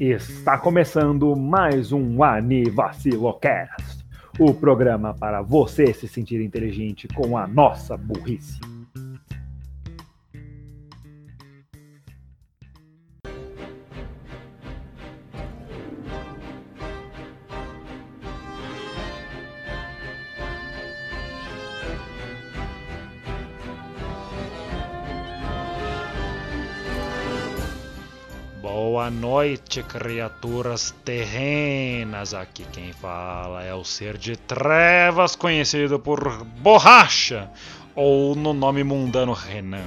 Está começando mais um Anivacilocast, o programa para você se sentir inteligente com a nossa burrice. Noite, criaturas terrenas. Aqui quem fala é o ser de trevas, conhecido por Borracha, ou no nome mundano Renan.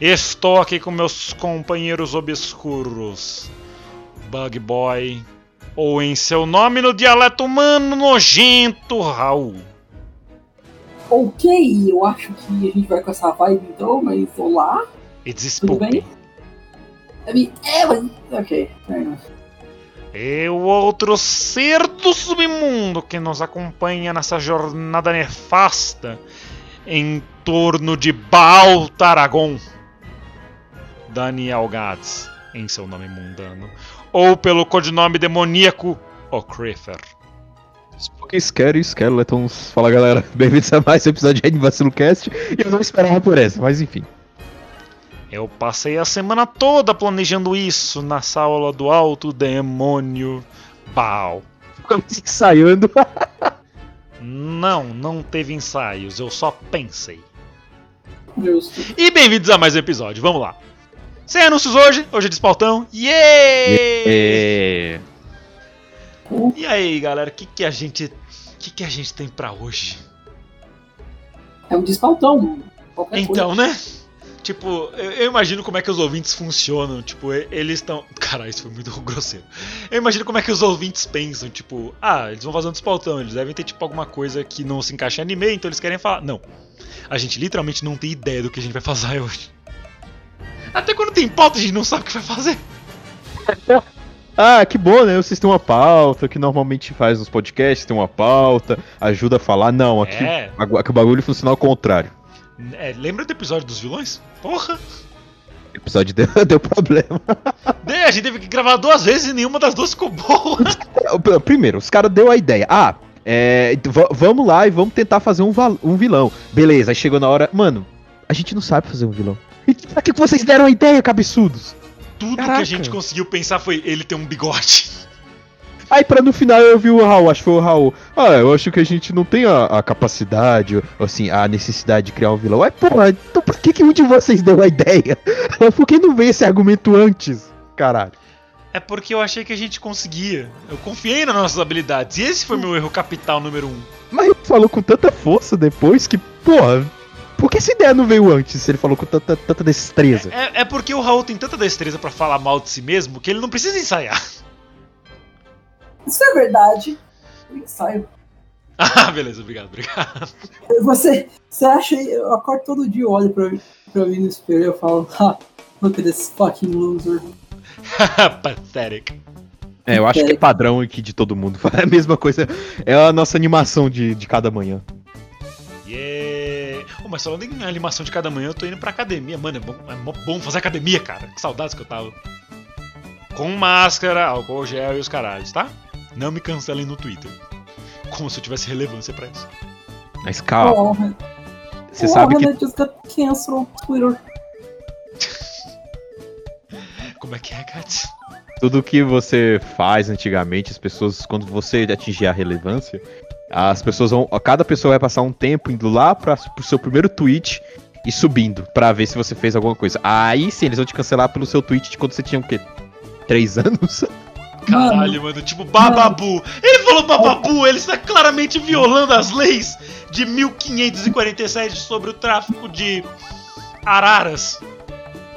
Estou aqui com meus companheiros obscuros, Bug Boy, ou em seu nome no dialeto humano nojento, Raul. Ok, eu acho que a gente vai com essa vibe então, mas olá, tudo mean, é, mas. Ok, fair enough. E o outro ser do submundo que nos acompanha nessa jornada nefasta em torno de Baal Taragon. Daniel Gads, em seu nome mundano. Ou pelo codinome demoníaco, Ocrifer. Spooky Scary Skeletons. Fala galera, bem-vindos a mais um episódio de Vacilo Cast. E eu não esperava por essa, mas enfim. Eu passei a semana toda planejando isso na sala do alto demônio Baal. Ficamos ensaiando. Não, não teve ensaios, eu só pensei. Justo. E bem-vindos a mais um episódio, vamos lá. Sem anúncios hoje, hoje é despautão. Yay! É... E aí, galera, o que, que a gente. O que, que a gente tem pra hoje? É um despautão. Qualquer Então, né? Tipo, eu, imagino como é que os ouvintes funcionam. Tipo, eles estão. Caralho, isso foi muito grosseiro. Eu imagino como é que os ouvintes pensam. Tipo, ah, eles vão fazer um despautão. Eles devem ter, tipo, alguma coisa que não se encaixa em anime, então eles querem falar. Não. A gente literalmente não tem ideia do que a gente vai fazer hoje. Até quando tem pauta, a gente não sabe o que vai fazer. Ah, que bom, né? Vocês têm uma pauta, que normalmente faz nos podcasts, tem uma pauta, ajuda a falar. Não, aqui, É. aqui o bagulho funciona ao contrário. É, lembra do episódio dos vilões? Porra! O episódio deu, deu problema. De- A gente teve que gravar duas vezes e nenhuma das duas ficou boa. Primeiro, os caras deu a ideia. Ah, é, vamos lá e vamos tentar fazer um, um vilão. Beleza, aí chegou na hora. Mano, a gente não sabe fazer um vilão. E pra que vocês deram a ideia, cabeçudos? Tudo que a Caraca. gente conseguiu pensar foi ele ter um bigode. Aí pra no final eu vi o Raul, acho que foi o Raul. Ah, eu acho que a gente não tem a, a capacidade, assim, a necessidade de criar um vilão. Aí, porra, então por que, que um de vocês deu a ideia? Por que não veio esse argumento antes? Caralho. É porque eu achei que a gente conseguia. Eu confiei nas nossas habilidades. E esse foi meu erro capital número um. Mas ele falou com tanta força depois que, porra, por que essa ideia não veio antes se ele falou com tanta, tanta destreza? É, é porque o Raul tem tanta destreza pra falar mal de si mesmo que ele não precisa ensaiar. Isso é verdade. Ensaio. Ah, beleza, obrigado, obrigado. Você, você acha. Eu acordo todo dia, eu olho pra, mim- pra mim no espelho e eu falo, ah, look at this fucking loser. Pathetic. É, eu acho que é padrão aqui de todo mundo. É a mesma coisa. É a nossa animação de, de cada manhã. Yeah. Oh, mas falando em animação de cada manhã, eu tô indo pra academia. Mano, é bom, é bom fazer academia, cara. Que saudades que eu tava. Com máscara, álcool gel e os caralhos, tá? Não me cancelem no Twitter. Como se eu tivesse relevância pra isso. Mas calma, você sabe que I just got canceled Twitter. Como é que é, Gats? tudo que você faz antigamente, as pessoas, quando você atingir a relevância, as pessoas vão. Cada pessoa vai passar um tempo indo lá pra, pro seu primeiro tweet e subindo pra ver se você fez alguma coisa. Aí sim, eles vão te cancelar pelo seu tweet de quando você tinha o quê? Três anos? Caralho, mano, tipo Bababu. Ele falou Bababu, ele está claramente violando as leis de 1547 sobre o tráfico de araras.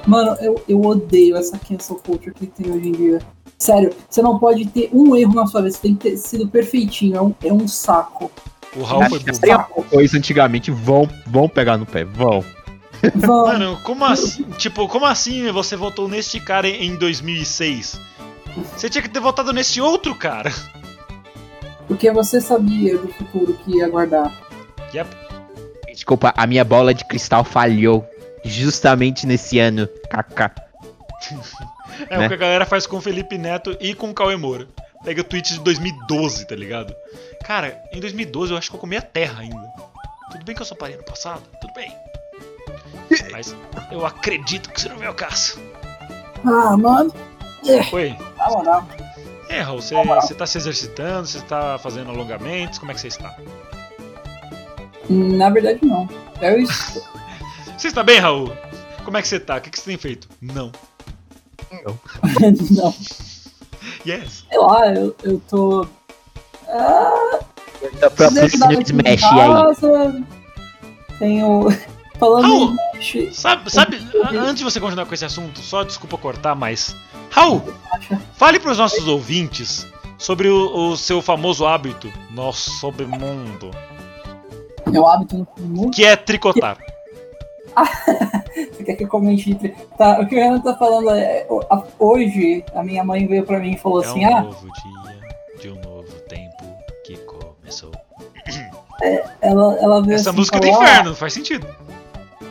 Mano, eu, eu odeio essa cancel culture que tem hoje em dia. Sério, você não pode ter um erro na sua vida, você tem que ter sido perfeitinho, é um, é um saco. O Raul foi burro. Coisa antigamente, vão, vão pegar no pé, vão. Vamos. Mano, como assim? Tipo, como assim você votou neste cara em 2006? Você tinha que ter votado nesse outro cara. Porque você sabia do futuro que ia aguardar. Yep. Desculpa, a minha bola de cristal falhou. justamente nesse ano. KK. É Né? o que a galera faz com o Felipe Neto e com o Cauê Moura. Pega tweets de 2012, tá ligado? Cara, em 2012 eu acho que eu comia terra ainda. Tudo bem que eu só parei no passado, tudo bem. Mas eu acredito que isso não é o caso. Ah, mano, Oi. na moral. É, Raul, você, você tá se exercitando, você tá fazendo alongamentos, como é que você está? Na verdade, não. Eu estou. Você está bem, Raul? Como é que você tá? O que, que você tem feito? Não. não. Yes. Sei lá, eu, eu tô. Ah, Da própria Smash aí. casa. Tenho. Falando Raul. em. Sabe, sabe, antes de você continuar com esse assunto, só desculpa cortar, mas. Raul, fale pros nossos ouvintes sobre o, o seu famoso hábito no submundo, Meu hábito no mundo. que é tricotar. Você quer que eu comente? entre- Tá, o que o Renan tá falando é. Hoje, a minha mãe veio pra mim e falou É assim: um ah, novo dia de um novo tempo que começou. ela, ela veio Essa assim, música do falou, inferno, faz sentido.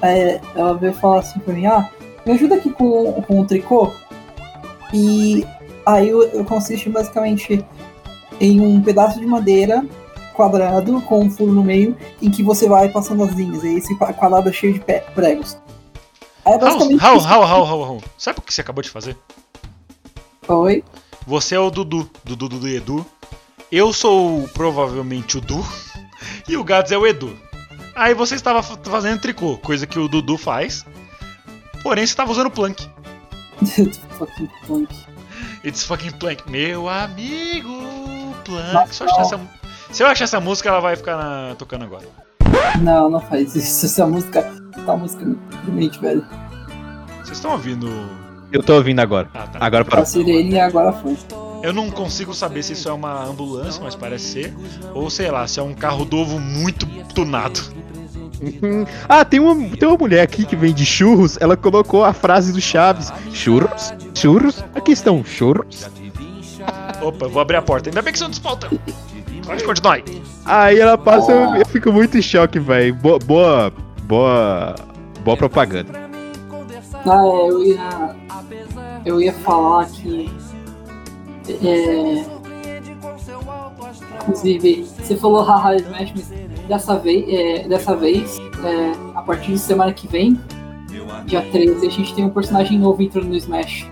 É, ela veio falar assim pra mim: ah, me ajuda aqui com, com o tricô. E aí eu, consiste basicamente em um pedaço de madeira quadrado com um furo no meio em que você vai passando as linhas. E esse qua- quadrado é cheio de pregos. Aí é Raul, basicamente. Raul, isso. Raul, Raul, Raul, Raul. Sabe o que você acabou de fazer? Oi. Você é o Dudu, Dudu, Dudu e Edu. Eu sou provavelmente o Du. E o Gads é o Edu. Aí você estava fa- fazendo tricô, coisa que o Dudu faz. Porém, você estava usando plank. Fucking punk. It's fucking plank. Meu amigo, plank. Se eu, achar essa, se eu achar essa música, ela vai ficar na- tocando agora. Não, não faz isso. Essa música. Essa música é deprimente, velho. Vocês estão ouvindo. Eu tô ouvindo agora. Ah, tá. Agora A parou. sirene agora foi. Eu não consigo saber se isso é uma ambulância, mas parece ser. Ou sei lá, se é um carro novo muito tunado. Ah, tem uma, tem uma mulher aqui que vende churros. Ela colocou a frase do Chaves: Churros? Churros? Aqui estão churros. Opa, eu vou abrir a porta. Ainda bem que você não despolta. Pode continuar aí. Aí ela passa, eu, eu fico muito em choque, velho. Boa, boa, boa, boa propaganda. Ah, é, eu ia. Eu ia falar que. É, inclusive, você falou haha Smash, mas dessa vez, é, dessa vez é, a partir de semana que vem, dia 13, a gente tem um personagem novo entrando no Smash.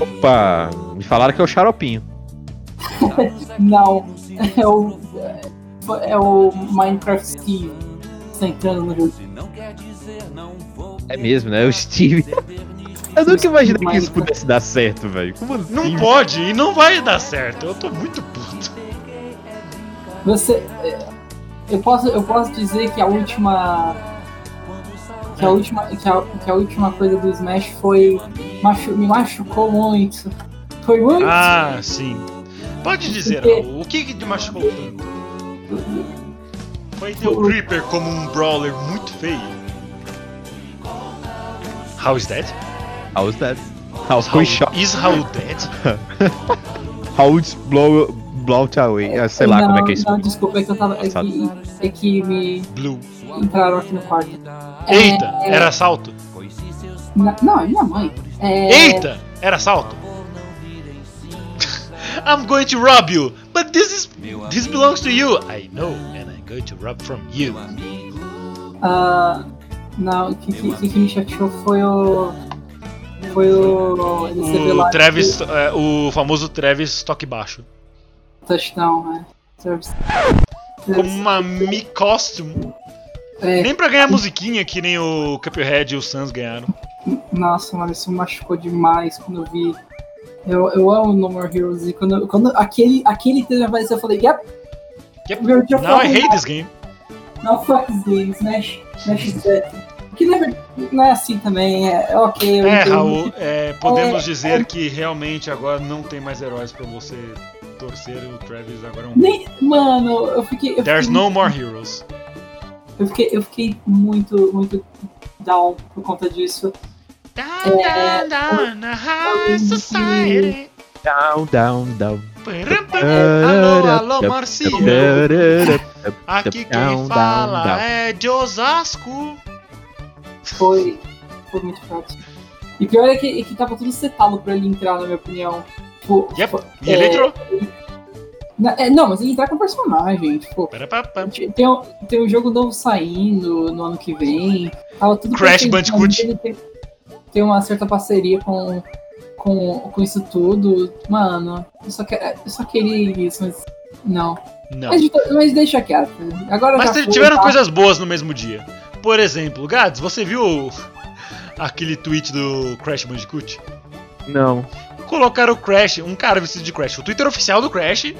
Opa, me falaram que é o Xaropinho. Não, é o. É o Minecraft Steve que está entrando no jogo. É mesmo, né? O Steve. Eu nunca imaginei que isso pudesse dar certo, velho. Como assim? Não pode e não vai dar certo. Eu tô muito puto. Você. é, Eu posso, eu posso dizer que a última. Que a última, que a, que a última coisa do Smash foi. Machu, me machucou muito. Foi muito. Ah, sim. Pode dizer, Raul, o que que te machucou tanto? Foi ter o Creeper como um brawler muito feio. How is that? How's that? How's em choque. Is Raul dead? How's blow, blow away. Ah, sei lá não, como é que é isso. Não, desculpa, é que eu tava. É que, é que me Blue. entraram aqui no quarto. É, Eita, era assalto. na- não, é minha mãe. É, Eita, era assalto. I'm going to rob you, but this is this belongs to you. I know, and I'm going to rob from you. Ah, não, o que, que, que me chateou foi o. Foi o. O revelaram Travis, é, o famoso Travis toque baixo. Touchdown, né? Travis. Com uma me costume. É, Nem pra ganhar musiquinha que nem o Cuphead e o Sans ganharam. Nossa, mano, isso machucou demais quando eu vi. Eu, eu amo No More Heroes e quando, quando aquele, aquele trailer apareceu, eu falei, yep, Yep. Now I hate this game. não fuck this game, Smash, Smash is dead. Que na verdade não é assim também, é, é ok, eu É, entendo. Raul, é, podemos É, dizer que realmente agora não tem mais heróis pra você torcer. O Travis agora é um. Nem, mano, eu fiquei. Eu There's fiquei, no more heroes. eu fiquei, eu fiquei muito, muito down por conta disso. Down, É, down, down, the high society. Down, down, down. Alô, alô, Marcinho. Aqui quem fala é de Osasco. Foi. foram muito fracos. E pior é que, é que tava tudo setado pra ele entrar, na minha opinião. Tipo, Yep. E ele é, entrou. na- é, não, mas ele entrar com personagem, tipo. Tem um, tem um jogo novo saindo no ano que vem. Tava tudo Crash Bandicoot. Tem, tem uma certa parceria com, com, com isso tudo. Mano, eu só, que, eu só queria isso, mas. Não. Não. Mas, mas deixa quieto. Agora Mas foi, tiveram tá? coisas boas no mesmo dia. Por exemplo, Gads, você viu aquele tweet do Crash Bandicoot? Não. Colocaram o Crash, um cara vestido de Crash. O Twitter oficial do Crash.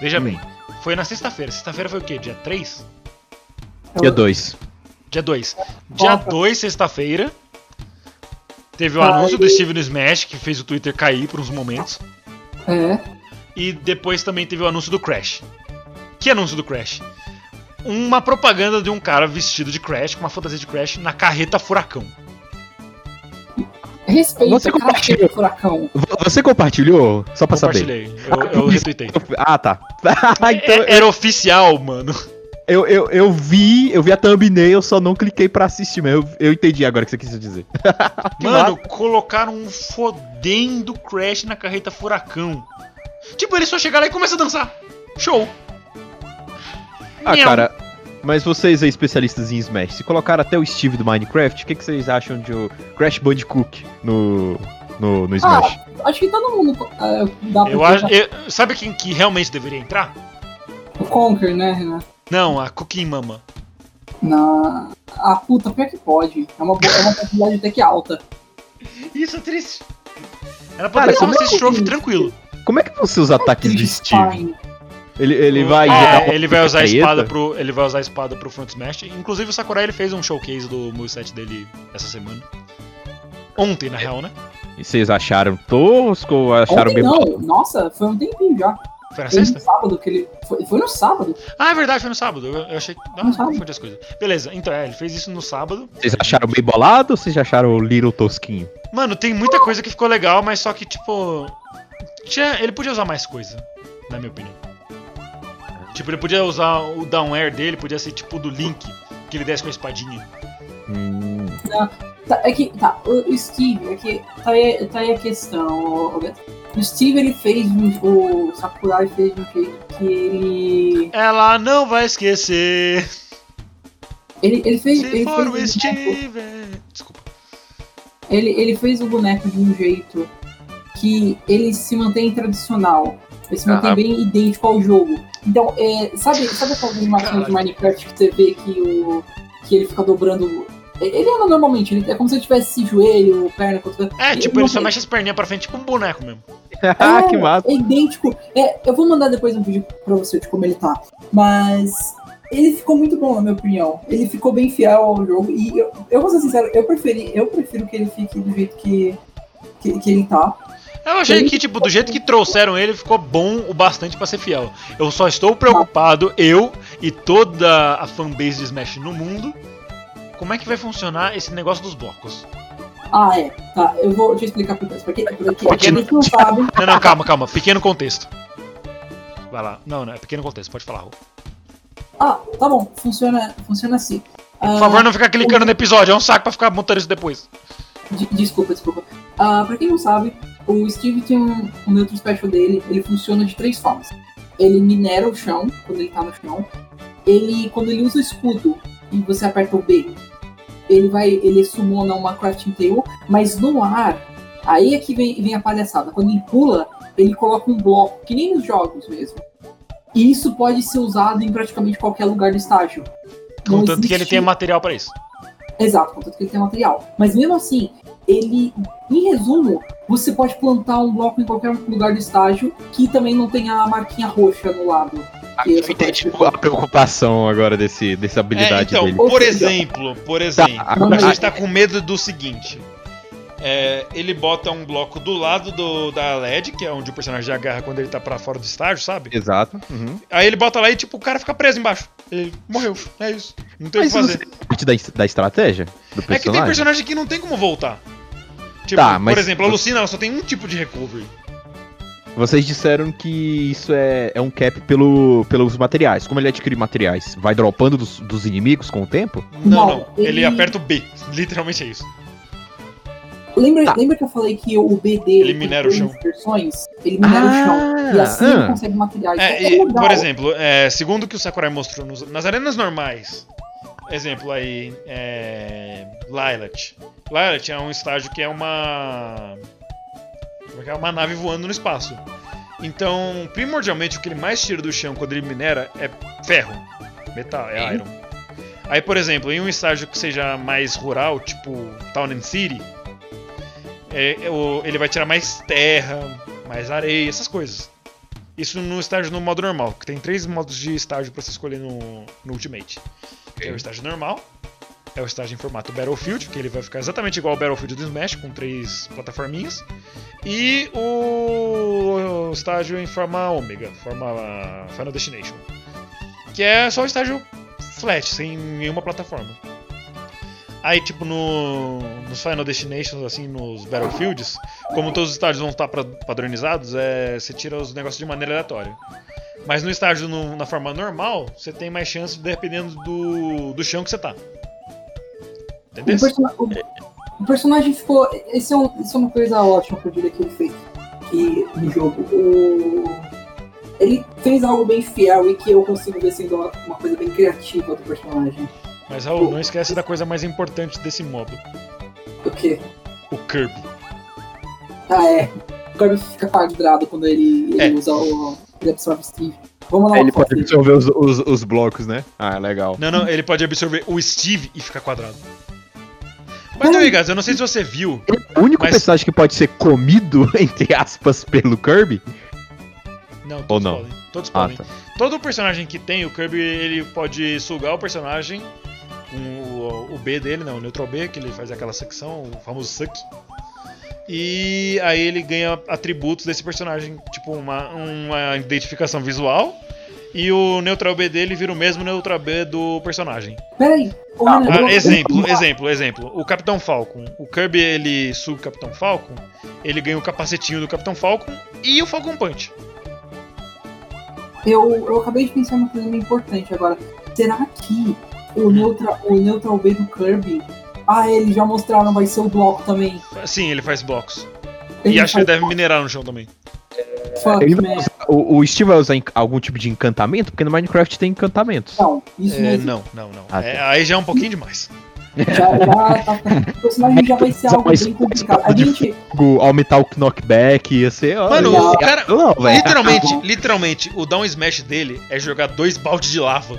Veja Hum. bem, foi na sexta-feira. Sexta-feira foi o quê? Dia 3? Dia 2. Dia 2. Dia Qual? 2, sexta-feira. Teve o anúncio do Steven Smash, que fez o Twitter cair por uns momentos. É. E depois também teve o anúncio do Crash. Que anúncio do Crash? Uma propaganda de um cara vestido de Crash, com uma fantasia de Crash, na carreta furacão. Respeita Você o cara compartilhou? que furacão. Você compartilhou? Só pra saber. Compartilhei. Eu, eu retuitei. Ah, tá. então, É- Era oficial, mano. eu, eu, eu vi, eu vi a thumbnail, só não cliquei pra assistir, mas eu, eu entendi agora o que você quis dizer. Mano, colocaram um fodendo Crash na carreta furacão. Tipo, ele só chega lá e começa a dançar. Show. Ah, cara, mas vocês aí, especialistas em Smash, se colocaram até o Steve do Minecraft, o que, que vocês acham de o Crash Bandicoot no, no, no Smash? Acho que todo mundo é, dá pra Eu acho, eu- sabe quem que realmente deveria entrar? O Conker, né, Renan? Não, a Cookie Mama. Na. A puta, pior que pode. É uma, é uma possibilidade até que alta. Isso é triste. Ela poderia ser um é que- tranquilo. Como é que vão ser os ataques do Steve? Fine. Ele, ele vai É, ele vai usar a espada pro. Ele vai usar a espada pro front smash. Inclusive o Sakurai ele fez um showcase do moveset dele essa semana. Ontem, na real, né? E vocês acharam tosco ou acharam Ontem bem não, nossa, foi um tempinho já. Foi na Foi sexta? no sábado que ele. Foi, foi no sábado. Ah, é verdade, foi no sábado. Eu, eu achei. Ah, No sábado. confundi as coisas. Beleza, então é, ele fez isso no sábado. Vocês acharam bem bolado ou vocês acharam o Little Tosquinho? Mano, tem muita coisa que ficou legal, mas só que, tipo. Tinha, ele podia usar mais coisa, na minha opinião. Tipo, ele podia usar o down air dele, podia ser tipo o do Link, que ele desce com a espadinha. Hum, Tá, é que. Tá, o, o Steve, é que. Tá aí, tá aí a questão. Beto. O Steve ele fez um. O Sakurai fez um jeito que ele. Ela não vai esquecer. Ele, ele fez. Se ele for fez o o boneco- Steve. Desculpa. Ele, ele fez o boneco de um jeito que ele se mantém tradicional. Ele se mantém Ah. bem idêntico ao jogo. Então, é, sabe, sabe aquelas animações de Minecraft que você vê que, o, que ele fica dobrando. Ele anda normalmente, ele, é como se ele tivesse joelho, perna, cotovelo. É, tipo, ele só não- mexe as perninhas pra frente, tipo um boneco mesmo. ah, que massa. É idêntico. É, eu vou mandar depois um vídeo pra você de como ele tá. Mas ele ficou muito bom, na minha opinião. Ele ficou bem fiel ao jogo. E eu, eu vou ser sincero, eu, preferi, eu prefiro que ele fique do jeito que, que, que ele tá. Eu achei que, tipo, do jeito que trouxeram ele, ficou bom o bastante pra ser fiel. Eu só estou preocupado, eu e toda a fanbase de Smash no mundo, como é que vai funcionar esse negócio dos blocos. Ah, é. Tá, eu vou te explicar por quê. Porque, porque Pequeno- eles não sabem. Não, não, calma, calma. Pequeno contexto. Vai lá. Não, não, é pequeno contexto, pode falar, Rô. Ah, tá bom. Funciona, funciona assim. Por favor, não ficar clicando no episódio, é um saco pra ficar montando isso depois. De- desculpa, desculpa. Ah, pra quem não sabe, o Steve tem um, um neutro special dele, ele funciona de três formas. Ele minera o chão, quando ele tá no chão. Ele, quando ele usa o escudo e você aperta o B, ele vai, ele summona uma crafting table, mas no ar, aí é que vem, vem a palhaçada. Quando ele pula, ele coloca um bloco, que nem nos jogos mesmo. E isso pode ser usado em praticamente qualquer lugar do estágio. Contanto que ele existe- tenha material pra isso. Exato, contanto que ele tem material. Mas mesmo assim, ele, em resumo, você pode plantar um bloco em qualquer lugar do estágio que também não tenha a marquinha roxa no lado. Que Eu essa entendi parte- a preocupação agora desse, dessa habilidade É, então, dele. por exemplo, por exemplo, agora- a gente tá com medo do seguinte. É, ele bota um bloco do lado do, da LED, que é onde o personagem agarra quando ele tá pra fora do estágio, sabe? Exato. Uhum. Aí ele bota lá e tipo, o cara fica preso embaixo. Ele morreu. É isso. Não tem o que fazer. parte da, da estratégia do É que tem personagem? personagem que não tem como voltar. Tipo, Tá, mas- por exemplo, a Lucina ela só tem um tipo de recovery. Vocês disseram que isso é, é um cap pelo, pelos materiais. Como ele adquire materiais, vai dropando dos, dos inimigos com o tempo? Não, Não, não. Ele... ele- aperta o B. Literalmente é isso. Lembra, Tá. lembra que eu falei que o B dele Ele minera o chão. versões? Ele minera o chão. E assim Ah, ele ah. consegue materiais. É, É e, por exemplo, é, segundo o que o Sakurai mostrou nos- nas arenas normais, exemplo aí, é, Lilat. Lilat é um estágio que é uma. como é que é? Uma nave voando no espaço. Então, primordialmente, o que ele mais tira do chão quando ele minera é ferro, metal, é Sim. iron. Aí, por exemplo, em um estágio que seja mais rural, tipo Town and City, ele vai tirar mais terra, mais areia, essas coisas. Isso no estágio no modo normal, que tem três modos de estágio pra você escolher no, no Ultimate. Que é o estágio normal, é o estágio em formato Battlefield, que ele vai ficar exatamente igual ao Battlefield do Smash, com três plataforminhas. E o estágio em forma Omega, forma Final Destination. Que é só o estágio flat, sem nenhuma plataforma. Aí, tipo, no, nos Final Destinations, assim, nos Battlefields, como todos os estágios vão estar padronizados, é, você tira os negócios de maneira aleatória. Mas no estágio no- na forma normal, você tem mais chance dependendo do, do chão que você tá. O, Entendeu? persona- o- o personagem ficou. Esse é, um- é uma coisa ótima que eu diria que ele fez que, no jogo. O, ele fez algo bem fiel e que eu consigo ver sendo uma coisa bem criativa do personagem. Mas Raul, não esquece da coisa mais importante desse modo: O quê? o Kirby. Ah, é. O Kirby fica quadrado quando ele, ele É. usa o. Ele absorve o Steve. Vamos lá, Ele pode dele. absorver os, os, os blocos, né? Ah, legal. Não, não, ele pode absorver o Steve e ficar quadrado. Mas, Ai. Guys, eu não sei se você viu. Ele é o único Mas- personagem que pode ser comido, entre aspas, pelo Kirby? Não, Ou todos não? podem. Todos Ah, podem. tá. Todo personagem que tem, o Kirby ele pode sugar o personagem com o, o B dele, não, o Neutral B, que ele faz aquela secção, o famoso suck. E aí ele ganha atributos desse personagem, tipo uma, uma identificação visual. E o Neutral B dele vira o mesmo Neutral B do personagem. Peraí. Ah, Ah, exemplo, exemplo, exemplo. O Capitão Falcon. O Kirby ele suga o Capitão Falcon, ele ganha o capacetinho do Capitão Falcon e o Falcon Punch. Eu, eu acabei de pensar numa coisa meio importante agora. Será que o Neutral, o Neutral B do Kirby. Ah, eles já mostraram, vai ser o bloco também. Sim, ele faz blocos. Ele e acho que ele deve minerar no chão também. Ele usar- o, o Steve vai usar algum tipo de encantamento? Porque no Minecraft tem encantamentos. Não, isso É, não. não, não. Ah, É, tá. aí já é um pouquinho demais. Já, já tá, o personagem já vai ser algo bem complicado. A gente. O aumentar o knockback ia ser. ó, Mano, o cara. Não. Literalmente, literalmente, o down smash dele é jogar dois baldes de lava.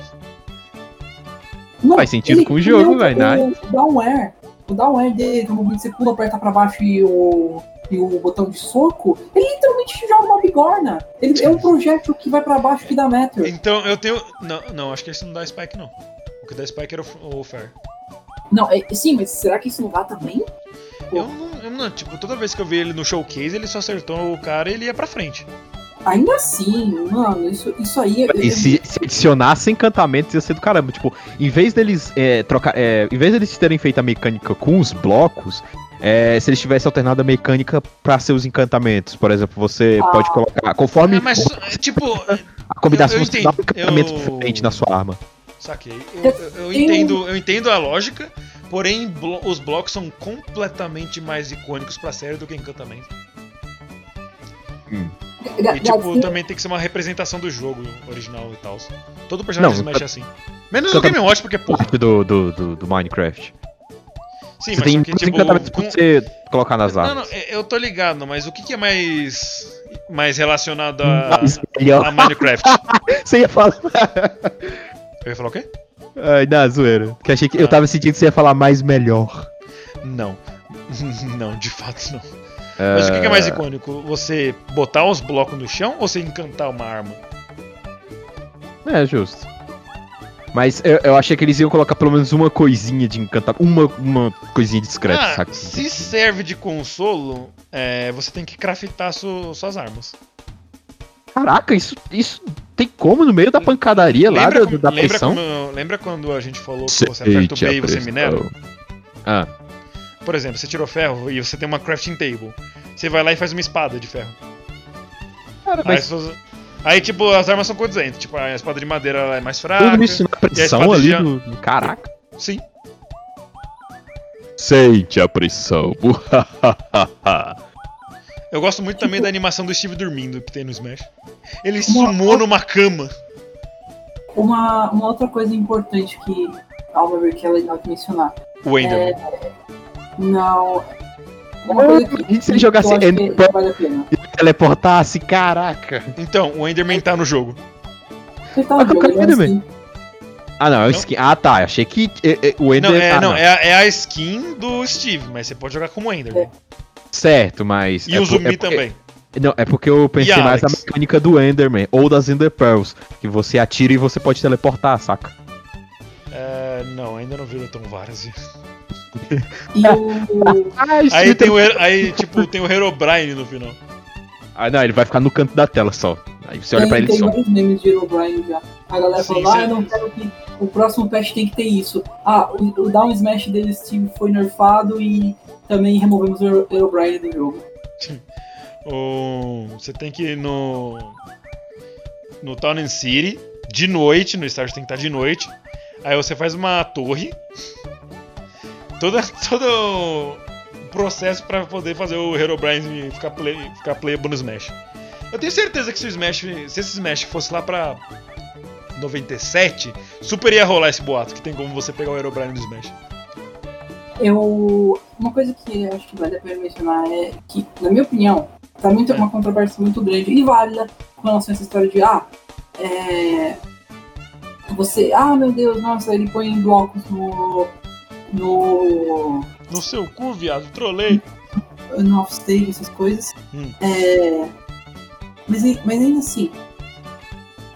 Não, Faz sentido com o jogo, Neutral- velho, O, Downware. O Downware dele, que é o movimento que você pula, aperta pra baixo e o. E o botão de soco, ele literalmente joga uma bigorna. Ele é um projétil que vai pra baixo que dá metro. Então eu tenho. Não, não, acho que esse não dá spike, não. O que dá spike era o, o Fair. Não, é, sim, mas será que isso não dá também? Eu não, eu não. Tipo, toda vez que eu vi ele no showcase, ele só acertou o cara e ele ia pra frente. Ainda assim, mano, isso, isso aí. é- E se, se adicionasse encantamentos ia ser do caramba. Tipo, em vez deles é, trocar. É, em vez deles terem feito a mecânica com os blocos, é, se eles tivessem alternado a mecânica pra seus encantamentos. Por exemplo, você Ah. pode colocar. Conforme É, mas, é, tipo. a combinação, eu você dá um encantamento eu- diferente na sua arma. Saquei. Eu, Eu eu- eu entendo, eu entendo a lógica, porém blo- os blocos são completamente mais icônicos pra série do que encantamento. Ga- E tipo, também tem que ser uma representação do jogo original e tal. Todo personagem Não, Smash é assim. Menos eu o Game Watch, porque, porra. Parte do, do, do, do Minecraft. Sim, você mas tem só que, tipo. encantamentos com- você colocar nas Não, armas. não, é- eu tô ligado, mas o que, que é mais. mais relacionado a, a Minecraft? Você ia falar. Eu ia falar o quê? Ai, na zoeira. Que achei que eu Ah. tava sentindo que você ia falar mais melhor. Não. não, de fato não. Mas o que, é mais icônico? Você botar os blocos no chão ou você encantar uma arma? É, justo. Mas eu, eu achei que eles iam colocar pelo menos uma coisinha de encantamento. Uma, uma coisinha discreta, Ah, saca? se serve de consolo, é, você tem que craftar su- suas armas. Caraca, isso, isso tem como no meio da pancadaria lá Lembra, da, como- da lembra, pressão? lembra quando a gente falou que você aperta o B e você minera? Ah, Por exemplo, você tirou ferro e você tem uma crafting table. Você vai lá e faz uma espada de ferro. cara, Aí, mas suas- aí, tipo, as armas são condizentes. Tipo, a espada de madeira ela é mais fraca. tudo isso na pressão ali de- do. Caraca. Sim. Sente a pressão. Eu gosto muito também da animação do Steve dormindo que tem no Smash. Ele Uma- sumou numa cama. Uma, uma outra coisa importante que, ao meu ver, que é legal de mencionar. O Enderman. Não. Que, E se ele jogasse eu acho que Ender- vale. E teleportasse, caraca. Então, o Enderman tá no jogo. Ele tá Ah, no jogo, ele é assim. Ah, não, é o Não? skin. Ah, tá. Achei que é, é, o Ender. Não, é, ah, não, é, a- é a skin do Steve, mas você pode jogar como Enderman. Certo, mas. E é o Zumi é porque- também. Não, é porque eu pensei mais na mecânica do Enderman ou das Ender Pearls, que você atira e você pode teleportar, saca? Não, ainda não viram tão várias. E o. Aí tem o, aí, tipo, tem o Herobrine no final. Ah, não, ele vai ficar no canto da tela só. Aí você olha tem, pra ele tem só. vários memes de Herobrine já. A galera Sim, falou, ah, eu não quero que o próximo patch tem que ter isso. Ah, o, o Down Smash dele Steve foi nerfado e também removemos o Hero- Herobrine do jogo. Você tem que ir no. No Town and City, de noite, no estágio tem que estar de noite. Aí você faz uma torre. Toda, todo o processo pra poder fazer o Herobrine ficar, play, ficar playable no Smash. Eu tenho certeza que se o Smash. Se esse Smash fosse lá pra 97, super ia rolar esse boato que tem como você pegar o Herobrine no Smash. Eu. Uma coisa que acho que vale a pena mencionar é que, na minha opinião, tá muito, É. uma controvérsia muito grande e válida com relação a essa história de ah, é. Você. Ah meu Deus, nossa, ele põe blocos no. no. No seu cu, viado, trolei. no offstage, essas coisas. Hum. É, mas, mas ainda assim,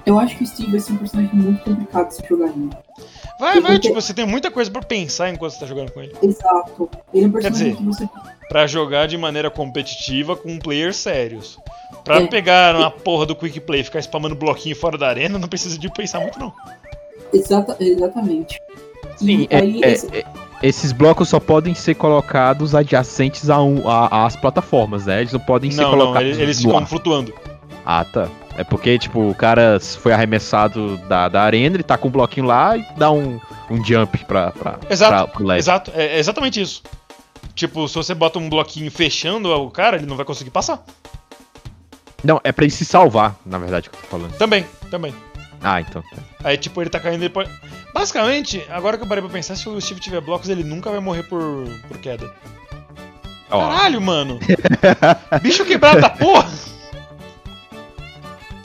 eu acho que o Steve vai ser um personagem muito complicado de se jogar ainda. Vai, vai, tipo, você tem muita coisa pra pensar enquanto você tá jogando com ele. Exato. Ele é um personagem dizer, que você. Pra jogar de maneira competitiva com players sérios. Pra É. pegar uma porra do quick play e ficar spamando bloquinho fora da arena, não precisa de pensar muito, não. Exata, exatamente. Sim, é- aí, é- esse- é- esses blocos só podem ser colocados adjacentes a um- a- às plataformas, né? Eles não podem ser Não, não, colocados eles, eles no ficam flutuando. Ah, tá. É porque, tipo, o cara foi arremessado da, da arena, ele tá com um bloquinho lá e dá um, um jump pra, pra, Exato, pra, pro LED. Exato, é, exatamente isso. Tipo, se você bota um bloquinho fechando o cara, ele não vai conseguir passar. Não, é pra ele se salvar, na verdade, que eu tô falando. Também, também. Ah, então. Aí, tipo, ele tá caindo e depois. Basicamente, agora que eu parei pra pensar, se o Steve tiver blocos, ele nunca vai morrer por, por queda. Ó, Caralho, mano! Bicho quebrado da porra!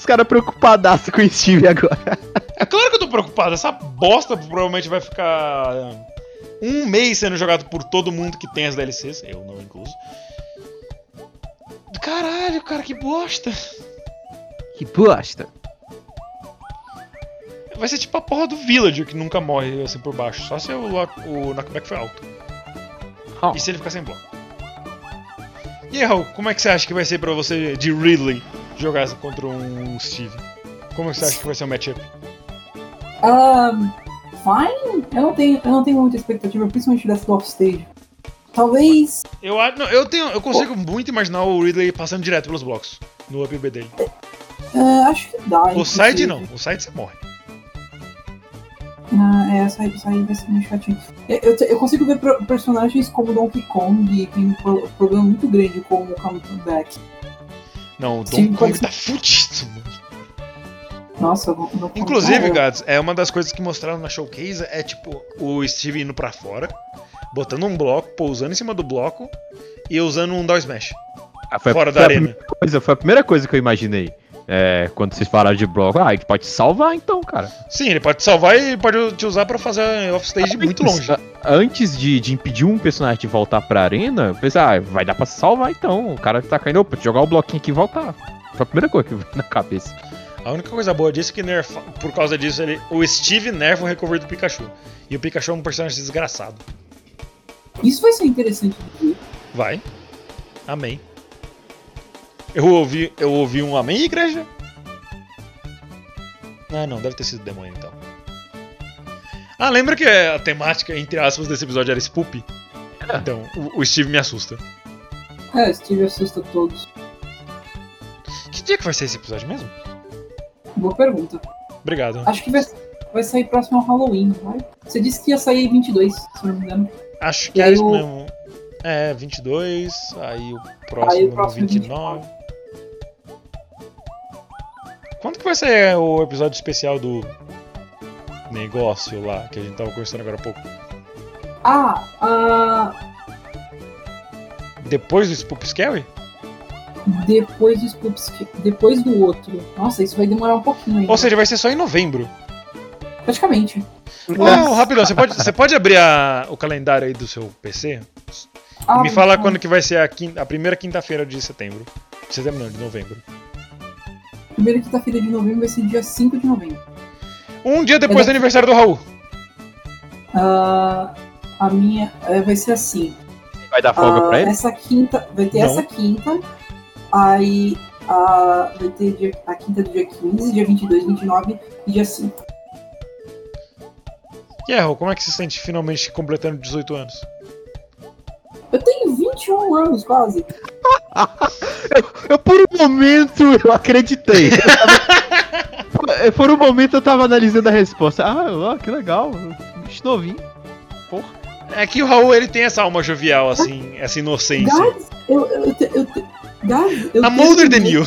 Os caras preocupadaço com o Steve agora. É claro que eu tô preocupado. Essa bosta provavelmente vai ficar um mês sendo jogado por todo mundo que tem as DLCs. Eu não incluso. Caralho, cara, que bosta. Que bosta. Vai ser tipo a porra do Villager que nunca morre assim por baixo. Só se o, o knockback foi alto. Oh. E se ele ficar sem bloco. E aí, Raul, como é que você acha que vai ser pra você de Ridley jogar contra um Steve? Como você acha que vai ser o matchup? Ah, fine. Eu não tenho, eu não tenho muita expectativa, principalmente dessa do offstage. Talvez. Eu, não, eu, tenho, eu consigo muito imaginar o Ridley passando direto pelos blocos no UPB dele. ah, acho que dá. O side não, o side você morre. Ah, é, essa aí, essa aí vai ser meio chatinho. Eu, eu, eu consigo ver pro- personagens como Donkey Kong e tem um pro- problema muito grande com o comeback. Não, o Donkey Kong tá fudido, mano. Nossa, o Donkey Kong. Inclusive, Ah, Gads, é uma das coisas que mostraram na showcase é tipo o Steve indo pra fora, botando um bloco, pousando em cima do bloco e usando um down smash Ah, foi, a- fora foi da a arena. coisa, foi a primeira coisa que eu imaginei. É, quando vocês falaram de bloco. Ah, ele pode te salvar então, cara. Sim, ele pode te salvar e pode te usar pra fazer offstage muito longe. Antes de, de impedir um personagem de voltar pra arena, eu pensei, ah, vai dar pra salvar então. O cara tá caindo, opa, jogar o bloquinho aqui e voltar. Foi a primeira coisa que veio na cabeça. A única coisa boa disso é que nerfa, por causa disso ele, o Steve nerfa o recovery do Pikachu. E o Pikachu é um personagem desgraçado. Isso vai ser interessante. Vai. Amém. Eu ouvi, eu ouvi um amém, igreja? Ah, não, deve ter sido demônio então. Ah, lembra que a temática, entre aspas, desse episódio era Spoopy? Então, o, o Steve me assusta. É, Steve assusta todos. Que dia que vai ser esse episódio mesmo? Boa pergunta. Obrigado. Acho que vai, vai sair próximo ao Halloween, vai? Você disse que ia sair 22, se não me engano. Acho que E é isso o- mesmo. É, 22, aí o próximo, Aí o próximo 29. Quando que vai ser o episódio especial do negócio lá, que a gente tava conversando agora há pouco? Ah, ah, Depois do Spoop Scary? depois do Spoops, depois do outro. Nossa, isso vai demorar um pouquinho ainda. Ou seja, vai ser só em novembro. Praticamente. Oh, rapidão, você pode, você pode abrir a- o calendário aí do seu PC? Ah, Me fala então, quando que vai ser a, quin- a primeira quinta-feira de setembro. De setembro não, de novembro. Primeira quinta-feira de novembro vai ser dia 5 de novembro. Um dia depois do Exato. aniversário do Raul. Ah, a minha é, vai ser assim. Vai dar folga Ah, pra ele? Essa quinta, vai ter Não. essa quinta, aí ah, vai ter dia- a quinta do dia 15, dia 22, 29 e dia 5. E é, Raul, como é que se sente finalmente completando 18 anos? Eu tenho 21 anos quase. Eu, por um momento, eu acreditei. Eu tava- por um momento, eu tava analisando a resposta. Ah, que legal. Bicho novinho. É que o Raul ele tem essa alma jovial, assim, essa inocência. Guys, eu, eu, eu, guys, eu A Mulder than terminei- you.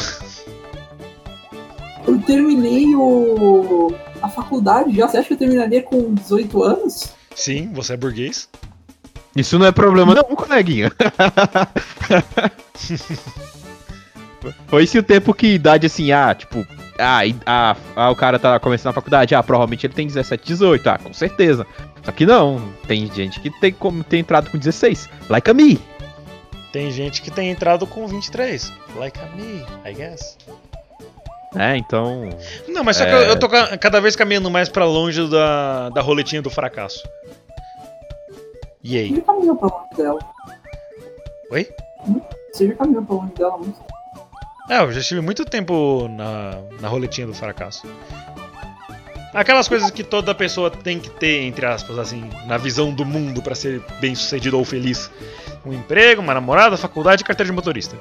Eu terminei o, a faculdade já. Você acha que eu terminaria com 18 anos? Sim, você é burguês. Isso não é problema não, coleguinha. Foi esse o tempo que idade assim, ah, tipo, ah, ah, ah, o cara tá começando a faculdade, ah, provavelmente ele tem 17, 18, ah, com certeza. Só que não, tem gente que tem como ter entrado com 16, like a me. Tem gente que tem entrado com 23. Like a me, I guess. É, então, Não, mas só que É. eu, eu tô ca- cada vez caminhando mais pra longe da, da roletinha do fracasso. E aí? Você já caminhou pra longe dela. Oi? Você já caminhou pra longe dela muito. É, eu já estive muito tempo na, na roletinha do fracasso. Aquelas coisas que toda pessoa tem que ter, entre aspas, assim, na visão do mundo pra ser bem sucedido ou feliz. Um emprego, uma namorada, faculdade e carteira de motorista.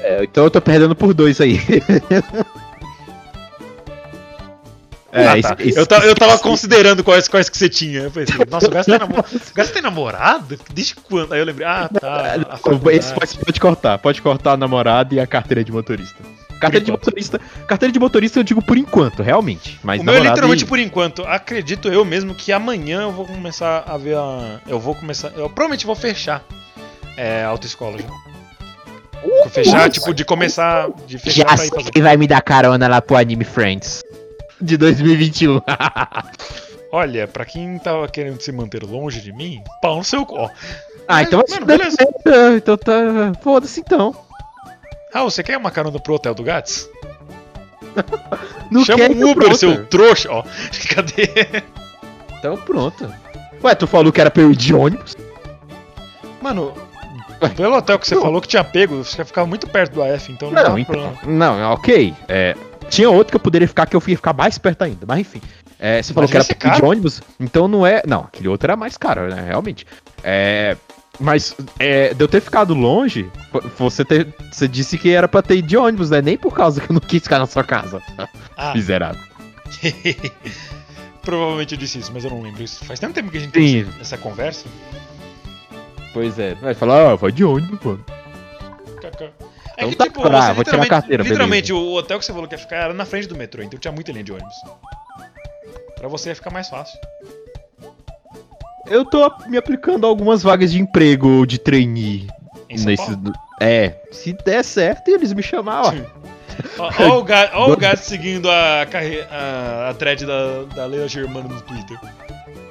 é, então eu tô perdendo por dois aí. é, Ah, tá. isso- eu, eu tava considerando quais, quais que você tinha. Eu pensei, nossa, o Gás tem, namo... o Gás tem namorado? Desde quando? Aí eu lembrei, ah, tá. Esse pode, pode cortar, pode cortar a namorada e a carteira de motorista. Carteira de motorista, carteira de motorista eu digo por enquanto, realmente. Mas o meu é literalmente e- por enquanto. Acredito eu mesmo que amanhã eu vou começar a ver a. Eu vou começar. Eu provavelmente vou fechar é, a autoescola já. Vou fechar, tipo, de começar. De fechar Já sei fazer. que vai me dar carona lá pro Anime Friends. De 2021. Olha, pra quem tava querendo se manter longe de mim, pau no seu cu. ah, então vai se Mano, dar beleza. certo, Então tá. Foda-se então. Raul, você quer uma carona pro hotel do Gats? Não Chama quer, um então Uber, pronto. seu trouxa. Ó, cadê? Então pronto. Ué, tu falou que era pra eu ir de ônibus? Mano, pelo hotel que você falou que tinha pego, você ficava muito perto do AF, então não, Não, então. problema. Não, ok. É, tinha outro que eu poderia ficar que eu ia ficar mais perto ainda. Mas enfim. É, você falou Mas que era ir de caro? ônibus, então não é. Não, aquele outro era mais caro, né? Realmente. É. Mas é, de eu ter ficado longe, você, ter, você disse que era pra ter ido de ônibus, né? Nem por causa que eu não quis ficar na sua casa. Ah, Miserável. provavelmente eu disse isso, mas eu não lembro isso. Faz tanto tempo que a gente tem essa conversa. Pois é. Vai falar, ah, vai de ônibus, mano. É Então que, tá, tipo, você vou tirar a literalmente- carteira, beleza. Literalmente, o hotel que você falou que ia ficar era na frente do metrô, então tinha muita linha de ônibus. Pra você ia ficar mais fácil. Eu tô me aplicando a algumas vagas de emprego de trainee. Em São Nesse, é, se der certo e eles me chamar, ó. Ó o o gato seguindo a, carre... a, a thread da, da Leila Germano no Twitter.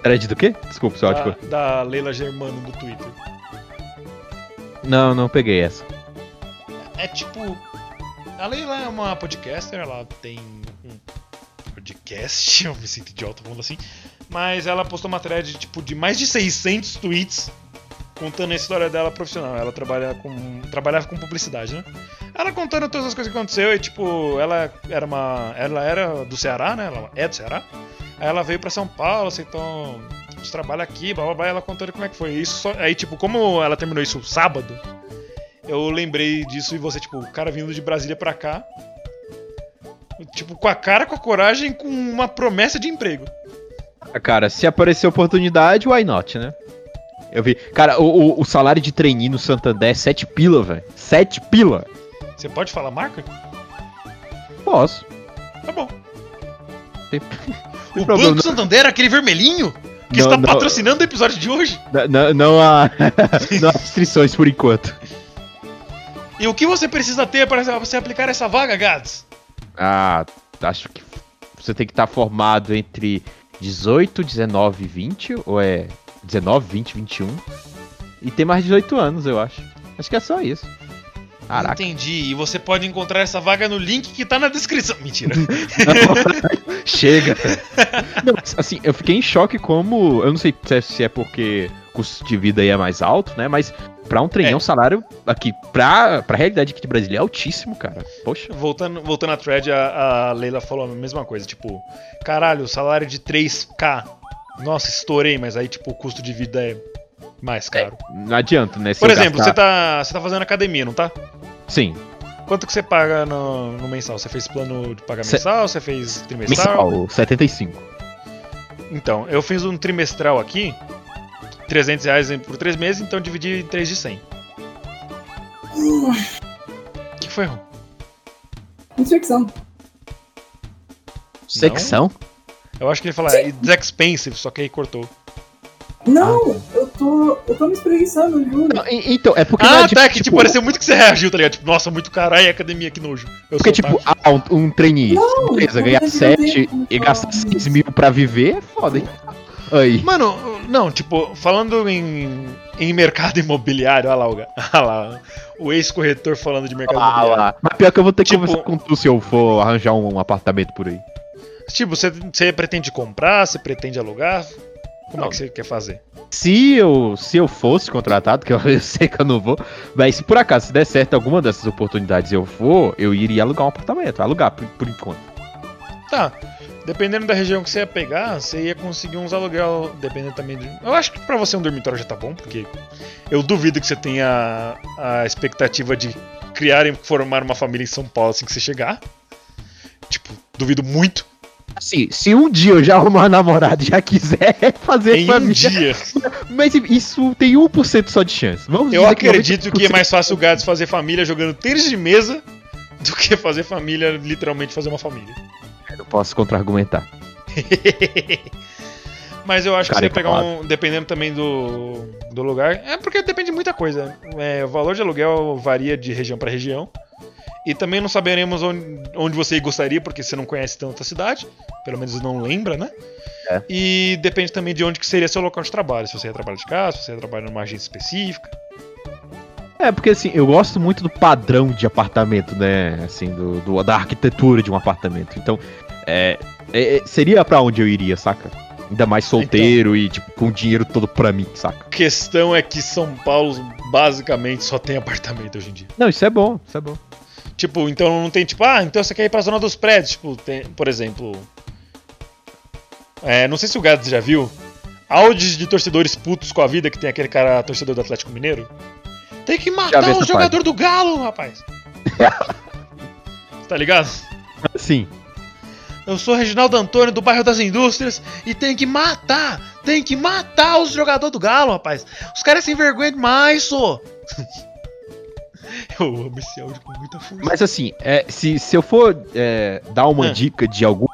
Thread do quê? Desculpa, seu. Da, da Leila Germano no Twitter. Não, não peguei essa. É tipo. A Leila é uma podcaster, ela tem um podcast, eu me sinto idiota falando assim. Mas ela postou uma thread tipo, de mais de 600 tweets contando a história dela profissional. Ela trabalha com, trabalhava com publicidade, né? Ela contando todas as coisas que aconteceu e tipo, ela era uma. Ela era do Ceará, né? Ela é do Ceará. Aí ela veio pra São Paulo, aceitou. A gente trabalha aqui, blá blá blá, ela contando como é que foi. Isso aí, tipo, como ela terminou isso sábado, eu lembrei disso e você, tipo, o cara vindo de Brasília pra cá. Tipo, com a cara, com a coragem, com uma promessa de emprego. Ah, Cara, se aparecer oportunidade, why not, né? Eu vi. Cara, o, o, o salário de trainee no Santander é 7 pila, velho. 7 pila. Você pode falar marca? Posso. Tá bom. Tem, O problema, Banco Santander, aquele vermelhinho, que Não, está não. patrocinando o episódio de hoje. não, não, não há. não há restrições por enquanto. E o que você precisa ter para você aplicar essa vaga, Gads? Ah, acho que você tem que estar formado entre 18, 19 e 20, ou é 19, 20, 21. E ter mais de 18 anos, eu acho. Acho que é só isso. Caraca. Entendi. E você pode encontrar essa vaga no link que tá na descrição. Mentira. Chega. Não, assim, eu fiquei em choque como. Eu não sei se é, se é porque o custo de vida aí é mais alto, né? Mas pra um trem, É. um salário aqui, pra, pra realidade aqui de Brasília, é altíssimo, cara. Poxa. voltando, voltando à thread, a, a Leila falou a mesma coisa. Tipo, caralho, salário de 3k. Nossa, estourei, mas aí, tipo, o custo de vida é mais caro. Não adianta, né? Por exemplo, gastar- você tá, você tá fazendo academia, não tá? Sim, Quanto que você paga no, no mensal? Você fez plano de pagar Se- mensal? Você fez trimestral? mensal, 75. Então, eu fiz um trimestral aqui, 300 reais por 3 meses, então eu dividi em 3 de 100. O que foi, Ron? Infecção. Secção? Eu acho que ele fala, it's expensive, só que aí cortou. Não, eu tô. Eu tô me espreguiçando, juro. Não, então, é porque. Ah, não é, tá, que tipo, pareceu muito que você reagiu, tá ligado? Tipo, nossa, muito caralho, academia, que nojo. Eu Porque, sou tipo, ah, um, um trainee, Não, beleza, ganhar tem 7 como e gastar isso. 6 mil pra viver é foda, hein? Aí. Mano, não, tipo, falando em, em mercado imobiliário, olha lá, o, olha lá, o ex-corretor falando de mercado Ah, imobiliário. lá. Mas pior que eu vou ter que Tipo- conversar com tu se eu for arranjar um apartamento por aí. Tipo, você, você pretende comprar, você pretende alugar? Como Não. é que você quer fazer? Se eu, se eu fosse contratado, que eu, eu sei que eu não vou, mas se por acaso se der certo alguma dessas oportunidades eu for, eu iria alugar um apartamento. Alugar por, por enquanto. Tá. Dependendo da região que você ia pegar, você ia conseguir uns aluguel, dependendo também. Eu acho que pra você um dormitório já tá bom, porque eu duvido que você tenha a expectativa de criar e formar uma família em São Paulo assim que você chegar. Tipo, duvido muito. Assim, se um dia eu já arrumar uma namorada e já quiser fazer Em um família. dia. Mas isso tem 1% só de chance. Vamos Eu dizer que acredito que é 90% mais fácil o Gads fazer família jogando tênis de mesa do que fazer família, literalmente fazer uma família. Eu posso contra-argumentar. Mas eu acho que Cara, você ia pegar um. Dependendo também do, do lugar. É porque depende de muita coisa. É, o valor de aluguel varia de região para região. E também não saberemos onde, onde você gostaria, porque você não conhece tanto a cidade. Pelo menos não lembra, né? É. E depende também de onde que seria seu local de trabalho. Se você ia trabalhar de casa, se você ia trabalhar numa agência específica. É, porque assim, eu gosto muito do padrão de apartamento, né? Assim, do, do- da arquitetura de um apartamento. Então, é, é, é, seria pra onde eu iria, saca? Ainda mais solteiro e, tipo, com o dinheiro todo pra mim, saca? Questão é que São Paulo basicamente só tem apartamento hoje em dia. Não, isso é bom, isso é bom. Tipo, então não tem tipo, ah, então você quer ir pra zona dos prédios. Tipo, tem, por exemplo. É, não sei se o Gads já viu. Áudios de torcedores putos com a vida que tem aquele cara torcedor do Atlético Mineiro. Tem que matar o jogador do Galo, rapaz. Tá ligado? Sim. Eu sou Reginaldo Antônio do bairro das Indústrias e tem que matar, tem que matar os jogadores do Galo, rapaz. Os caras sem vergonha demais, só. Eu amo esse áudio com muita força. Mas assim, é, se, se eu for é, dar uma Ah. dica de algum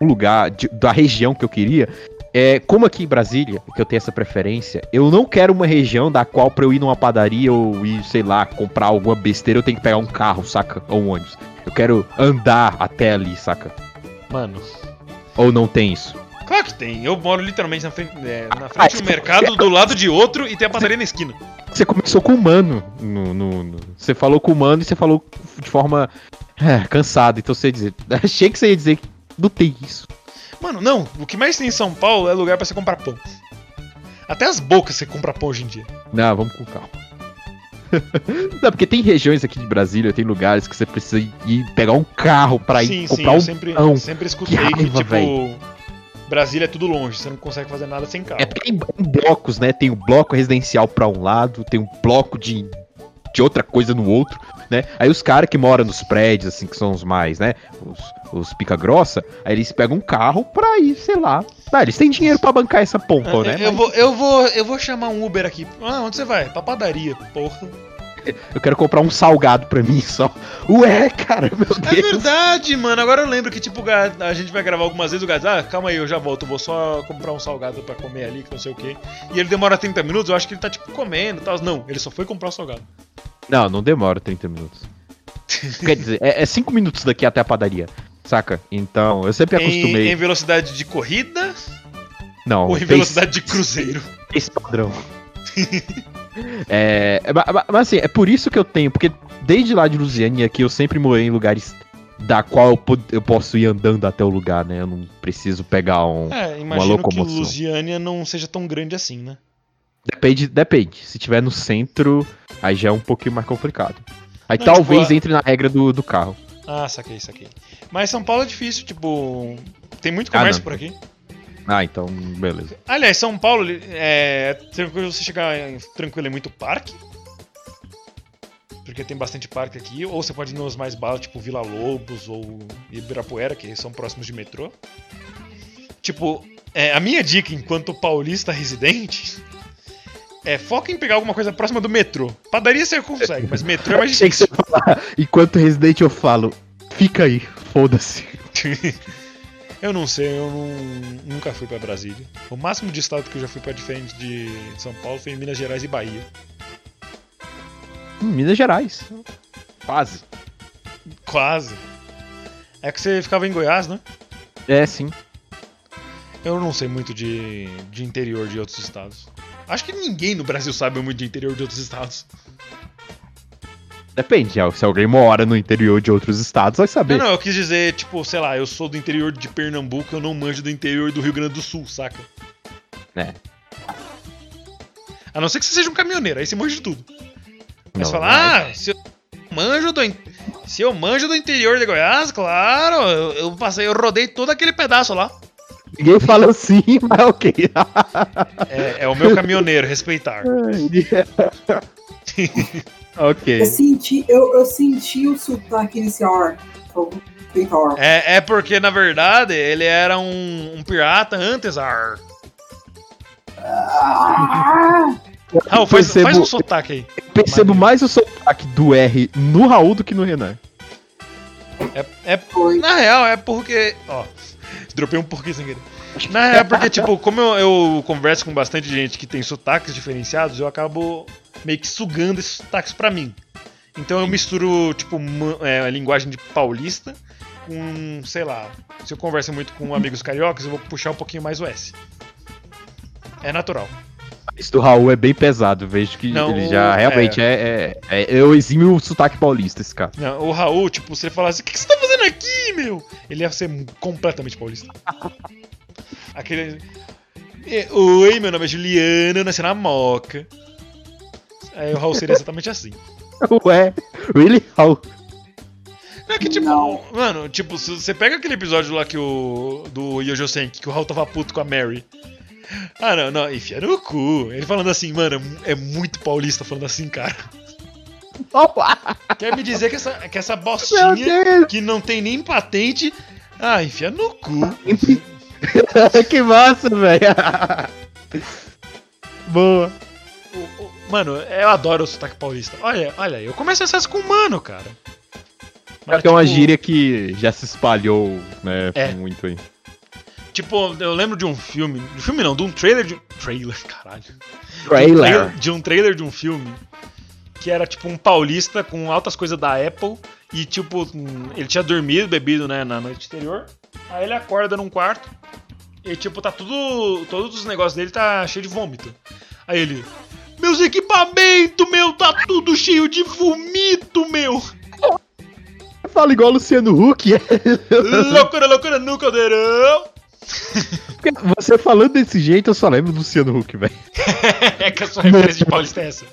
lugar, de- da região que eu queria, é, como aqui em Brasília, que eu tenho essa preferência, eu não quero uma região da qual pra eu ir numa padaria ou ir, sei lá, comprar alguma besteira, eu tenho que pegar um carro, saca? Ou um ônibus. Eu quero andar até ali, saca? Mano, Ou não tem isso? claro que tem. Eu moro literalmente na frente, é, na Ah, frente do você- mercado, do lado de outro e tem a padaria na esquina. Você começou com o mano. No, no- no- você falou com o mano e você falou de forma é, cansada. Então você ia dizer. Achei que você ia dizer que não tem isso. Mano, não. O que mais tem em São Paulo é lugar pra você comprar pão. Até as bocas você compra pão hoje em dia. Não, vamos com calma. Não, porque tem regiões aqui de Brasília, tem lugares que você precisa ir pegar um carro pra ir sim, sim, comprar eu um sempre, pão. sempre escutei Que que, raiva, tipo, véi. Brasília é tudo longe, você não consegue fazer nada sem carro. É porque tem em blocos, né? Tem o bloco residencial pra um lado, tem um bloco de, de outra coisa no outro, né? Aí os caras que moram nos prédios, assim, que são os mais, né? Os, os pica grossa, aí eles pegam um carro pra ir, sei lá, Tá, eles têm dinheiro pra bancar essa pompa, né? eu, vou, eu, vou, eu vou chamar um Uber aqui. Ah, onde você vai? Pra padaria, porra. Eu quero comprar um salgado pra mim só. Ué, cara, meu É Deus. verdade, mano. Agora eu lembro que, tipo, a gente vai gravar algumas vezes o Gás, ah, calma aí, eu já volto, eu vou só comprar um salgado pra comer ali, que não sei o quê. E ele demora 30 minutos, eu acho que ele tá, tipo, comendo e tal. Não, ele só foi comprar o salgado. Não, não demora 30 minutos. Quer dizer, é 5 minutos daqui até a padaria. Saca? Então, eu sempre Em, acostumei. em velocidade de corrida Não, ou em fez- velocidade de cruzeiro? Esse padrão. é, ma- mas assim, é por isso que eu tenho, porque desde lá de Lusiane aqui eu sempre morei em lugares da qual eu, eu posso ir andando até o lugar, né? Eu não preciso pegar um. É, imagino que. Lusiânia não seja tão grande assim, né? Depende, depende. Se tiver no centro, aí já é um pouquinho mais complicado. Aí Não, talvez tipo, entre na regra do, do carro. Ah, saquei, saquei. Mas São Paulo é difícil, tipo. Tem muito Ah, comércio não. por aqui. Ah, então, beleza. Aliás, São Paulo é tranquilo você chegar em- tranquilo em muito parque. Porque tem bastante parque aqui. Ou você pode ir nos mais baixos, tipo Vila Lobos ou Ibirapuera, que são próximos de metrô. Tipo, é, a minha dica enquanto paulista residente é foca em pegar alguma coisa próxima do metrô. Padaria você consegue, mas metrô é mais difícil. enquanto residente eu falo, fica aí, foda-se. eu não sei, eu não- nunca fui pra Brasília. O máximo de estado que eu já fui pra diferente de São Paulo foi em Minas Gerais e Bahia. Hum, Minas Gerais. Quase. Quase. É que você ficava em Goiás, né? É, sim. Eu não sei muito de, de interior de outros estados. Acho que ninguém no Brasil sabe muito de interior de outros estados. Depende, é, se alguém mora no interior de outros estados, vai saber. Não, não, eu quis dizer, tipo, sei lá, eu sou do interior de Pernambuco, eu não manjo do interior do Rio Grande do Sul, saca? É. A não ser que você seja um caminhoneiro, aí você manja de tudo. Mas fala, ah, se eu manjo do, in- se eu manjo do interior de Goiás, claro, eu, eu passei, eu rodei todo aquele pedaço lá. Ninguém fala assim, mas ok. É, é o meu caminhoneiro, respeitar. ok. Eu senti, eu, eu senti o sotaque inicial. É, é porque, na verdade, ele era um, um pirata antes. Ar. Ah, Raul, faz, percebo- faz um sotaque aí. Percebo mais o sotaque do R no Raul do que no Renan. É, é- na real, é porque. Ó, dropei um porquê sem querer. Na real, é porque, tipo, como eu, eu converso com bastante gente que tem sotaques diferenciados, eu acabo meio que sugando esses sotaques pra mim. Então eu misturo, tipo, é, a linguagem de paulista com, sei lá, se eu converso muito com amigos cariocas, eu vou puxar um pouquinho mais o S. É natural. Esse do Raul é bem pesado, vejo que Não, ele já realmente é. É, é, eu exime o sotaque paulista, esse cara. Não, o Raul, tipo, se ele falasse, o que que você tá fazendo aqui, meu? Ele ia ser completamente paulista. Aquele. "É, Oi, meu nome é Juliana, eu nasci na Moca. Aí o Raul seria exatamente assim. Ué, really? Raul? Não é que, tipo, Não. mano, tipo, você pega aquele episódio lá que o. do Yojo Senki, que o Raul tava puto com a Mary. Ah, não, não, enfia no cu. Ele falando assim, mano, é muito paulista falando assim, cara. Quer me dizer que essa, que essa bostinha que não tem nem patente. Ah, enfia no cu. que massa, velho! Boa. Mano, eu adoro o sotaque paulista. Olha, olha, eu começo acesso com mano, cara. Mas, é uma tipo, gíria que já se espalhou, né, É. muito aí. Tipo, eu lembro de um filme. De um filme não, de um trailer de. Trailer, caralho. De um Trailer. De um trailer de um filme. Que era tipo um paulista com altas coisas da Apple. E tipo, hum, ele tinha dormido, bebido, né, na noite anterior. Aí ele acorda num quarto. E tipo, tá tudo. Todos os negócios dele tá cheio de vômito. Aí ele. Meus equipamentos, meu, tá tudo cheio de vomito, meu! Fala igual o Luciano Huck. loucura, loucura no caldeirão! Você falando desse jeito, eu só lembro do Luciano Huck, velho. é que a sua referência de paulista é essa.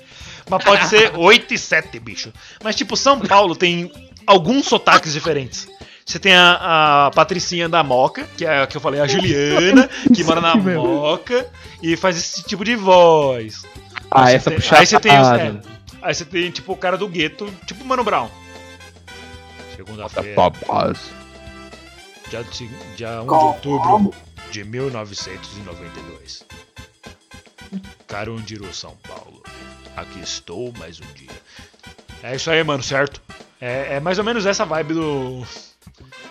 Mas pode ser 8 e 7, bicho. Mas, tipo, São Paulo tem alguns sotaques diferentes. Você tem a, a Patricinha da Moca, que é a que eu falei, a Juliana, que mora na. Moca e faz esse tipo de voz. Ah, Aí essa você tem- puxada. Aí você tem, os, é, aí você tem, tipo, o cara do gueto, tipo Mano Brown. Segunda-feira, dia, de- dia 1 de outubro. de 1992. Carandiru, São Paulo. Aqui estou mais um dia. É isso aí, mano, certo? É, é mais ou menos essa vibe do.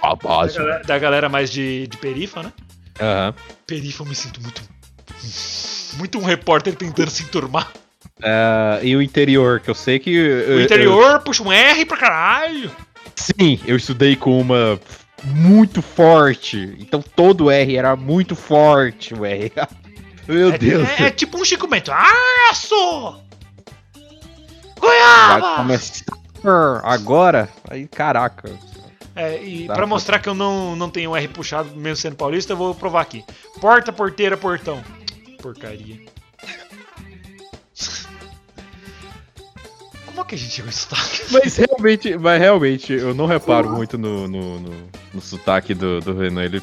A Da base. galera, da galera mais de, de perifa, né? Aham. Perifa eu me sinto muito. Muito um repórter tentando se enturmar. É, e o interior, que eu sei que. O interior puxa um R pra caralho. sim, eu estudei com uma muito forte. Então todo R era muito forte, o R. Meu É, Deus. é- é tipo um Chico Bento. Aço! Goiaba! agora? Aí, caraca. É, e Tá, pra tá. mostrar que eu não, não tenho um R puxado, mesmo sendo paulista, eu vou provar aqui. Porta, porteira, portão. Porcaria. Como é que a gente chegou a sotaque? Mas realmente, mas realmente, eu não reparo muito no, no, no- no sotaque do, do Renan. Ele,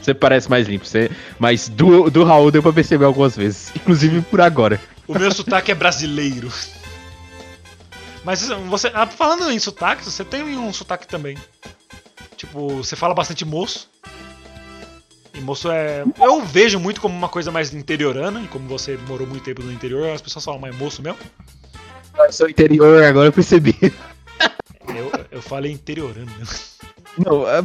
você parece mais limpo, você, mas do, do Raul deu pra perceber algumas vezes. Inclusive por agora. O meu sotaque é brasileiro. Mas você. ah, Falando em sotaque, você tem um sotaque também. Tipo, você fala bastante moço. E moço é. Eu vejo muito como uma coisa mais interiorana, e como você morou muito tempo no interior, as pessoas falam mais moço mesmo. Eu sou interior, agora eu percebi. Eu, eu falei interiorano mesmo. Não, é-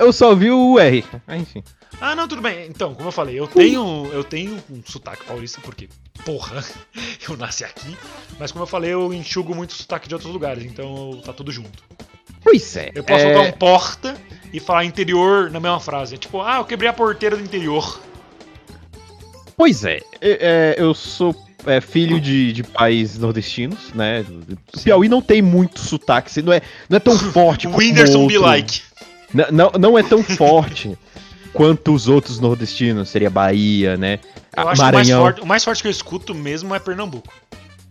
eu só vi o R. Ah, enfim. Ah, não, tudo bem. Então, como eu falei, eu tenho, eu tenho um sotaque paulista, porque, porra, eu nasci aqui. Mas como eu falei, eu enxugo muito sotaque de outros lugares, então tá tudo junto. Pois é. Eu posso é, soltar um porta e falar interior na mesma frase. Tipo, ah, eu quebrei a porteira do interior. Pois é, é, é, eu sou é, filho de, de pais nordestinos, né? O Piauí não tem muito sotaque, assim, não é, não é tão forte O como Whindersson be like. N- Não, não é tão forte quanto os outros nordestinos, seria Bahia, né? Eu acho que o mais, Maranhão, forte, o mais forte que eu escuto mesmo é Pernambuco.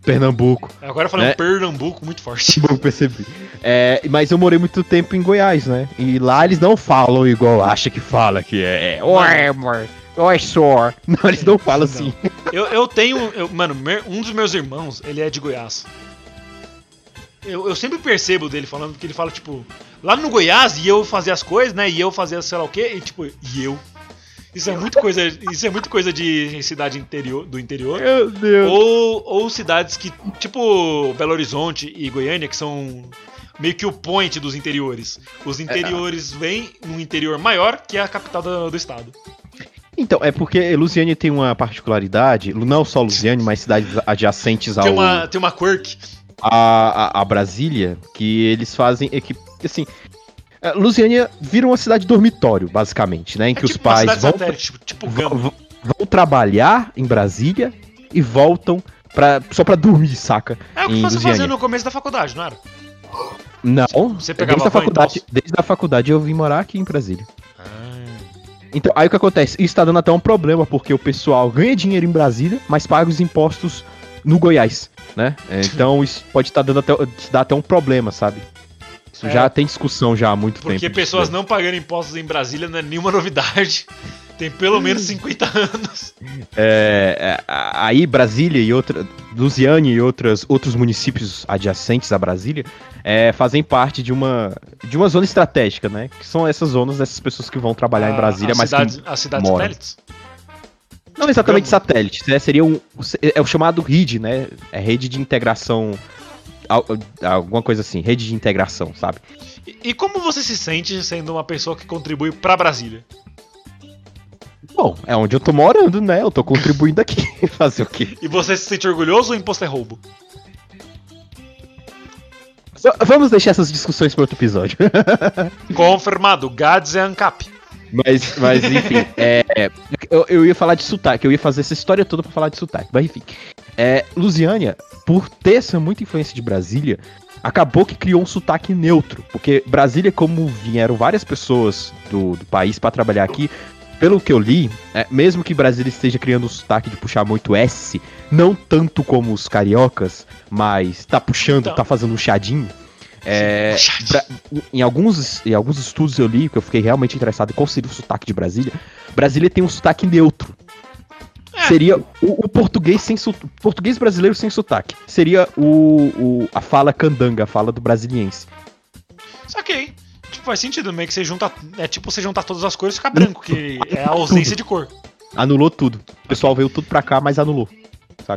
Pernambuco. Agora eu falei Né? Pernambuco muito forte. Bom, percebi. É, mas eu morei muito tempo em Goiás, né? E lá eles não falam igual acha que fala, que é. é, Oi, amor. Oi, sor. Não, eles não falam assim. Eu, eu tenho. eu- mano, um dos meus irmãos, ele é de Goiás. Eu, eu sempre percebo dele falando que ele fala, tipo, lá no Goiás e eu fazia as coisas, né? E eu fazia sei lá o quê, e tipo, e eu. Isso é muito coisa, isso é muito coisa de cidade interior, do interior. Meu Deus. Ou, ou cidades que, tipo Belo Horizonte e Goiânia, que são meio que o point dos interiores. Os interiores vêm num interior maior que a capital do, do estado. Então, é porque Lusiane tem uma particularidade, não só Lusiane, mas cidades adjacentes ao, Tem uma, tem uma quirk. a, a, a Brasília, que eles fazem. É que, assim. É, Lusiânia vira uma cidade dormitório, basicamente, né? Em É que os tipo uma pais vão, satélite, tipo, tipo vão, vão trabalhar em Brasília e voltam pra, só pra dormir, saca? É o que você fazia no começo da faculdade, não era? Não, Você pegava desde a faculdade, desde a faculdade eu vim morar aqui em Brasília. Ah, Então, aí o que acontece? Isso tá dando até um problema, porque o pessoal ganha dinheiro em Brasília, mas paga os impostos no Goiás, né? Então isso pode estar dando até, dar até um problema, sabe? Isso É. já tem discussão já há muito porque tempo. pessoas disso não pagando impostos em Brasília não é nenhuma novidade. Tem pelo menos 50 anos. É, é, aí Brasília e outra, Lusiane e outras, outros municípios adjacentes a Brasília é, fazem parte de uma, de uma zona estratégica, né? Que são essas zonas dessas pessoas que vão trabalhar em A- Brasília, as mas que cidades, as cidades moram. satélites. não exatamente satélites, né? Seria um, é o chamado RID, né? É rede de integração, alguma coisa assim, rede de integração, sabe? E, e como você se sente sendo uma pessoa que contribui pra Brasília? Bom, é onde eu tô morando, né? Eu tô contribuindo aqui. Fazer o quê? E você se sente orgulhoso ou imposto é roubo? Vamos deixar essas discussões para outro episódio. Confirmado, Gads é ANCAP. Mas, mas enfim, é, eu, eu ia falar de sotaque, eu ia fazer essa história toda pra falar de sotaque, mas enfim. É, Lusiânia, por ter essa muita influência de Brasília, acabou que criou um sotaque neutro, porque Brasília, como vieram várias pessoas do, do país pra trabalhar aqui, pelo que eu li, é, mesmo que Brasília esteja criando um sotaque de puxar muito S, não tanto como os cariocas, mas tá puxando, Então. tá fazendo um chadinho. É, Bra- em, alguns, em alguns estudos eu li, que eu fiquei realmente interessado em qual seria o sotaque de Brasília. Brasília tem um sotaque neutro. É. Seria o, o português sem português brasileiro sem sotaque. Seria o, o- a fala candanga, a fala do brasiliense. Saquei. Tipo, faz sentido, meio que você junta. É tipo você juntar todas as cores e ficar branco, que é a ausência de cor. Anulou tudo. O pessoal veio tudo pra cá, mas anulou.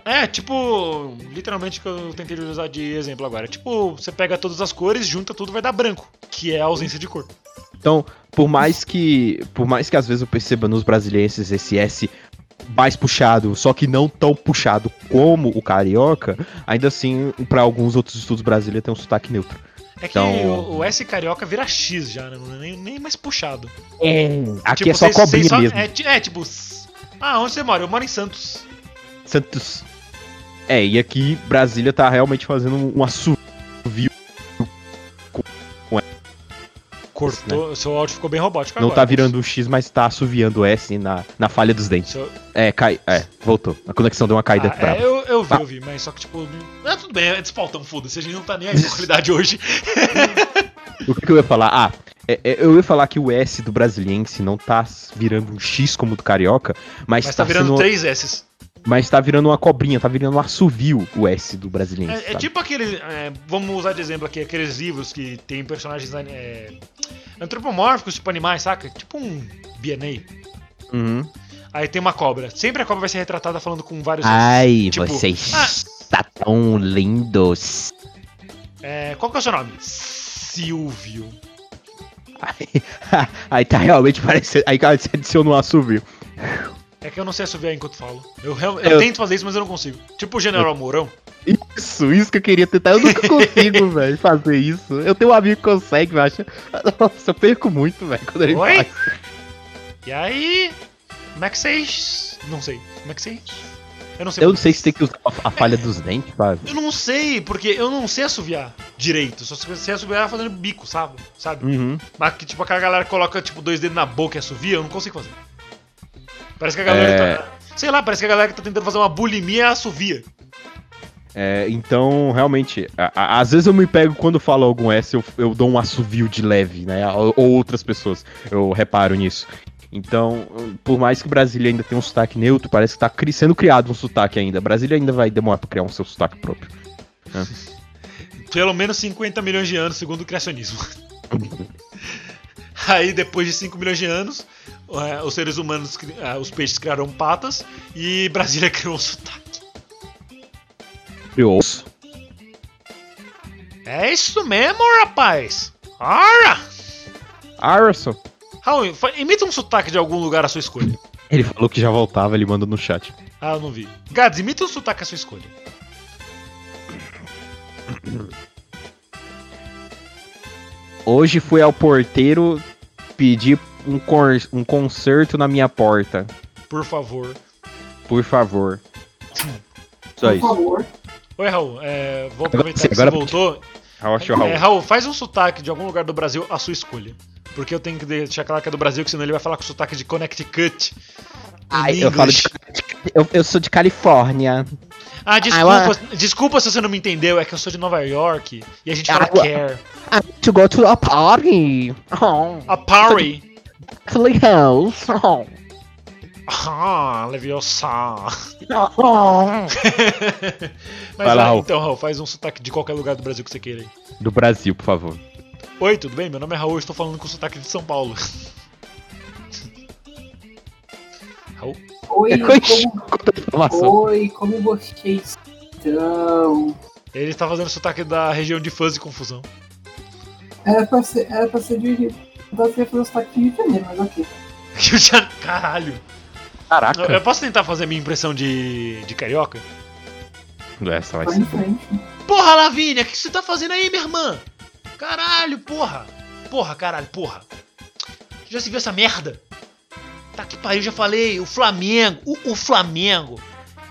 É, tipo, literalmente que eu tentei usar de exemplo agora. Tipo, você pega todas as cores, junta tudo, vai dar branco, que é a ausência de cor. Então, por mais que. Por mais que às vezes eu perceba nos brasileiros esse S mais puxado, só que não tão puxado como o carioca, ainda assim, pra alguns outros estudos brasileiros tem um sotaque neutro. É que Então- o, S carioca vira X já, né? É nem, nem mais puxado. Aqui Tipo, é só vocês só- mesmo. É, é, tipo. Ah, onde você mora? Eu moro em Santos. Santos. É, e aqui Brasília tá realmente fazendo um assovio. Cortou. Seu áudio ficou bem robótico Não agora. tá virando um X, mas tá assoviando o S na, na falha dos dentes. Seu- É, cai. É, voltou. A conexão deu uma caída Ah, é, eu, eu vi, Ah. eu vi, mas só que, tipo. Ah, tudo bem, é despautão, foda-se. A gente não tá nem aí com qualidade hoje. O que, que eu ia falar? Ah, é- é, eu ia falar que o S do brasiliense não tá virando um X como o do carioca, mas, Mas tá virando sendo, três S. Mas tá virando uma cobrinha, tá virando um assovio o S do brasiliense. É, é tipo aquele. é, vamos usar de exemplo aqui, aqueles livros que tem personagens é, antropomórficos, tipo animais, saca? Tipo um BNA. Uhum. Aí tem uma cobra. Sempre a cobra vai ser retratada falando com vários. Ai, Tipo, vocês ah. tá tão lindos. É, qual que é o seu nome? Silvio. Aí tá realmente parecendo. Aí você adiciona um assovio. É que eu não sei assoviar enquanto falo. Eu, eu Eu- tento fazer isso, mas eu não consigo. Tipo o General Mourão. Isso, isso que eu queria tentar. Eu nunca consigo, velho, fazer isso. Eu tenho um amigo que consegue, eu acho. Nossa, eu perco muito, velho, quando ele Oi? faz. E aí? Como é que vocês. Não sei. Como é que vocês. Eu não sei. Eu não sei se tem que usar a a falha dos dentes, sabe? Eu não sei, porque eu não sei assoviar direito. Só sei assoviar fazendo bico, sabe? Sabe? Uhum. Mas que tipo aquela galera coloca tipo dois dedos na boca e assovia, eu não consigo fazer. Parece que a galera É. tá. Sei lá, parece que a galera que tá tentando fazer uma bulimia assovia. É, então, realmente, a- a- às vezes eu me pego quando falo algum S, eu, eu dou um assovio de leve, né? Ou, ou outras pessoas, eu reparo nisso. Então, por mais que Brasília ainda tenha um sotaque neutro, parece que tá cri- sendo criado um sotaque ainda. Brasília ainda vai demorar pra criar um seu sotaque próprio. Pelo menos 50 milhões de anos, segundo o criacionismo. Aí, depois de 5 milhões de anos, é, os seres humanos, ah, os peixes criaram patas e Brasília criou um sotaque. Eu É isso mesmo, rapaz! Ora! Arson, Raul, fa- imita um sotaque de algum lugar à sua escolha. ele falou que já voltava, ele manda no chat. Ah, eu não vi. Gads, imita um sotaque à sua escolha. Hoje fui ao porteiro pedir um, cor- um concerto na minha porta. Por favor. Por favor. Só Por isso. favor. Oi, Raul, é, vou Agora aproveitar sim, que você agora- voltou. Raul, É, Raul. Raul, faz um sotaque de algum lugar do Brasil à sua escolha. Porque eu tenho que deixar claro que é do Brasil, que senão ele vai falar com sotaque de Connecticut. Ai, eu falo de, eu, eu sou de Califórnia. Ah, desculpa, desculpa se você não me entendeu, é que eu sou de Nova York e a gente fala Ah, ué. care. I need to go to a party. Oh, A party. Oh. Ah, Leviosa. Mas Vai lá, ah, Raul. então, Raul, faz um sotaque de qualquer lugar do Brasil que você queira aí. Do Brasil, por favor. Oi, tudo bem? Meu nome é Raul e estou falando com sotaque de São Paulo. Raul? Oi, Ixi, como, informação. oi, como vocês estão? Ele está fazendo sotaque da região de fãs e confusão. Era pra ser, era pra ser de. Eu querendo fazer o sotaque de Rio de Janeiro, mas ok. Eu já- Caralho. Caraca. Eu posso tentar fazer a minha impressão de, de carioca? Essa vai Vai ser. Porra, Lavínia, o que você tá fazendo aí, minha irmã? Caralho, porra. Porra, caralho, porra. Já se viu essa merda? Tá que pariu, já falei. O Flamengo, o, o Flamengo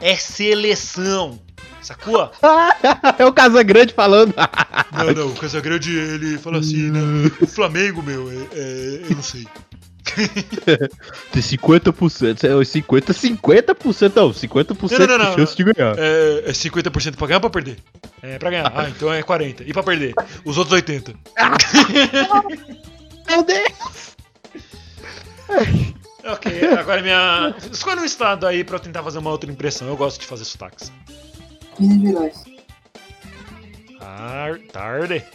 é seleção. Sacou? é o Casagrande falando. Não, não, o Casagrande, ele fala assim, né? O Flamengo, meu, é, é- eu não sei. Tem 50%. É 50%, 50%. Não, 50% Não, não, não, de chance de ganhar. É, é 50% pra ganhar ou pra perder? É pra ganhar. Ah, então é 40. E pra perder? Os outros 80. Meu Deus. Ok, agora minha. Escolha um estado aí pra eu tentar fazer uma outra impressão. Eu gosto de fazer sotaques. Minas Gerais. Tar- Tarde.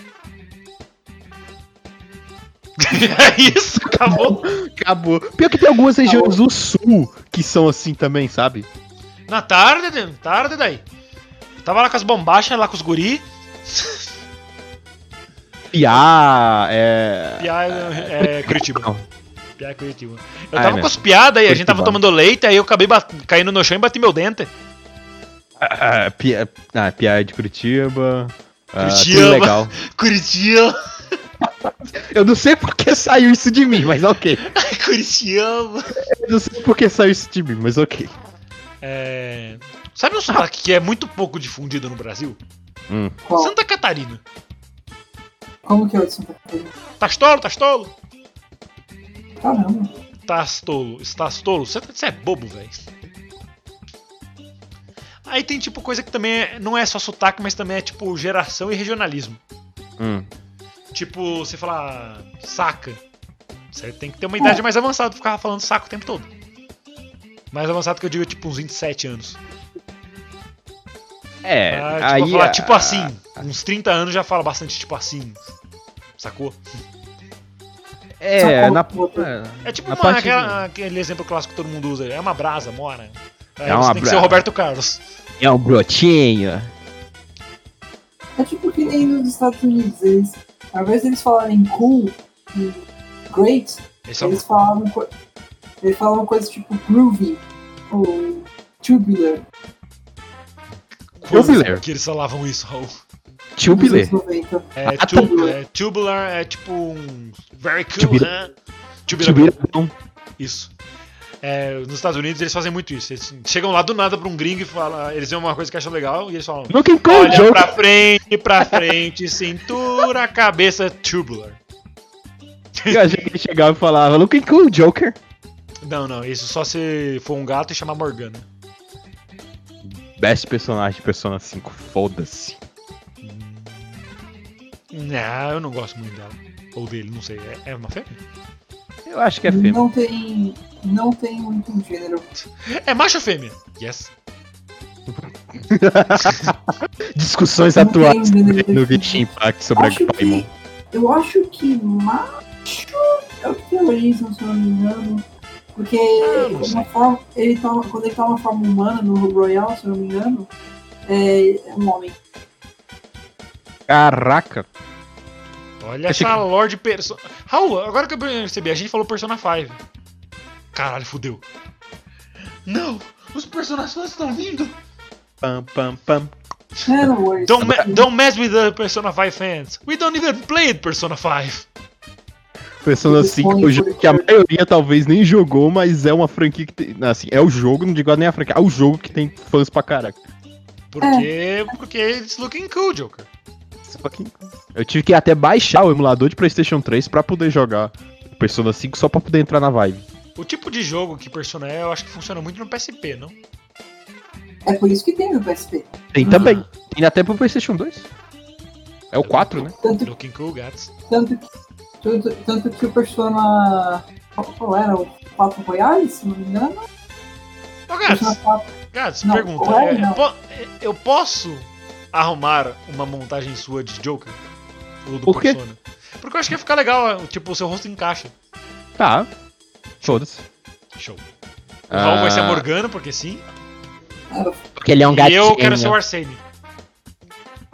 é isso, acabou. Acabou. Pior que tem algumas regiões do sul que são assim também, sabe? Na tarde, tarde daí. Tava lá com as bombachas, lá com os guri. Piá, é. Piá é, é Curitiba. Não. Piá é Curitiba. Eu Ah, é tava com as piadas aí, a gente tava tomando leite, aí eu acabei caindo no chão e bati meu dente. Ah, ah, Piá é de Curitiba. Curitiba. legal. Curitiba. Eu não sei porque saiu isso de mim, mas ok. Curitiba. Eu não sei porque saiu isso de mim, mas ok. É... Sabe um sotaque que é muito pouco difundido no Brasil? Hum. Santa Catarina. Como que é o de Santa Catarina? Tastolo, tastolo. Caramba. Tastolo, estás tolo. Você você é bobo, velho. Aí tem tipo coisa que também é- não é só sotaque, mas também é tipo geração e regionalismo. Hum. Tipo, você falar saca. Você tem que ter uma idade mais avançada pra ficar falando saco o tempo todo. Mais avançado que eu digo, tipo, uns 27 anos. É, Ah, tipo, aí. falar tipo assim. Uns 30 anos já fala bastante tipo assim. Sacou? É, Sacou? na. Outro. é. É tipo uma- parte aquela- aquele exemplo clássico que todo mundo usa. É uma brasa, mora. É você uma tem que ser o Roberto Carlos. É um brotinho. É tipo que nem nos Estados Unidos. Eles, ao invés de eles falarem cool e great, é eles falavam, co- eles falavam coisas tipo groovy ou tubular. Quando Tubular. que eles falavam isso, Raul? Tubular. anos 90. É, Ah, tu- tubular. é, tubular é tipo um. Very cool, Tubira- né? Tubular. Tubular. Isso. É, nos Estados Unidos eles fazem muito isso. Eles chegam lá do nada pra um gringo e falam. Eles veem uma coisa que acham legal e eles falam. Looking Olha Joker. pra frente, pra frente, cintura, cabeça, tubular. Eu achei que ele chegava e falava, looking cool, Joker. Não, não, isso só se for um gato e chamar Morgana. Best personagem de Persona 5, foda-se. Não, eu não gosto muito dela. Ou dele, não sei. É, é uma fêmea? Eu acho que é fêmea. Não tem, não tem muito um gênero. É macho ou fêmea? Yes. Discussões Não atuais no. Genshin Impact sobre Acho a Paimon. eu acho que macho é o que tem origem, se eu não me engano. Porque Ah, forma, ele tá, quando ele tá uma forma humana no Royal, se eu não me engano, é, é um homem. Caraca. Olha essa Lorde Persona. Raul, agora que eu percebi, a gente falou Persona 5. Caralho, fudeu. Não! Os personagens estão vindo! Pam, pam, pam. Don't, ma don't mess with the Persona 5 fans. We don't even play Persona 5. Persona Eles 5 é põem um jogo que a maioria talvez nem jogou, mas é uma franquia que tem. Assim, é o jogo, não digo nem a franquia, é o jogo que tem fãs pra caraca. Porque, porque it's looking cool, Joker. Eu tive que até baixar o emulador de PlayStation 3 pra poder jogar Persona 5 só pra poder entrar na vibe. O tipo de jogo que Persona é, eu acho que funciona muito no PSP, não? É por isso que tem no PSP. Tem também. Tem até pro PlayStation 2. É o 4, né? Tanto, Looking cool, gats. tanto, que- tanto, tanto que o Persona. Qual, era? O 4 Royales, se não me engano? Ô, Gats, Persona 4. Gats, Não, pergunta. qual é? é, Não. po- eu posso arrumar uma montagem sua de Joker? Ou do Por quê? Persona? Porque eu acho que ia ficar legal, tipo, o seu rosto encaixa. Tá. Foda-se. Show. O Raul vai ser a Ah. Morgana, porque sim. Porque ele é um e eu quero ser o Arsene.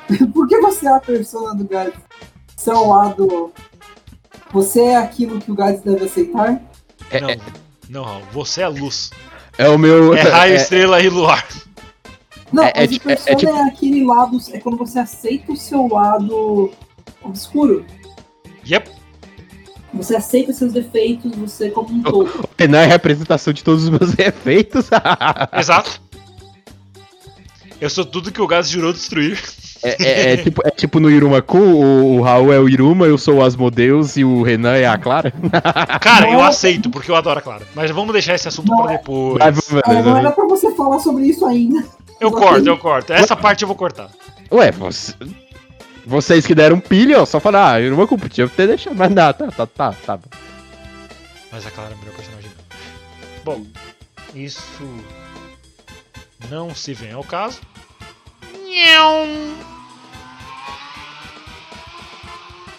Por que você é a persona do Gads? Você é o lado. Você é aquilo que o Gads deve aceitar? É, Não, é, não, Raul. Você é luz. é o meu. É raio, é- estrela e luar. Não, É- é mas o é- é persona é, tipo- aquele lado. É quando você aceita o seu lado obscuro. Yep. Você aceita seus defeitos, você como um todo. O Renan é a representação de todos os meus efeitos. Exato. Eu sou tudo que o Gats jurou destruir. é, é- é tipo, é tipo no Irumaku, o, o Raul é o Iruma, eu sou o Asmodeus e o Renan é a Clara. Cara, eu Não. aceito, porque eu adoro a Clara. Mas vamos deixar esse assunto Não. pra depois. Vai, vai, É, não era pra você falar sobre isso ainda. Eu corto, eu corto. Essa parte eu vou cortar. Ué, você- vocês que deram pilha, ó, só falar, ah, Irumaku, podia ter deixado, mas não, tá, tá, tá, tá. Mas a Clara é melhor personagem. Bom, isso não se vem ao caso.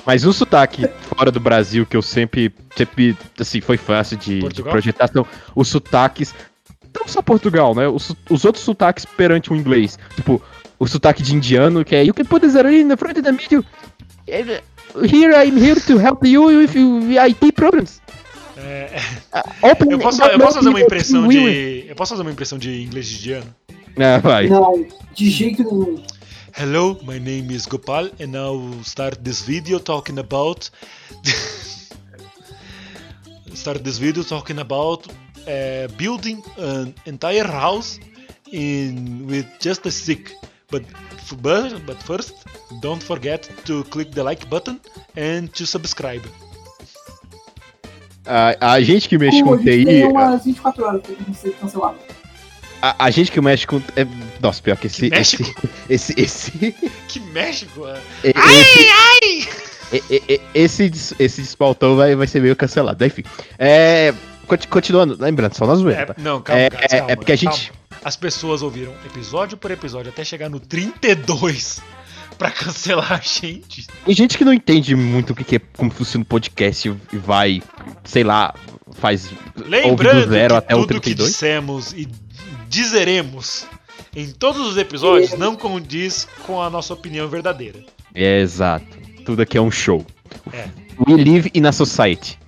Mas o sotaque fora do Brasil que eu sempre, sempre assim, foi fácil de, de Portugal? projetar são os sotaques. Não só Portugal, né? Os, os outros sotaques perante o inglês. Tipo, o sotaque de indiano, que é You can put this in the front of the video. Here I'm here to help you with your IT problems. É, Open eu, posso, eu posso fazer uma impressão de. Eu posso fazer uma impressão de inglês indiano? Ah, vai. Não, de jeito nenhum. Hello, my name is Gopal, and I'll start this video talking about. start this video talking about uh, building an entire house in with just a stick. But but but first, don't forget to click the like button and to subscribe. A, a gente que mexe Pô, com a gente TI. tem umas 24 horas pra gente ser cancelado. A, a gente que mexe com. É, nossa, pior que esse. Que esse, esse, esse, Que México! é? esse, e- e- esse, des- esse despaltão vai, vai ser meio cancelado. Enfim. É, continuando, lembrando, só na zoeira. tá? É, não, calma, É, é- calma, é porque a gente- calma. As pessoas ouviram episódio por episódio até chegar no 32 pra cancelar a gente. Tem gente que não entende muito o que, que é como funciona o podcast e vai, sei lá, faz. Lembrando do zero que até o tudo que 32. dissemos e dizeremos em todos os episódios não condiz com a nossa opinião verdadeira. É exato. Tudo aqui é um show. É. We live in a society.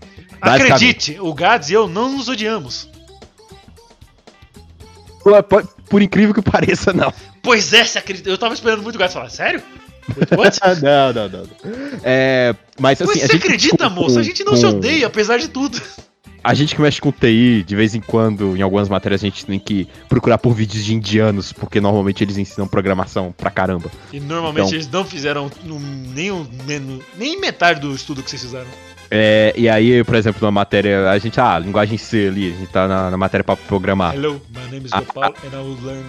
Acredite, o Gads e eu não nos odiamos. Por, por- por incrível que pareça, não. Pois é, você acredita? Eu tava esperando muito o Gads falar, sério? Não, não, não. É, mas assim, Mas a você gente acredita, com- moça? A gente não se com- odeia, apesar de tudo. A gente que mexe com TI, de vez em quando, em algumas matérias, a gente tem que procurar por vídeos de indianos, porque normalmente eles ensinam programação pra caramba. E normalmente Então- eles não fizeram um- nem, o menos, nem metade do estudo que vocês fizeram. É, e aí, por exemplo, na matéria, a gente, ah, linguagem C ali, a gente tá na, na matéria pra programar. Hello, my name is Ah, Gopal and I will learn,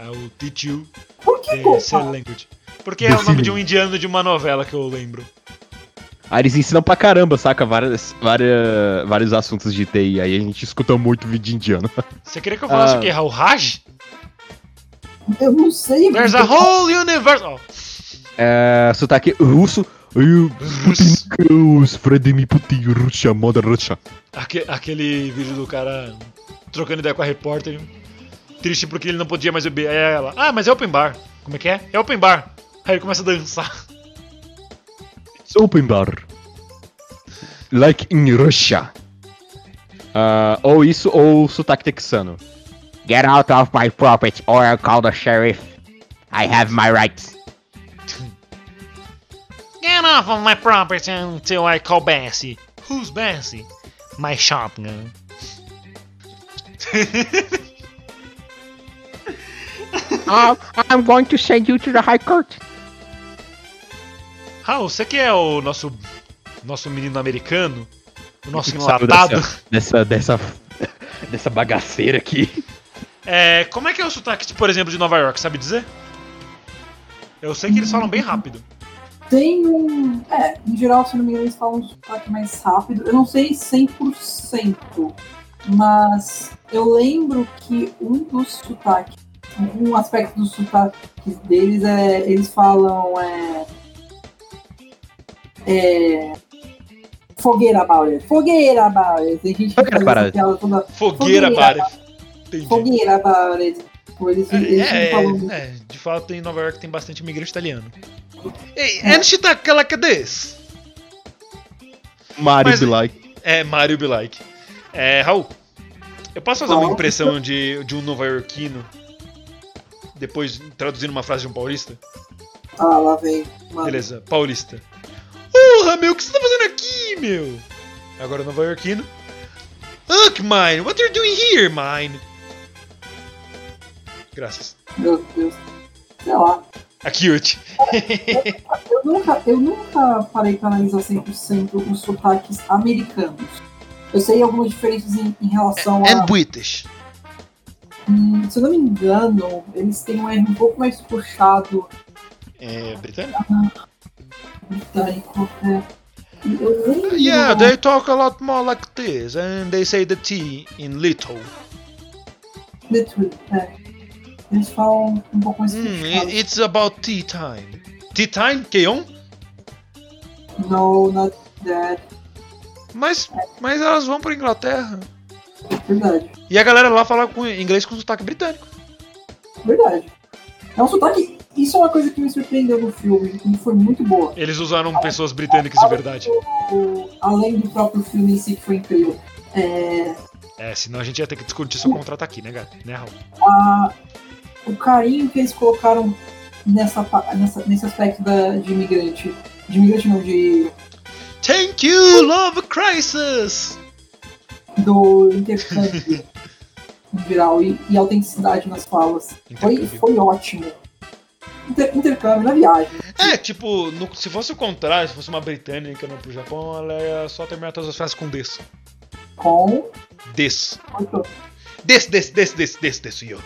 I will teach you Por que the C Gopal? language. Porque é o nome de um indiano de uma novela que eu lembro. Aí eles ensinam pra caramba, saca? Várias, várias, vários assuntos de TI. Aí a gente escuta muito vídeo indiano. Você queria que eu falasse Ah. o quê? O Raj? Eu não sei. There's a whole universe. Oh, É, sotaque russo. Eu, os Vladimir Putin, Rússia, moda aque- aquele vídeo do cara trocando ideia com a repórter. Triste porque ele não podia mais beber. Aí ela, ah, mas é open bar. Como é que é? É open bar. Aí ele começa a dançar. It's open bar. Like in Russia. Ah, ou isso, ou sotaque texano. Get out of my property or I'll call the sheriff. I have my rights. Get off of my property until I call Bessie. Who's Bessie? My shotgun. Ah, I'm going to send you to the high court. Raul, você que é o nosso nosso menino americano, o nosso enlatado, Dessa, dessa, dessa bagaceira aqui. é, como é que é o sotaque, por exemplo, de Nova York, sabe dizer? Eu sei que eles falam bem rápido. Tem um. É, em geral, se não me engano, eles falam um sotaque mais rápido. Eu não sei 100%, mas eu lembro que um dos sotaques, um aspecto dos sotaques deles é. Eles falam. É, é, fogueira it. Fogueira it. Tem gente que Fogueira faz essa toda. Fogueira, Fogueira. Entendi. Fogueira about Eles, eles É, falando. é, de fato, em Nova York tem bastante imigrante italiano. Ei, and she tá like this? Mario Mas- be like. É, Mario be like. É, Raul, eu posso fazer uma impressão de, de um nova-iorquino depois traduzindo uma frase de um paulista? Ah, lá vem. Mano. Beleza, paulista. Porra, meu, o que você tá fazendo aqui, meu? Agora nova-iorquino. Look, mine, what are you doing here, mine? Graças. Meu Deus. Sei lá. A cute. Eu nunca, eu nunca parei pra analisar 100% os sotaques americanos. Eu sei algumas diferenças em, em relação a. And British. Hum, se eu não me engano, eles têm um R um pouco mais puxado É, britânico? britânico. É. Eu. Yeah, they talk a lot more like this, and they say the T in little. Literally, é. Eles falam um pouco mais Hmm, it's about tea time. Tea time, Keon? No, not that. Mas, mas elas vão pra Inglaterra. Verdade. E a galera lá fala com inglês com sotaque britânico. Verdade. É um sotaque. Isso é uma coisa que me surpreendeu no filme, e foi muito boa. Eles usaram pessoas britânicas de verdade. O- além do próprio filme em si, que foi incrível. É, É, senão a gente ia ter que discutir seu contrato aqui, né, gato? Né, Raul? a- o carinho que eles colocaram nessa, nessa, nesse aspecto da, de imigrante. De imigrante não, de, Thank you, love crisis! do intercâmbio geral e, e autenticidade nas falas. Foi, foi ótimo. Inter- intercâmbio na viagem. É, tipo, no- se fosse o contrário, se fosse uma britânica indo pro Japão, ela ia só terminar todas as frases com des. Com. Des. Des, des, des, des, des, des, eu.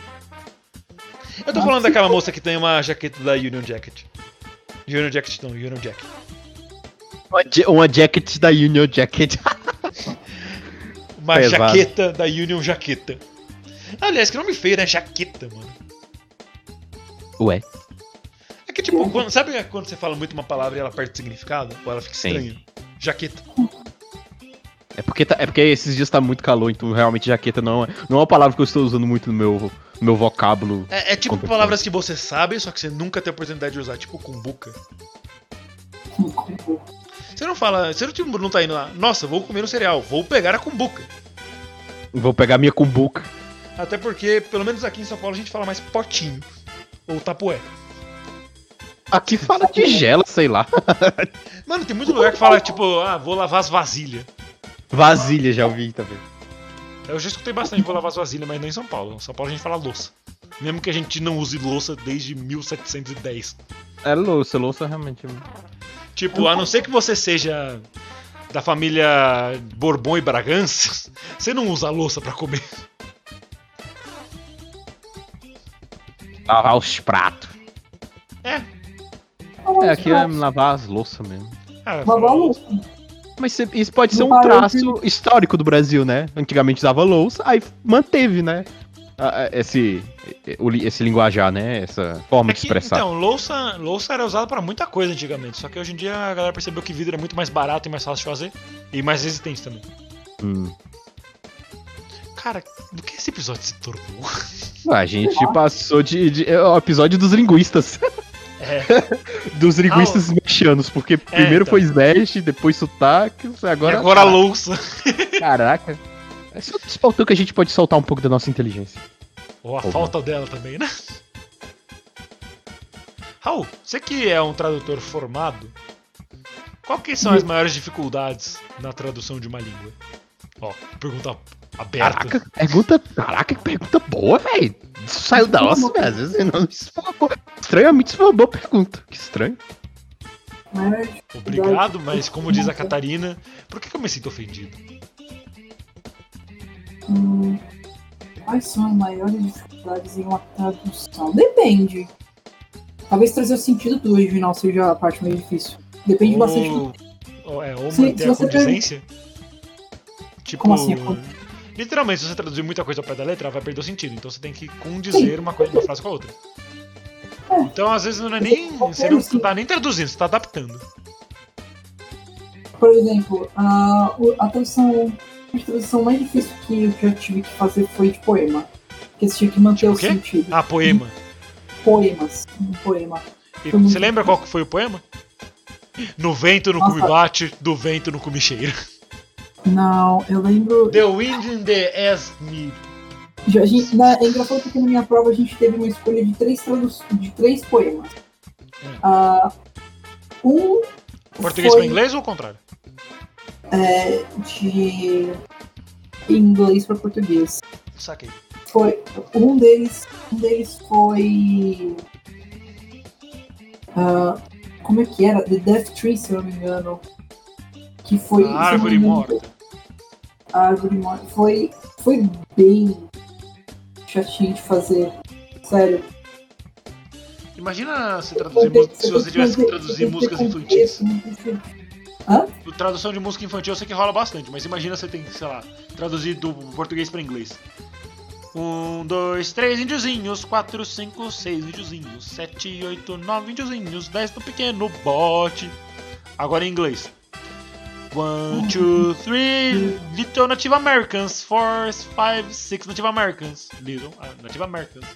Eu tô Ah, falando daquela moça que tem uma jaqueta da Union Jacket. Union Jacket não, Union Jacket. Uma, uma jacket da Union Jacket. Uma Pesado. jaqueta da Union Jaqueta. Aliás, que nome feio, né? Jaqueta, mano. Ué. É que tipo, quando- sabe quando você fala muito uma palavra e ela perde significado? Ou ela fica Sim. estranha? Jaqueta. É porque, tá- é porque esses dias tá muito calor, então realmente jaqueta não é, não é uma palavra que eu estou usando muito no meu, no meu vocábulo. É, é tipo palavras que você sabe, só que você nunca tem a oportunidade de usar, tipo cumbuca. Você não fala, você não, tipo, não tá indo lá, nossa, vou comer um cereal, vou pegar a cumbuca. Vou pegar minha cumbuca. Até porque, pelo menos aqui em São Paulo, a gente fala mais potinho. Ou tapué. Aqui fala tigela, sei lá. Mano, tem muito lugar que fala, tipo, ah, vou lavar as vasilhas. Vasilha, já ouvi também. Eu já escutei bastante vou lavar as vasilhas, mas não em São Paulo. Em São Paulo a gente fala louça. Mesmo que a gente não use louça desde 1710. É louça, louça realmente. Tipo, a não ser que você seja da família Bourbon e Bragança, você não usa louça pra comer. Lavar os pratos. É. É, aqui é lavar as louças mesmo. Ah, Lavar a louça. Mas isso pode ser um traço histórico do Brasil, né? Antigamente usava louça, aí manteve, né? Esse, esse linguajar, né? Essa forma É de que, expressar. então, louça, louça era usada pra muita coisa antigamente. Só que hoje em dia a galera percebeu que vidro é muito mais barato e mais fácil de fazer. E mais resistente também. Hum. Cara, do que esse episódio se tornou? A gente passou de, de- É o episódio dos linguistas. É, dos linguistas mexicanos, porque primeiro então. foi Smash, depois sotaque, agora. e agora a louça. Caraca. Esse é outro faltou que a gente pode soltar um pouco da nossa inteligência. Ou a Porra. falta dela também, né? Raul, você que é um tradutor formado, qual que são as maiores dificuldades na tradução de uma língua? Ó, pergunta aberta. Caraca, pergunta. Caraca, que pergunta boa, velho. Isso saiu da nossa, velho. Às vezes não. Isso foi uma boa. Estranhamente, isso foi uma boa pergunta. Que estranho. Obrigado, mas como diz a Catarina, por que que eu me sinto ofendido? hum, quais são as maiores dificuldades em uma tradução? Depende. Talvez trazer o sentido do original seja a parte mais difícil. Depende bastante do. Ou, ou, é, ou Se- manter se a condizência. Tipo, Como assim? Literalmente, se você traduzir muita coisa ao pé da letra, vai perder o sentido. Então você tem que condizer uma, coisa, uma frase com a outra. É. Então, às vezes, não é nem. Você não tá nem traduzindo, você tá adaptando. Por exemplo, a, a tradução. A tradução mais difícil que eu já tive que fazer foi de poema. Porque você tinha que manter Tipo o sentido. Ah, poema. Poemas. Um poema. E você lembra qual que foi o poema? No vento no Nossa. cume bate, do vento no cume cheira. Não, eu lembro. The wind in the ass me. Já, a gente, na, é engraçado porque na minha prova a gente teve uma escolha de três, de três poemas. Hum. Ah, um. Português foi, pra inglês ou o contrário? É, de inglês para português. Saquei. Foi um deles, um deles foi ah, como é que era? The Death Tree, se eu não me engano. Que foi. A árvore morta. A. Foi, foi bem chatinho de fazer. Sério. Imagina você traduzir música, se você tivesse que traduzir músicas infantis. Tradução de música infantil eu sei que rola bastante, mas imagina você tem sei lá, traduzir do português pra inglês. Um, dois, três índiozinhos, quatro, cinco, seis índiozinhos, sete, oito, nove índiozinhos, dez no pequeno bote. Agora em inglês. One, two, three, Little Native Americans. Four, five, six Native Americans. Little uh, Native Americans.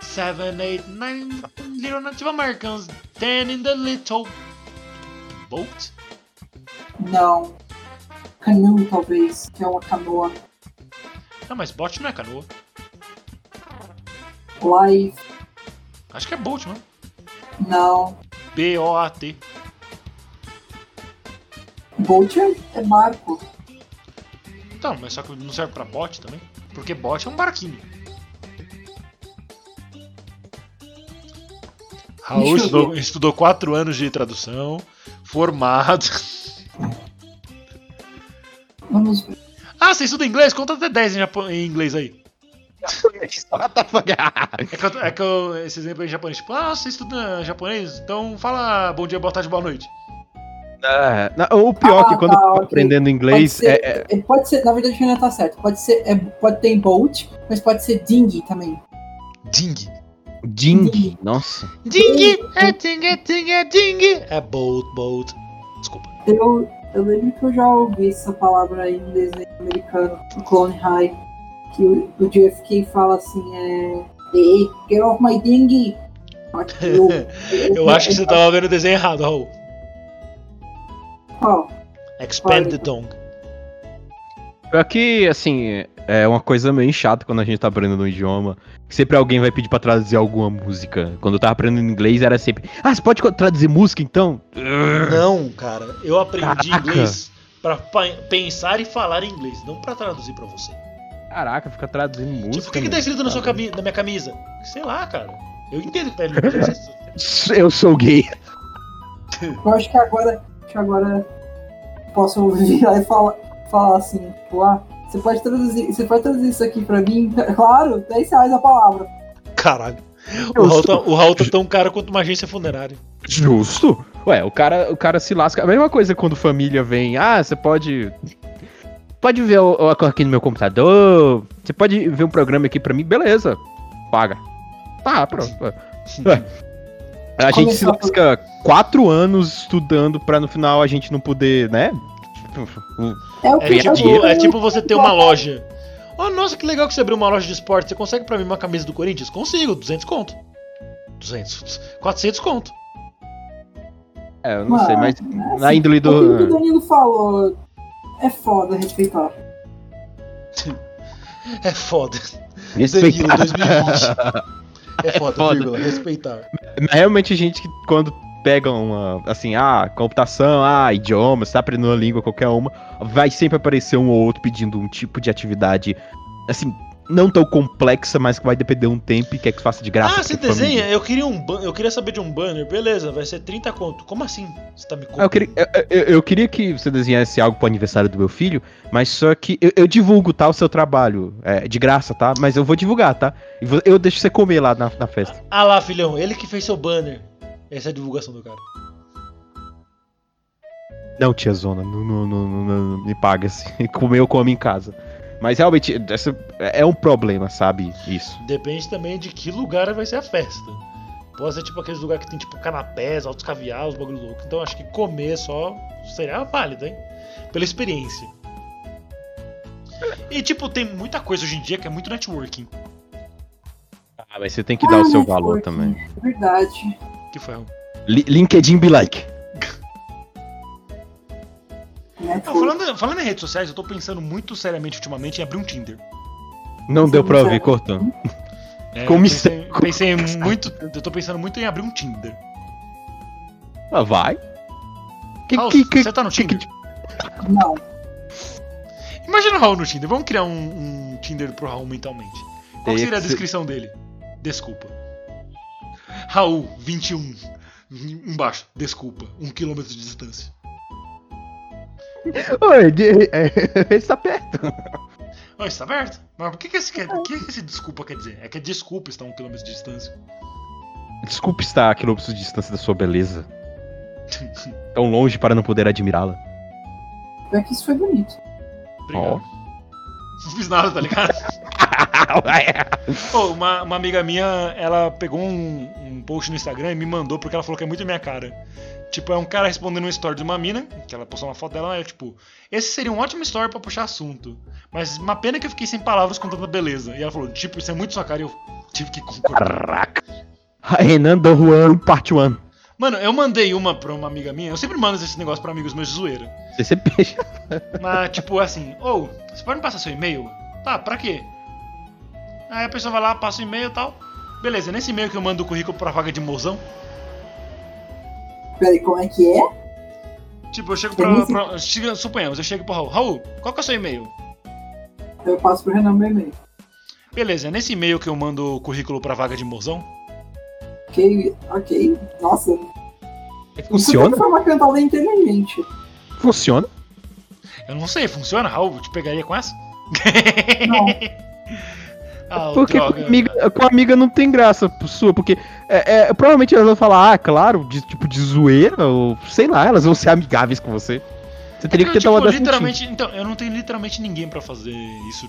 Seven, eight, nine Little Native Americans. Ten in the little boat. Não. Canoe, talvez, que é uma canoa. Não, mas boat não é canoa. Life, Acho que é boat, mano. não. B-O-A-T. Boat é- é barco. Então, mas só que não serve pra bot também? Porque bot é um barquinho. Raul estudou, estudou quatro anos de tradução, formado. Vamos ver. Ah, você estuda inglês? Conta até 10 em, japo- em inglês aí. É que, eu, é que eu, esse exemplo aí em japonês, tipo, ah, você estuda japonês? Então fala bom dia, boa tarde, boa noite. É, não, o pior é Ah, que quando tá, eu tô ok. aprendendo Pode inglês ser, é, é- é, pode ser, na verdade, o Renan tá certo. Pode ser, é, pode ter boat, mas pode ser dinghy também. Ding. ding. Nossa. Ding! É ding, é ding, é ding! É boat, boat. Desculpa. Eu, eu lembro que eu já ouvi essa palavra em desenho americano, no Clone High, que o, o JFK fala assim, é... Hey, get off my dinghy! Só que Eu, Eu acho que você tava vendo o desenho errado, Raul. Qual? Expand the tongue. Pior que, assim, é uma coisa meio chata quando a gente tá aprendendo um idioma. Que sempre alguém vai pedir pra traduzir alguma música. Quando eu tava aprendendo inglês era sempre. Ah, você pode traduzir música então? Não, cara. Eu aprendi Caraca. inglês pra pensar e falar inglês, não pra traduzir pra você. Caraca, fica traduzindo música. tipo, o que, que tá escrito na, sua cami na minha camisa? Sei lá, cara. Eu entendo que tá Eu sou gay. Eu acho que agora, que agora posso virar e falar, falar assim, tipo, ah, você pode traduzir, você pode traduzir isso aqui pra mim? Claro, 10 reais a palavra. Caralho. O Raul, tá, o Raul tá tão caro quanto uma agência funerária. Justo. Ué, o cara, o cara se lasca. A mesma coisa quando família vem. Ah, você pode. Pode ver o, o- aqui no meu computador. Você pode ver um programa aqui pra mim, beleza. Paga. Tá, pronto. Ué. A gente se lasca quatro anos estudando pra no final a gente não poder, né? É o É tipo, é tipo você ter uma loja. Oh, nossa, que legal que você abriu uma loja de esporte. Você consegue pra mim uma camisa do Corinthians? Consigo, 200 conto. 200, 400 conto. É, eu não sei, mas Mano, na índole O que o do. Danilo falou é foda respeitar. É foda. Respeitar. Danilo 2020. É foda, foda. vírgula, respeitar. Realmente a gente que quando pega uma, assim, ah, computação, ah, idioma, você tá aprendendo uma língua, qualquer uma, vai sempre aparecer um ou outro pedindo um tipo de atividade, assim, não tão complexa, mas que vai depender um tempo e quer que faça de graça. Ah, você família. desenha? Eu queria, um eu queria saber de um banner. Beleza, vai ser 30 conto. Como assim? Você tá me Ah, eu, queria, eu, eu- eu queria que você desenhasse algo pro aniversário do meu filho, mas só que eu, divulgo, tá, o seu trabalho, é, de graça, tá? Mas eu vou divulgar, tá? Eu deixo você comer lá na, na festa. Ah lá, filhão, ele que fez seu banner. Essa é a divulgação do cara. Não, tia Zona, não, não, não, não- não me paga assim. Comer eu como em casa. Mas realmente, essa é um problema, sabe? Isso. Depende também de que lugar vai ser a festa. Pode ser tipo aqueles lugares que tem tipo canapés, altos caviar, os bagulho louco. Então acho que comer só seria válido, hein? Pela experiência. E tipo, tem muita coisa hoje em dia que é muito networking. Ah, mas você tem que dar o seu valor também. É verdade. Que foi? Li- LinkedIn be like. Né? Não, falando, falando em redes sociais, eu tô pensando muito seriamente ultimamente em abrir um Tinder. Não deu pra ouvir, cortou. É, Como pensei, pensei muito. Eu tô pensando muito em abrir um Tinder. Ah, vai. Que, Raul, que, que, você tá no Tinder? que- Não. Imagina o Raul no Tinder. Vamos criar um, um Tinder pro Raul mentalmente. Qual seria a descrição dele? Desculpa. Raul, 21. Embaixo, desculpa. Um quilômetro de distância. Oi, de- é, ele está perto. Oh, está aberto? Mas o que, que, esse, que, que esse desculpa quer dizer? É que é desculpa estar a um quilômetro de distância. Desculpe estar a quilômetros de distância da sua beleza. Tão longe para não poder admirá-la. Pior que isso foi bonito. Obrigado. Não fiz nada, tá ligado? Pô, uma, uma amiga minha, ela pegou um, um post no Instagram e me mandou porque ela falou que é muito minha cara. Tipo, é um cara respondendo uma story de uma mina, que ela postou uma foto dela, e eu, tipo, esse seria um ótimo story pra puxar assunto. Mas uma pena que eu fiquei sem palavras com tanta beleza. E ela falou, tipo, isso é muito sua cara e eu tive que concordar. Caraca. Renan do Juan, parte 1. Mano, eu mandei uma pra uma amiga minha, eu sempre mando esse negócio pra amigos meus de zoeira. CCP. Mas, tipo, assim, ou, você pode me passar seu e-mail? Tá, pra quê? Aí a pessoa vai lá, passa o e-mail e tal. Beleza, nesse e-mail que eu mando o currículo pra vaga de mozão, Peraí, como é que é? tipo, eu chego pra. pra chega- suponhamos, eu chego pro Raul. Raul, qual que é o seu e-mail? Eu passo pro Renan meu e-mail. Beleza, nesse e-mail que eu mando o currículo pra vaga de mozão, Ok, ok. Nossa, Funciona? foi uma cantada inteligente. Funciona. eu não sei, funciona, Raul? Eu te pegaria com essa? Não. ah, Porque com droga. amiga, com amiga não tem graça sua, porque é, é, provavelmente elas vão falar, ah, claro, de, tipo de zoeira, ou sei lá, elas vão ser amigáveis com você. Você teria É que eu, tentar uma tipo, literalmente, então, eu não tenho literalmente ninguém pra fazer isso.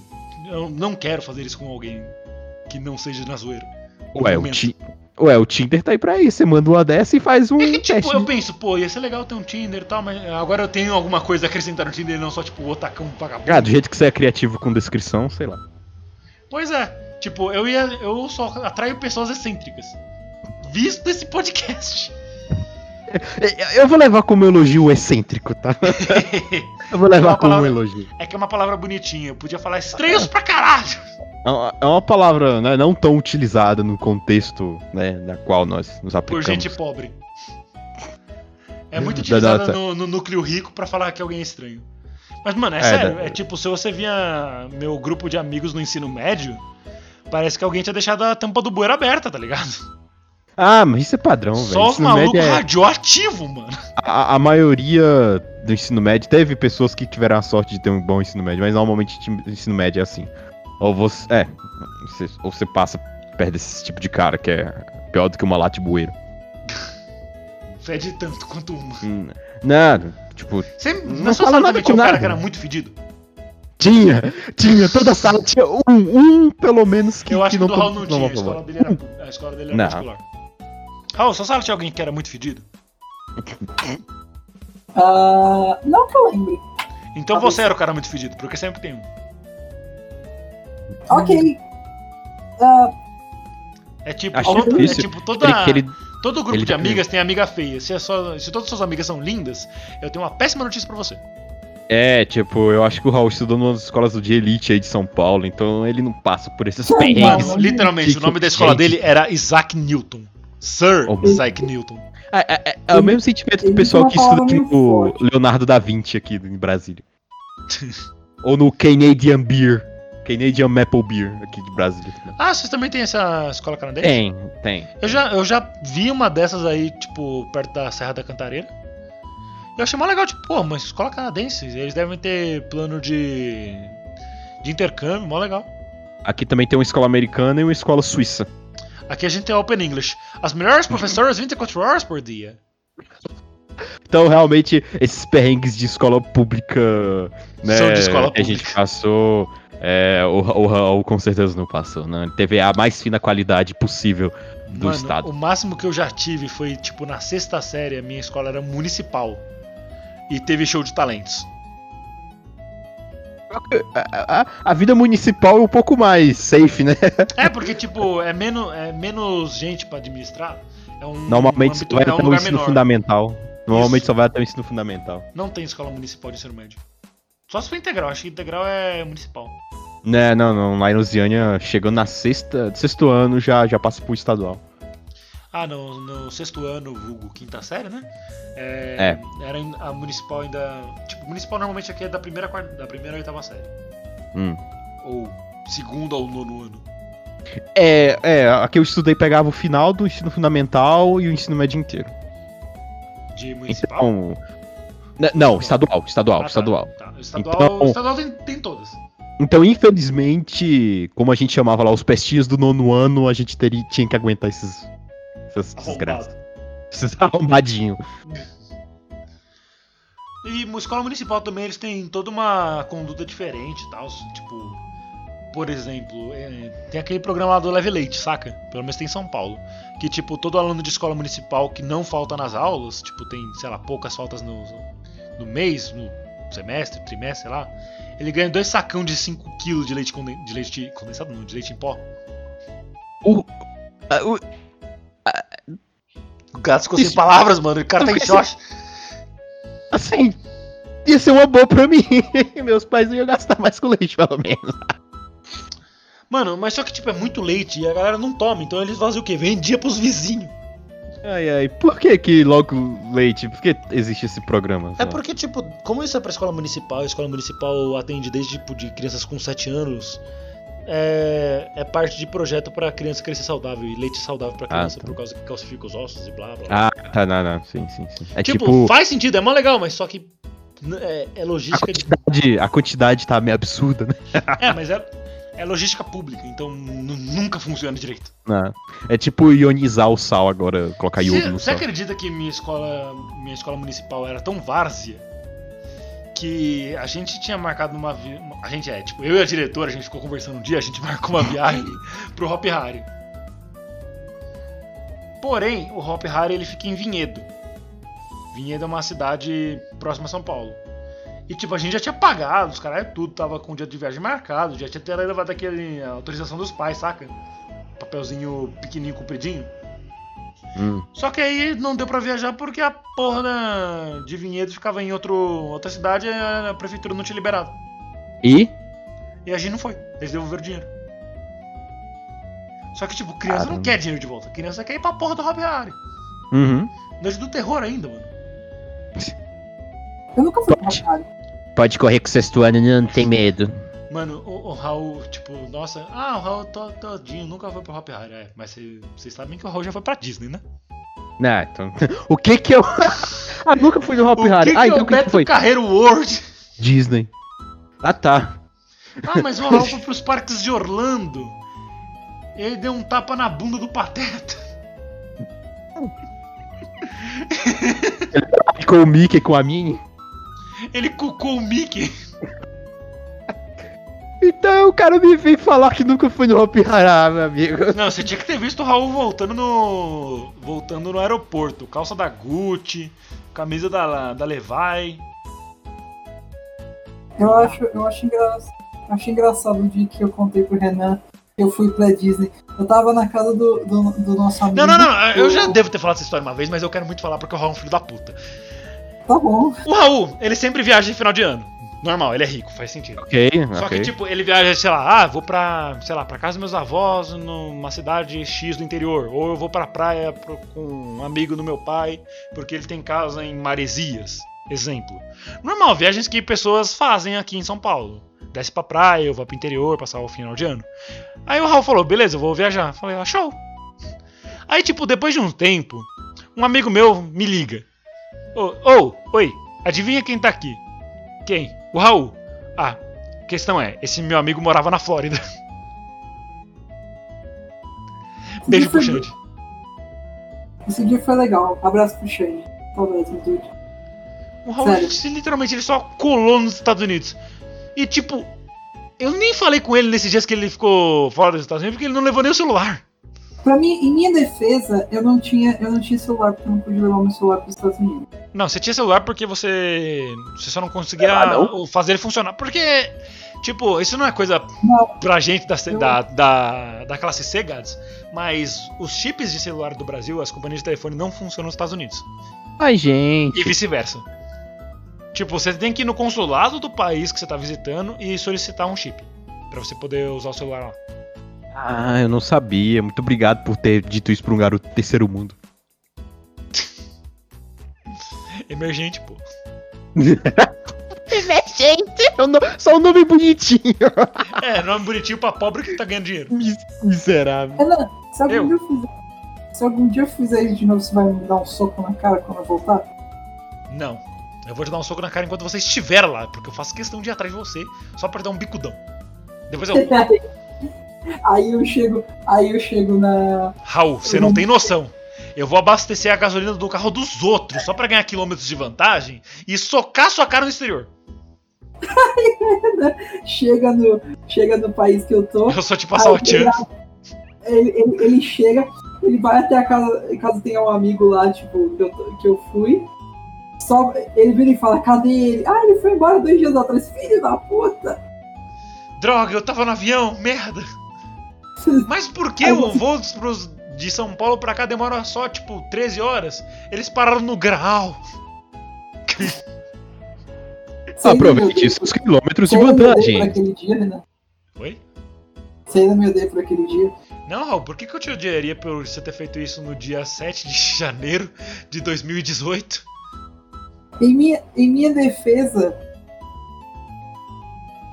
Eu não quero fazer isso com alguém que não seja na zoeira. Ué, o, ti... Ué, o Tinder tá aí pra isso. Você manda uma dessa e faz um É que, tipo, teste. eu penso, pô, ia ser legal ter um Tinder e tal, mas agora eu tenho alguma coisa a acrescentar no Tinder e não só, tipo, o otacão vagabundo. Ah, do jeito que você é criativo com descrição, sei lá. Pois é, tipo, eu ia. Eu só atraio pessoas excêntricas. Visto esse podcast. Eu vou levar como elogio o excêntrico, tá? Eu vou levar Uma como palavra- elogio. é que é uma palavra bonitinha, eu podia falar estranhos pra caralho. É uma- É palavra né, não tão utilizada no contexto né, na qual nós nos Por aplicamos. gente pobre. É muito Da utilizada no, no núcleo rico pra falar que alguém é estranho. Mas, mano, é, É, sério, da- é tipo, se você via meu grupo de amigos no ensino médio, parece que alguém tinha deixado a tampa do bueiro aberta, tá ligado? Ah, mas isso é padrão, velho. Só os malucos é- radioativos, mano. a, a maioria do ensino médio teve pessoas que tiveram a sorte de ter um bom ensino médio, mas normalmente o ensino médio é assim. Ou você. É. você- ou você passa perto desse tipo de cara que é pior do que uma lata de bueiro. Fede tanto quanto uma. Hum, Não, tipo, Você, Não na sua fala sala nada também tinha um cara nada. que era muito fedido? tinha, tinha, toda sala tinha um, um pelo menos que, Eu acho que, que o do Raul não tinha, a escola dele era, a escola dele era Não. particular. Raul, sua sala tinha alguém que era muito fedido? Ah, não que eu lembre. Então Talvez você era o cara muito fedido, porque sempre tem um. Ok. Ah, É tipo, todo, é tipo toda, aquele- todo grupo ele- de amigas tem amiga feia. Se, é só, se todas as suas amigas são lindas, eu tenho uma péssima notícia pra você. É, tipo, eu acho que o Raul estudou nas escolas de elite aí de São Paulo, então ele não passa por esses perrengues. Não, literalmente, o nome da escola gente. dele era Isaac Newton. Sir Oh, Isaac Newton. É, é- é- é o mesmo sentimento do pessoal que estuda tipo. Leonardo da Vinci aqui em Brasília. Ou no Canadian Beer. Canadian Maple Beer aqui de Brasília. Ah, vocês também têm essa escola canadense? Tem, tem. Eu já, eu já vi uma dessas aí, tipo, perto da Serra da Cantareira. Eu achei mó legal, tipo, pô, mas escola canadense, eles devem ter plano de. de intercâmbio, mó legal. Aqui também tem uma escola americana e uma escola suíça. Aqui a gente tem Open English. As melhores professoras 24 horas por dia. Então, realmente, esses perrengues de escola pública, né? São de escola que a gente pública. passou. É, o, o Raul com certeza não passou, né? Ele teve a mais fina qualidade possível do Mano, estado. o máximo que eu já tive foi, tipo, na sexta série, a minha escola era municipal. E teve show de talentos. A, a- a vida municipal é um pouco mais safe, né? É, porque, tipo, é menos, é menos gente pra administrar. É um, Normalmente um âmbito- vai é um até o ensino menor. fundamental. Normalmente Isso. só vai até o ensino fundamental. Não tem escola municipal de ensino médio. Só se for integral, acho que integral é municipal. Né, não, não. Lá em Lusiânia, chegando na sexta, sexto ano, já, já passa pro estadual. Ah, no, no sexto ano, vulgo quinta série, né? É, Era em- a municipal ainda. Tipo, municipal normalmente aqui é da primeira, quarta- da primeira à oitava série. Hum. Ou segundo ao nono ano. É, é, aqui eu estudei pegava o final do ensino fundamental e o ensino médio inteiro. De municipal? Então. Não, estadual, estadual, Ah, tá. estadual. Tá, o estadual, Então- o estadual tem, tem todas. Então, infelizmente, como a gente chamava lá os pestinhos do nono ano, a gente teria, tinha que aguentar esses. Essas desgraças. Esses arrombadinhos. E mu- escola municipal também, eles têm toda uma conduta diferente e tal. Tipo, por exemplo, é, tem aquele programa lá do Leve Leite, saca? Pelo menos tem em São Paulo. Que, tipo, todo aluno de escola municipal que não falta nas aulas, tipo, tem, sei lá, poucas faltas no, no mês, no semestre, trimestre, sei lá, ele ganha dois sacão de 5kg de leite, conden de leite condensado, não, de leite em pó. O, a- o- O gato ficou sem palavras, mano. O cara tá em choque. assim, ia ser uma boa pra mim. Meus pais iam gastar mais com leite, pelo menos. Mano, mas só que, tipo, é muito leite e a galera não toma. Então eles fazem o quê? Vendia pros vizinhos. Ai, ai, por que que logo leite? Por que existe esse programa? É porque, tipo, como isso é pra escola municipal, a escola municipal atende desde, tipo, de crianças com 7 anos, é, é parte de projeto pra criança crescer saudável e leite saudável pra Ah, criança, tá. por causa que calcifica os ossos e blá blá blá. Ah, tá, não, não, sim, sim, sim. É tipo, tipo, faz sentido, é mó legal, mas só que é, é a, logística de. quantidade, a quantidade tá meio absurda, né? É, mas é, é logística pública, então nu- nunca funciona direito. Não. É tipo ionizar o sal agora, colocar iodo no Você sal. acredita que minha escola, minha escola municipal era tão várzea que a gente tinha marcado uma, vi- uma- a gente é, tipo, eu e a diretora, a gente ficou conversando um dia, a gente marcou uma viagem pro Hop Hari. Porém, o Hop Hari ele fica em Vinhedo. Vinhedo é uma cidade próxima a São Paulo. E tipo, a gente já tinha pagado, os caras tudo, tava com o dia de viagem marcado, já tinha até levado aquele a autorização dos pais, saca? Papelzinho pequenininho, compridinho. Hum. Só que aí não deu pra viajar porque a porra da- de Vinhedo ficava em outro, outra cidade e a prefeitura não tinha liberado. E? E a gente não foi. Eles devolveram o dinheiro. Só que, tipo, criança não Caramba. quer dinheiro de volta. Criança quer ir pra porra do Hop Harry. Uhum. Noite do terror ainda, mano. Eu nunca fui pra Itália. Pode correr com o sexto ano, não tem medo. Mano, o, o Raul, tipo, nossa, ah, o Raul to- todinho nunca foi pro Hop Harry. É, mas cê- vocês sabem que o Raul já foi pra Disney, né? Não, então. o que que eu. ah, nunca fui no Hop que Ah, então o que, que foi? Carreiro World? Disney. Ah, tá. Ah, mas o Raul foi pros parques de Orlando. Ele deu um tapa na bunda do Pateta. Com o Mickey, com a Minnie. Ele cucou o Mickey. Então o cara me veio falar que nunca foi no Hop Harry, ah, meu amigo. Não, você tinha que ter visto o Raul voltando no. voltando no aeroporto. Calça da Gucci, camisa da, da Levi. Eu acho, eu acho, engra... acho engraçado o dia que eu contei pro Renan que eu fui pra Disney. Eu tava na casa do, do, do nosso amigo. Não, não, não, eu o- já devo ter falado essa história uma vez, mas eu quero muito falar porque o Raul é um filho da puta. Tá bom. O Raul, ele sempre viaja em final de ano. Normal, ele é rico, faz sentido. Ok, Só ok. que, tipo, ele viaja, sei lá, ah, vou pra, sei lá, pra casa dos meus avós numa cidade X do interior. Ou eu vou pra praia pro- com um amigo do meu pai, porque ele tem casa em Maresias. Exemplo. Normal, viagens que pessoas fazem aqui em São Paulo. Desce pra praia, eu vou pro interior, passar o final de ano. Aí o Raul falou, beleza, eu vou viajar. Falei, ah, show. Aí, tipo, depois de um tempo, um amigo meu me liga. Ô, ô, oi, adivinha quem tá aqui? Quem? O Raul. Ah, questão é, esse meu amigo morava na Flórida. Beijo pro Xande. Esse dia foi legal. Abraço pro Shane. Talvez, meu dude. O Raul, literalmente, ele só colou nos Estados Unidos. E, tipo, eu nem falei com ele nesses dias que ele ficou fora dos Estados Unidos, porque ele não levou nem o celular. Pra mim, em minha defesa, eu não tinha, eu não tinha celular porque eu não podia levar meu celular pros Estados Unidos. Não, você tinha celular porque você. Você só não conseguia Ah, não? fazer ele funcionar. Porque, tipo, isso não é coisa Não. pra gente da, Eu- da, da, da classe C, Gads. Mas os chips de celular do Brasil, as companhias de telefone não funcionam nos Estados Unidos. Ai, E gente. vice-versa. Tipo, você tem que ir no consulado do país que você tá visitando e solicitar um chip. Pra você poder usar o celular lá. Ah, eu não sabia. Muito obrigado por ter dito isso pra um garoto do terceiro mundo. Emergente, pô. Gente, só um nome bonitinho. É, nome bonitinho pra pobre que tá ganhando dinheiro. Mis- Miserável. Renan, se algum, Eu? dia eu fizer, se algum dia eu fizer isso de novo, você vai me dar um soco na cara quando eu voltar? Não. Eu vou te dar um soco na cara enquanto você estiver lá, porque eu faço questão de ir atrás de você só pra dar um bicudão. Depois eu. Aí eu chego, aí eu chego na. Raul, você não tem noção. Eu vou abastecer a gasolina do carro dos outros só pra ganhar quilômetros de vantagem e socar sua cara no exterior. chega no, chega no país que eu tô. Eu só te passar o tchan. Ele, ele, ele chega, ele vai até a casa, caso tenha um amigo lá, tipo, que eu, que eu fui. Só, ele vira e fala, cadê ele? Ah, ele foi embora dois dias atrás, filho da puta! Droga, eu tava no avião, merda. Mas por que o voo pros- de São Paulo pra cá demora só, tipo, 13 horas? Eles pararam no grau. Aproveite odeia- seus quilômetros você de vantagem. aquele dia, Renan? Oi? Você ainda me odeia por aquele dia? Não, Raul, por que, que eu te odiaria por você ter feito isso no dia 7 de janeiro de 2018? Em minha, em minha defesa,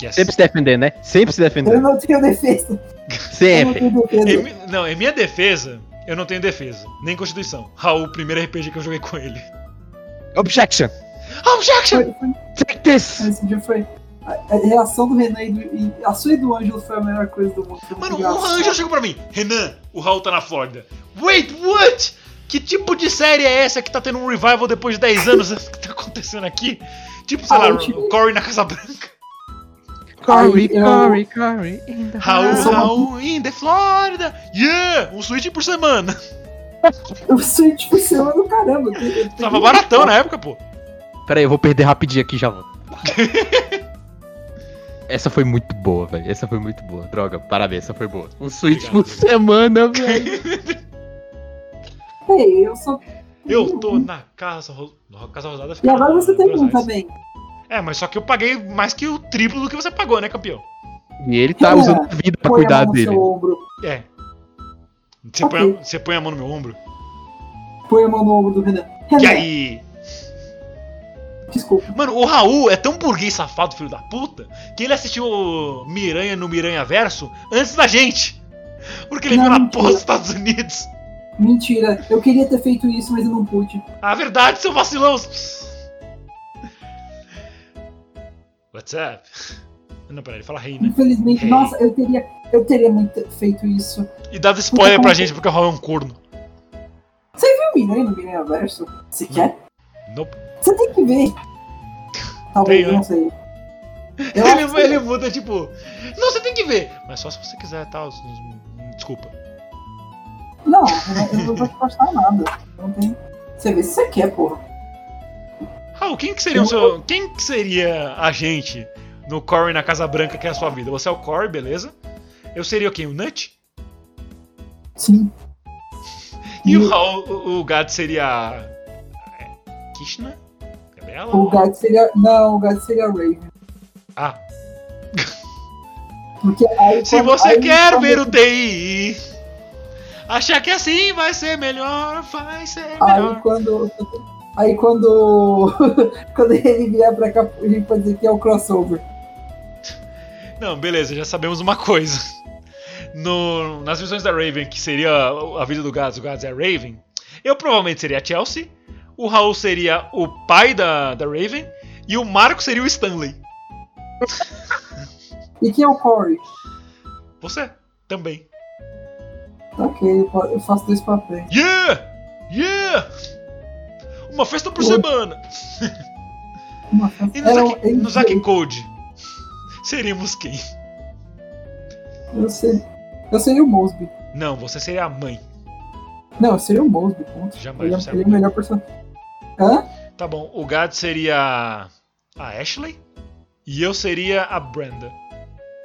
é Sempre se defender, né? Sempre se eu defender. não tenho defesa. Eu não Sempre. tenho defesa. Em não, em minha defesa, eu não tenho defesa. Nem Constituição. Raul, o primeiro RPG que eu joguei com ele. Objection! Objection! Foi, foi, Take this! esse dia foi. A, a reação do Renan e, do, e a sua e do Ângelo foi a melhor coisa do mundo. Mano, o. Ângelo chegou pra mim. Renan, o Raul tá na Flórida. Wait, what? Que tipo de série é essa que tá tendo um revival depois de 10 anos? O que tá acontecendo aqui? Tipo, sei Ah, lá, eu o Corey na Casa Branca. Corey, eu- Corey, Raul, Raul, in the Florida. Yeah! Um suíte por semana. Eu sou tipo semana caramba. Tava baratão na época, pô. Pera aí, eu vou perder rapidinho aqui já volto. Essa foi muito boa, velho. Essa foi muito boa. Droga, parabéns, essa foi boa. Um switch Obrigado. por semana, velho. Ei, eu sou. Eu tô na Casa, na casa Rosada. E agora você tem um também. É, mas só que eu paguei mais que o triplo do que você pagou, né, campeão? E ele tá É. usando a vida pra Põe a cuidar mão no dele. seu ombro. É. Você, Ok. põe, a, você põe a mão no meu ombro. Põe a mão no ombro do Renan. E Renan, aí? desculpa. Mano, o Raul é tão burguês safado, filho da puta, que ele assistiu o Miranha no Miranha Verso antes da gente. Porque ele Não, viu na mentira. porra dos Estados Unidos. Mentira, eu queria ter feito isso, mas eu não pude. A verdade, seu vacilão. What's up? Não, peraí, ele fala rei, né? Infelizmente, Hey. nossa, eu teria, eu teria muito feito isso. E dava spoiler pra gente porque o Raul é um corno. Você viu o Miranha no Miranha Verso? Você quer? Nope. Você tem que ver. Talvez, Tem, né? não sei. Eu Ele, que- ele muda, tipo. Não, você tem que ver. Mas só se você quiser, tá? Desculpa. Não, eu não- eu não vou te postar nada. Não tem. Você vê se você quer, porra. Raul, quem que seria o seu. Quem que seria a gente no Corey na Casa Branca que é a sua vida? Você é o Corey, beleza? Eu seria o quem? O Nut? Sim. E o Raul, o, o Gad seria. a- é, Kishna? Gabriela? O gato seria. Não, o gato seria Raven. Ah, Porque aí. se quando- você aí quer ver o TI, achar que assim vai ser melhor, vai ser Aí melhor. quando. Aí quando. quando ele vier pra cá, a gente pode dizer que é o crossover. Não, beleza, já sabemos uma coisa. No, nas visões da Raven, que seria a vida do Gads, o Gads é a Raven, eu provavelmente seria a Chelsea, o Raul seria o pai da, da Raven, e o Marco seria o Stanley. E quem é o Corey? Você também. Ok, eu faço dois papéis. Yeah! Yeah! Uma festa por semana! Uma festa- E no É, Zack, no Zack Code, seríamos quem? Eu sei. Eu seria o Mosby. Não, você seria a mãe. Não, eu seria o Mosby, ponto. Jamais, Ele, é, é ele é o melhor personagem. Hã? Tá bom, o Gad seria a Ashley e eu seria a Brenda.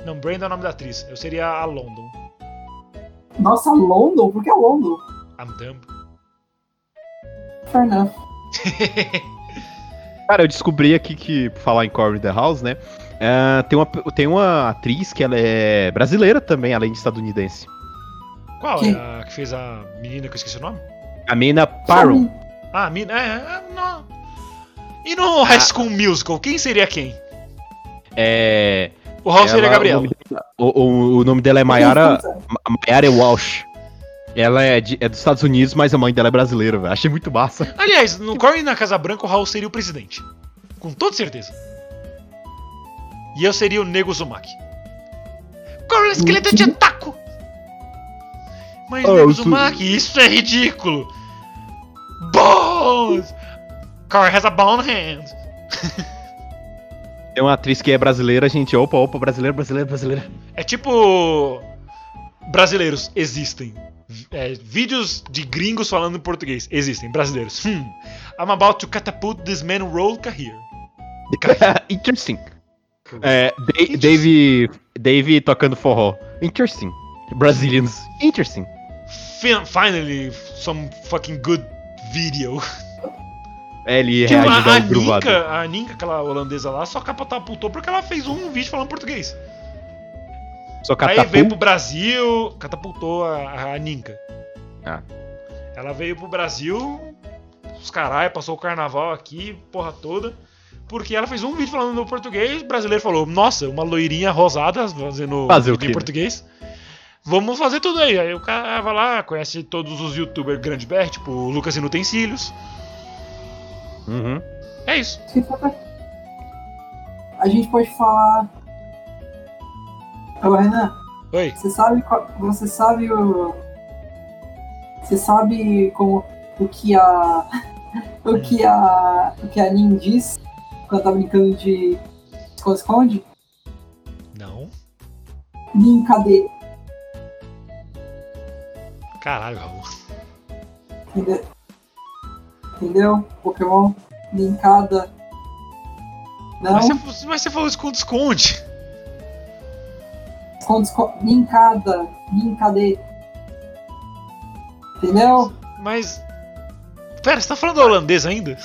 Não, Brenda é o nome da atriz. Eu seria a London. Nossa, London? Por que a London? I'm dumb. Fair enough. Cara, eu descobri aqui que, por falar em Corey the House, né? é, tem, uma, tem uma atriz que ela é brasileira também, além de estadunidense. Qual Quem? é a que fez a menina que eu esqueci o nome? A Mina Parrow. Ah, a menina. É, é, não. E no High School Musical, quem seria quem? É. O Raul seria Gabriela. O nome, dela, o- o- o nome dela é Mayara, Ma- Mayara Walsh. Ela é, de- é dos Estados Unidos, mas a mãe dela é brasileira, velho. Achei muito massa. Aliás, no Corey na Casa Branca, o Raul seria o presidente. Com toda certeza. E eu seria o Nego Zumaki. Corey esqueleto de taco! Mas Oh, Nego isso- Zumaki, isso é ridículo! Bones! Corey has a bone hand! Tem uma atriz que é brasileira, gente. Opa, opa, brasileira, brasileira, brasileira. É tipo. Brasileiros existem. É, vídeos de gringos falando em português existem. Brasileiros. Hmm. I'm about to catapult this man roll career. Interesting. É, Da- Dave, Dave tocando forró. Interesting. Brazilians. Interesting. Fin- Finally, some fucking good video. É, ele Tipo, reagindo a, a. Ninka, a Ninka, aquela holandesa lá, só catapultou porque ela fez um vídeo falando português. Só Aí veio pro Brasil, catapultou a, a, Ninka. Ah. Ela veio pro Brasil, os caralho, passou o carnaval aqui, porra toda. Porque ela fez um vídeo falando no português, o brasileiro falou, nossa, uma loirinha rosada fazendo Fazer o quê, em né? português. Vamos fazer tudo aí. Aí o cara vai lá, conhece todos os youtubers grandes BR, tipo o Lucas Inutensílios. Uhum. É isso. A gente pode falar. Ô, Renan, Oi. você sabe qual- Você sabe o. Você sabe como o que a. O que a. O que a Nin diz quando tá brincando de esconde-esconde? Não. Nin, cadê? Caralho, Raul. Entendeu? Entendeu? Pokémon linkada. Não, Mas você, mas você falou esconde-esconde. Esconde, linkada, linkadê. Entendeu? Mas. Pera, você tá falando holandês ainda?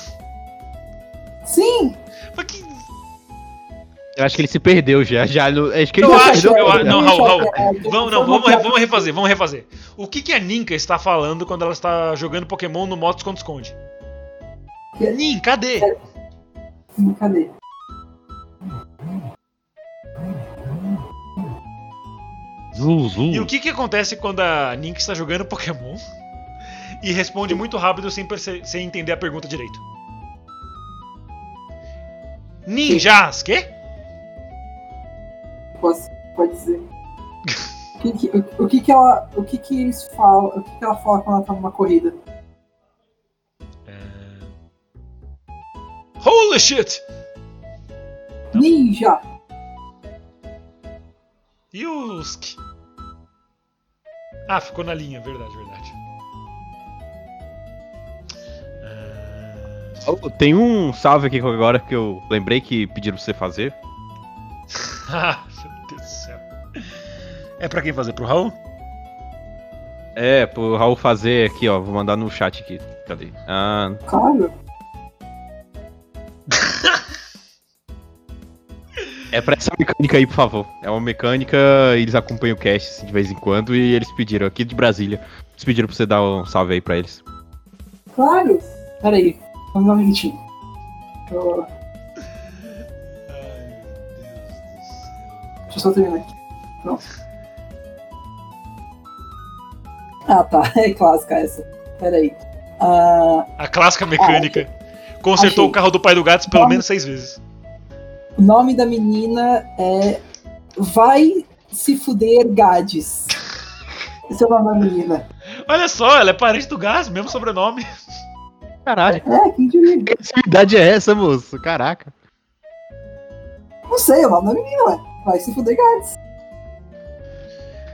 Sim! Mas que. Eu acho que ele se perdeu já. já acho que ele Eu já acho, perdeu. eu acho- não, Raul, Raul. Vamos, não, vamos, vamos refazer, vamos refazer. O que, que a Ninka está falando quando ela está jogando Pokémon no modo esconde-esconde? Nin, cadê? Cadê? Zuzu. E o que, que acontece quando a Ninka está jogando Pokémon e responde muito rápido sem, sem entender a pergunta direito? Ninjas, quê? Posso, pode dizer. O que, que- o, o que que ela. O que que eles falam? O que que ela fala quando ela tá numa corrida? É. Holy shit! Ninja! Yusk. Ah, ficou na linha, verdade, verdade. Oh, Tem um salve aqui agora que eu lembrei que pediram pra você fazer. Ah, meu Deus do céu. É pra quem fazer? Pro Raul? É, pro Raul fazer aqui, ó. Vou mandar no chat aqui. Cadê? Ah, Claro! É pra essa mecânica aí, por favor. É uma mecânica, eles acompanham o cast assim, de vez em quando e eles pediram aqui de Brasília. Eles pediram pra você dar um salve aí pra eles. Claro! Peraí, vamos dar um minutinho. Eu- Deixa eu só terminar aqui. Pronto. Ah tá, é clássica essa. Peraí. Ah, A clássica mecânica. Consertou Achei. o carro do pai do gato pelo Vamos. menos seis vezes. O nome da menina é. Vai se fuder Gades. Esse é o nome da menina. Olha só, ela é parente do Gás, mesmo sobrenome. Caralho, É, diria? que atividade é essa, moço? Caraca. Não sei, é o nome da menina, ué. Vai se fuder Gades.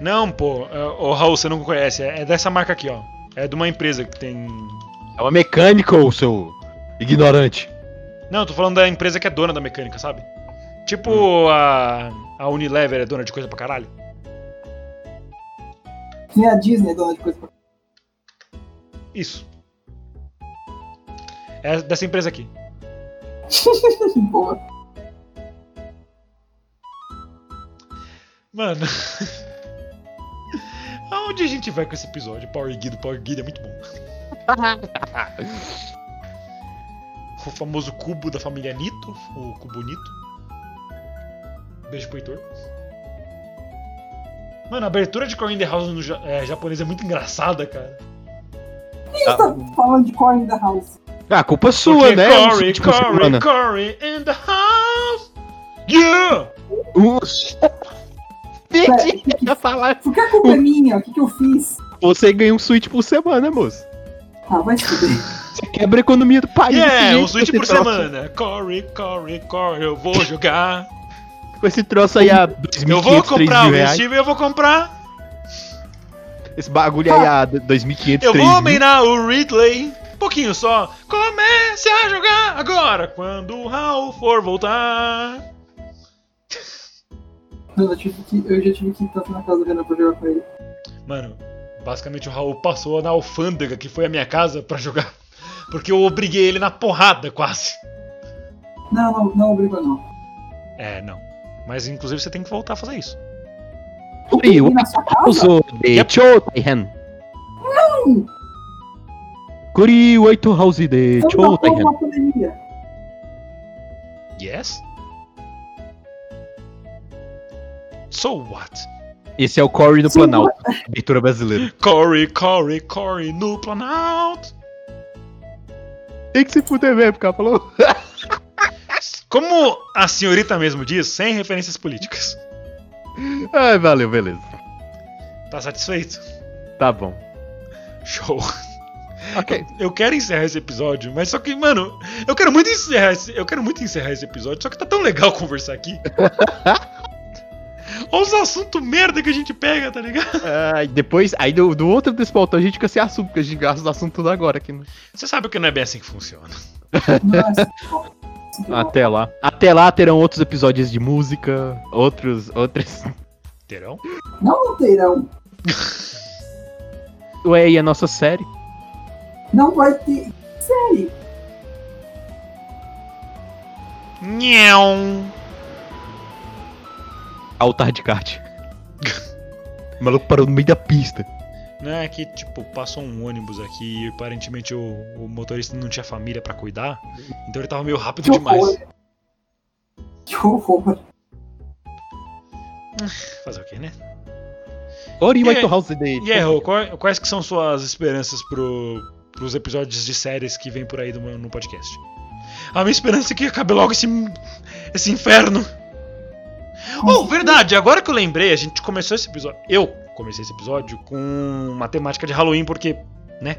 Não, pô. é, Ô, Raul, você não conhece. É é dessa marca aqui, ó. É de uma empresa que tem. É uma mecânica, ô seu ignorante. Não, eu tô falando da empresa que é dona da mecânica, sabe? Tipo a. A Unilever é dona de coisa pra caralho. Nem a Disney é dona de coisa pra. Isso. É dessa empresa aqui. Boa. Mano. Aonde a gente vai com esse episódio? Power Guido, Power Guido é muito bom. o famoso cubo da família Nito, o cubo Nito. Beijo pro Heitor. Mano, a abertura de Core in the House no ja- é, japonês é muito engraçada, cara. Quem tá falando de Core in the House? Ah, a culpa é sua, Porque né? Corey, Tipo, Corey. Corey in the house! Yeah! Uxa. Ia falar. Por que a culpa é minha? O que, que eu fiz? Você ganha um suíte por semana, moço. Ah, vai se fuder. Você quebra a economia do país. É, jeito um Switch com por semana. Corre, corre, corre, eu vou jogar. Com esse troço aí a 2.500, Eu vou comprar 3.000 o e eu vou comprar. Esse bagulho aí a 2.500, Eu 3.000. vou minar o Ridley. Um pouquinho só. Comece a jogar agora, quando o Raul for voltar. Eu, tive que, eu já tive que tanto na casa do Renan pra jogar com ele. Mano, basicamente o Raul passou na alfândega, que foi a minha casa, pra jogar. Porque eu obriguei ele na porrada, quase. Não, não, não obrigou não. É, não. Mas inclusive você tem que voltar a fazer isso. Casa? Uso de. Chotaihan. Kuri White House de não Chotaihan. Yes? So what? Esse é o Corey do Sim, Planalto. Leitura brasileira. Corre, corre, corre no Planalto. Tem que se fuder mesmo, cara. Falou. Como a senhorita mesmo diz, sem referências políticas. Ai, valeu, beleza. Tá satisfeito? Tá bom. Show. Ok. Eu quero encerrar esse episódio, mas só que, mano, eu quero muito encerrar esse, eu quero muito encerrar esse episódio, só que tá tão legal conversar aqui. Olha os assuntos merda que a gente pega, tá ligado? Ai, depois, aí do, do outro desse pautão a gente fica sem assunto, porque a gente gasta o assunto tudo agora aqui. né? Você sabe que não é bem assim que funciona. Não Até lá. Até lá terão outros episódios de música, outros. outros. Terão? Não, não terão. Ué, e a nossa série? Não vai ter. Série. Nhão. Altar de kart. o maluco parou no meio da pista. Não é que, tipo, passou um ônibus aqui e aparentemente o, o motorista não tinha família pra cuidar, então ele tava meio rápido Que demais. horror. Que horror. Fazer o quê, né? Ori E White aí- House de. E quais que são suas esperanças pro, pros episódios de séries que vem por aí do, no podcast? A minha esperança é que acabe logo esse, esse inferno. Oh, verdade, agora que eu lembrei, a gente começou esse episódio. Eu comecei esse episódio com uma temática de Halloween, porque, né?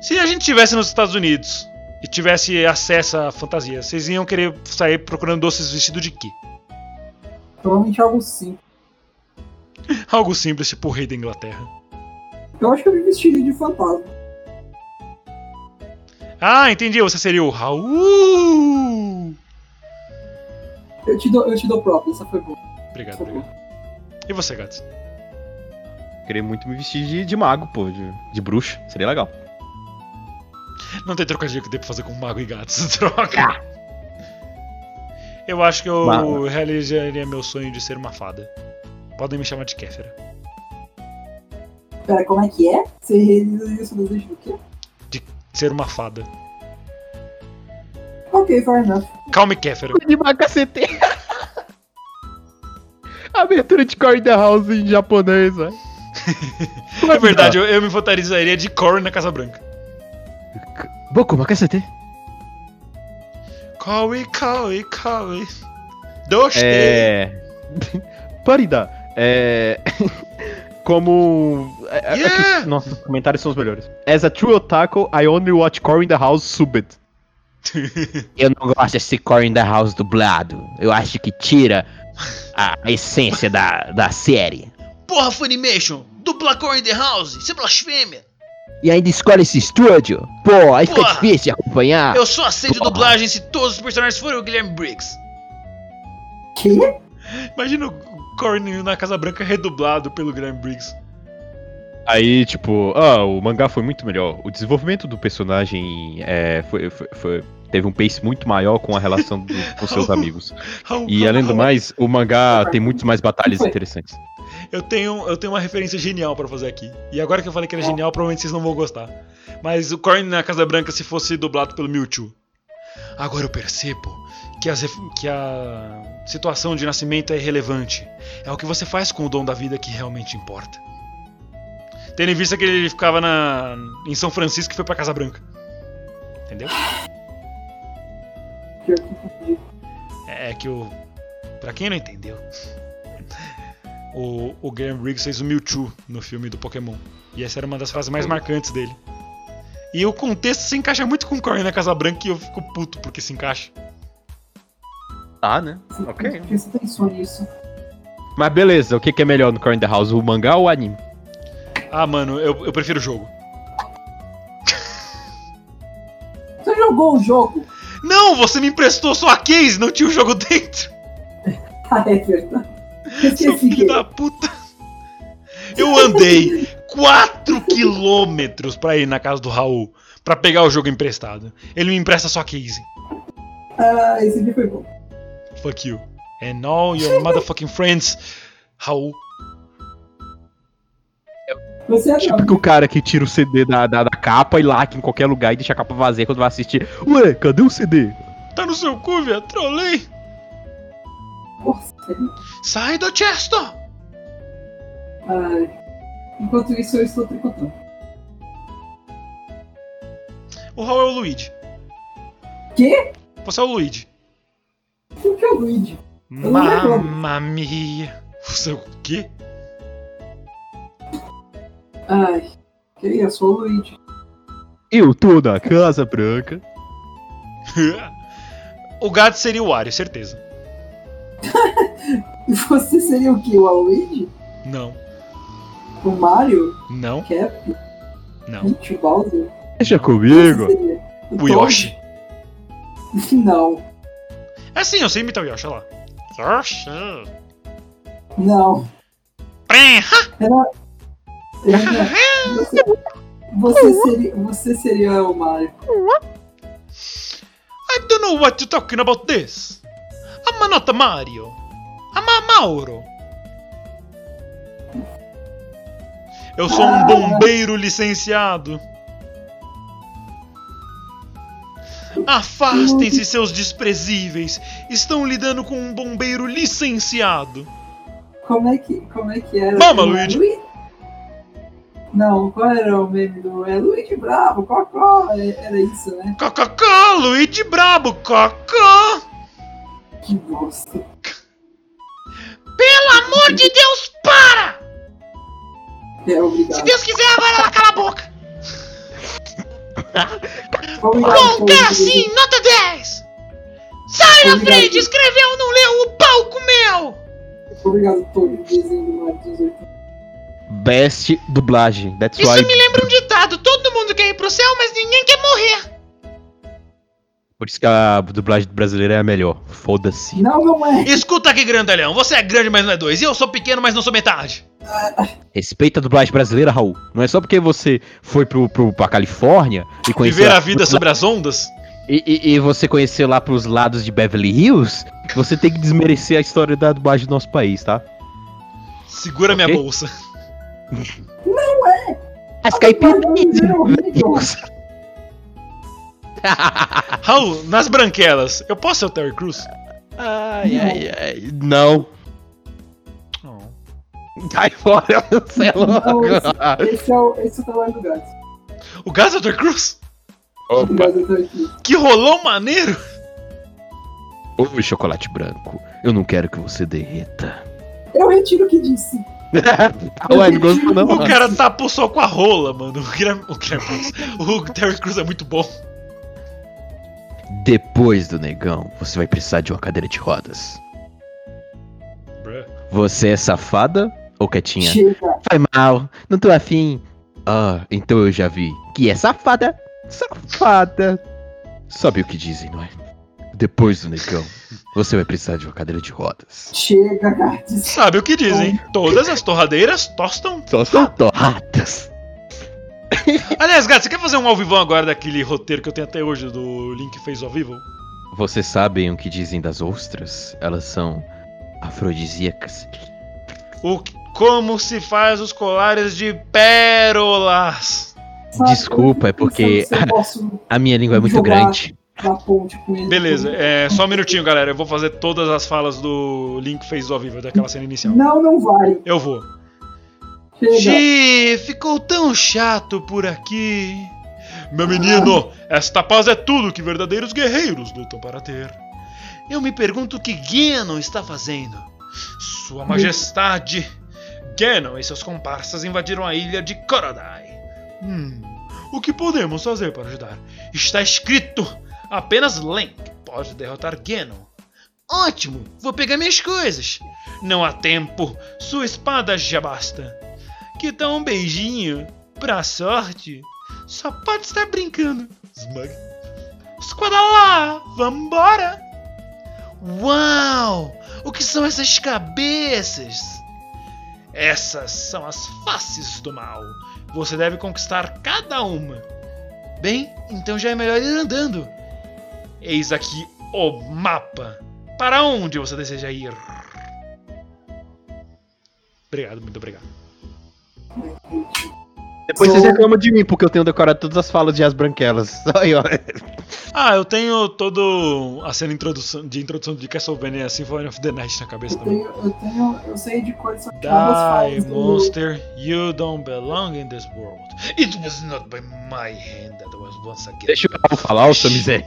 Se a gente estivesse nos Estados Unidos e tivesse acesso à fantasia, vocês iam querer sair procurando doces vestido de quê? Provavelmente algo sim. Algo simples, tipo o rei da Inglaterra. Eu acho que eu me vestiria de fantasma. Ah, entendi, você seria o Raul! Eu te dou, eu te dou próprio, essa foi boa. Obrigado, obrigado. E você, Gats? Queria muito me vestir de, de mago, pô, de, de bruxa. Seria legal. Não tem trocadilho que dê pra fazer com mago e gatos. Troca. Eu acho que eu Mago. realizaria meu sonho de ser uma fada. Podem me chamar de Kéfera. Pera, como é que é? Você realizaria seu desejo do quê? Ser uma fada. Ok, fair enough. Calme, Kéfera. De mago cacete. Abertura de the House em japonês, velho. É verdade, eu, eu me fantasiaria de Corey na Casa Branca. Boku, macacete. Corey, Corey, Corey. Doste. É. Parida. É. Como. É, é- é nossos comentários são os melhores. As a true otaku, I only watch Core in the House subbed. Eu não gosto desse Core in the House dublado. Eu acho que tira a essência da, da série. Porra, Funimation! Dupla Core in the House! Isso é blasfêmia! E ainda escolhe esse estúdio. Pô, aí fica Porra. difícil de acompanhar. Eu só aceito Porra. dublagem se todos os personagens forem o Guilherme Briggs. Que? Imagina o Corey na Casa Branca redublado pelo Graham Briggs. Aí, tipo, ah, o mangá foi muito melhor. O desenvolvimento do personagem é, foi, foi- foi- teve um pace muito maior com a relação do- com seus amigos. E além do mais, o mangá tem muitas mais batalhas interessantes. Eu tenho, eu tenho uma referência genial pra fazer aqui. E agora que eu falei que era genial, provavelmente vocês não vão gostar. Mas o Corny na Casa Branca se fosse dublado pelo Mewtwo. Agora eu percebo que, as que a situação de nascimento é irrelevante. É o que você faz com o dom da vida que realmente importa. Tendo em vista que ele ficava na, em São Francisco e foi pra Casa Branca. Entendeu? É é que o. Pra quem não entendeu, o, o Graham Briggs fez o Mewtwo no filme do Pokémon. E essa era uma das frases mais marcantes dele. E o contexto se encaixa muito com o Corre na Casa Branca e eu fico puto porque se encaixa. Tá, né? Por Ok. que você pensou nisso? Mas beleza, o que, que é melhor no Corn the House, o mangá ou o anime? Ah, mano, eu, eu prefiro o jogo. Você jogou o jogo? Não, você me emprestou só a case, não tinha o jogo dentro. Ah, é verdade. Seu filho da puta. Eu andei 4 quilômetros pra ir na casa do Raul pra pegar o jogo emprestado. Ele me empresta só a case. Ah, esse dia foi bom. Fuck you. And all your motherfucking friends. Raul. Você é Tipo que o cara que tira o CD da, da, da capa e laca em qualquer lugar e deixa a capa vazia quando vai assistir. Ué, cadê o CD? Tá no seu cu, viado. Trolei. Nossa, Sai do cesto. Ai. Enquanto isso, eu estou tricotando. O Raul é o Luigi. Quê? Você é o Luigi. O que é o Luigi? Mamma mia. Você é o quê? Ai. Que isso, eu sou o Luigi. Eu tô na Casa Branca. o gato seria o Wario, certeza. E você seria o que? O Luigi? Não. O Mario? Não. Cap? Não. Peach? Bowser? Deixa comigo. O Toad? Yoshi. Não. É sim, eu sei imitar o Yoshi, olha lá. Yoshi. Não. Era... Você... Você seria, você seria o Mario. I don't know what you're talking about this. I'm not Mario. I'm a Mauro. Eu sou um bombeiro licenciado. Afastem-se, seus desprezíveis. Estão lidando com um bombeiro licenciado. Como é que, como é que era? Mama, Luigi. Lui- Não, qual era o meme do... É Luigi Bravo, Cocó. É- Era isso, né? Cococó, Luigi Brabo, cocó. Que bosta. Pelo amor de Deus, para! É, obrigado. Se Deus quiser, agora ela cala a boca. Obrigado, Bom, é assim, nota 10. Sai da Obrigado. frente, escreveu, não leu, o pau comeu. Obrigado, Toad, desenho do Mario 18. Best dublagem. That's Isso why. me lembra um ditado, todo mundo quer ir pro céu, mas ninguém quer morrer. Por isso que a dublagem brasileira é a melhor. Foda-se. Não, não é. Escuta aqui, grandalhão. Você é grande, mas não é dois. E eu sou pequeno, mas não sou metade. Respeita a dublagem brasileira, Raul. Não é só porque você foi pro, pro, pra Califórnia e conheceu. Viver a vida sobre as ondas. E, e- e você conheceu lá pros lados de Beverly Hills, você tem que desmerecer a história da dublagem do nosso país, tá? Segura minha Ok. bolsa. As caipirinhas, é horrível. Raul, nas branquelas, eu posso ser o Terry Crews? Ai, ai, ai. Não. Cai fora, é Não, esse, esse é o, esse é o trabalho do gato. O Gás é o Terry Crews? O gato eu tô aqui. Que rolão maneiro! Ô, chocolate branco, eu não quero que você derreta. Eu retiro o que disse. Ué, não gostou não. O cara tapou só com a rola, mano. O, Guilherme, o, Guilherme Cruz- o Terry Crews é muito bom. Depois do negão, você vai precisar de uma cadeira de rodas. Bruh. Você é safada ou quietinha? Chega. Foi mal, não tô afim. Ah, então eu já vi. Que é safada. Safada. Sabe o que dizem, não é? Depois do negão, você vai precisar de uma cadeira de rodas. Chega, gato. Sabe o que dizem? Todas as torradeiras tostam. São torradas. Aliás, gato, você quer fazer um ao vivo agora daquele roteiro que eu tenho até hoje do Link fez ao vivo? Vocês sabem o que dizem das ostras? Elas são afrodisíacas. O como se faz os colares de pérolas? Desculpa, é porque a minha língua é muito grande. Beleza, é só um minutinho, galera. Eu vou fazer todas as falas do Link fez ao vivo daquela cena inicial. Não, não vai. Eu vou. Xi, ficou tão chato por aqui. Meu menino, esta paz é tudo que verdadeiros guerreiros lutam para ter. Eu me pergunto o que Ganon está fazendo. Sua Majestade, Ganon e seus comparsas invadiram a ilha de Korodai. Hum, O que podemos fazer para ajudar? Está escrito! Apenas Link pode derrotar Ganon. Ótimo! Vou pegar minhas coisas. Não há tempo. Sua espada já basta. Que tal um beijinho? Pra sorte? Só pode estar brincando. Smug. Esquadalá! Vambora! Uau! O que são essas cabeças? Essas são as faces do mal. Você deve conquistar cada uma. Bem, então já é melhor ir andando. Eis aqui o mapa. Para onde você deseja ir? Obrigado, muito obrigado. Depois Sou- vocês reclamam de mim, porque eu tenho decorado todas as falas de As Branquelas. Aí, ó. Ah, eu tenho todo a cena introdução, de introdução de Castlevania Symphony of the Night na cabeça Eu também. tenho, eu tenho, eu sei de cores salteadas Die, falas do... monster, you don't belong in this world. It was not by my hand that was once again. Deixa eu falar, ô seu miséria.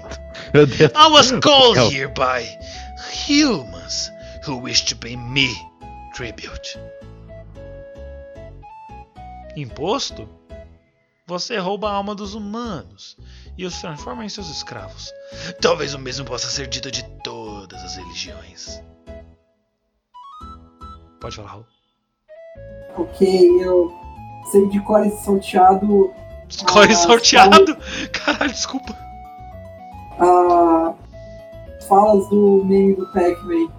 Meu Deus. I was called here by humans who wish to pay me tribute. Imposto? Você rouba a alma dos humanos e os transforma em seus escravos. Talvez o mesmo possa ser dito de todas as religiões. Pode falar, Raul. Ok, eu sei de cores salteado Escolhe Ah, sorteado! Caralho, desculpa. ah, falas do meme do Pac-Man,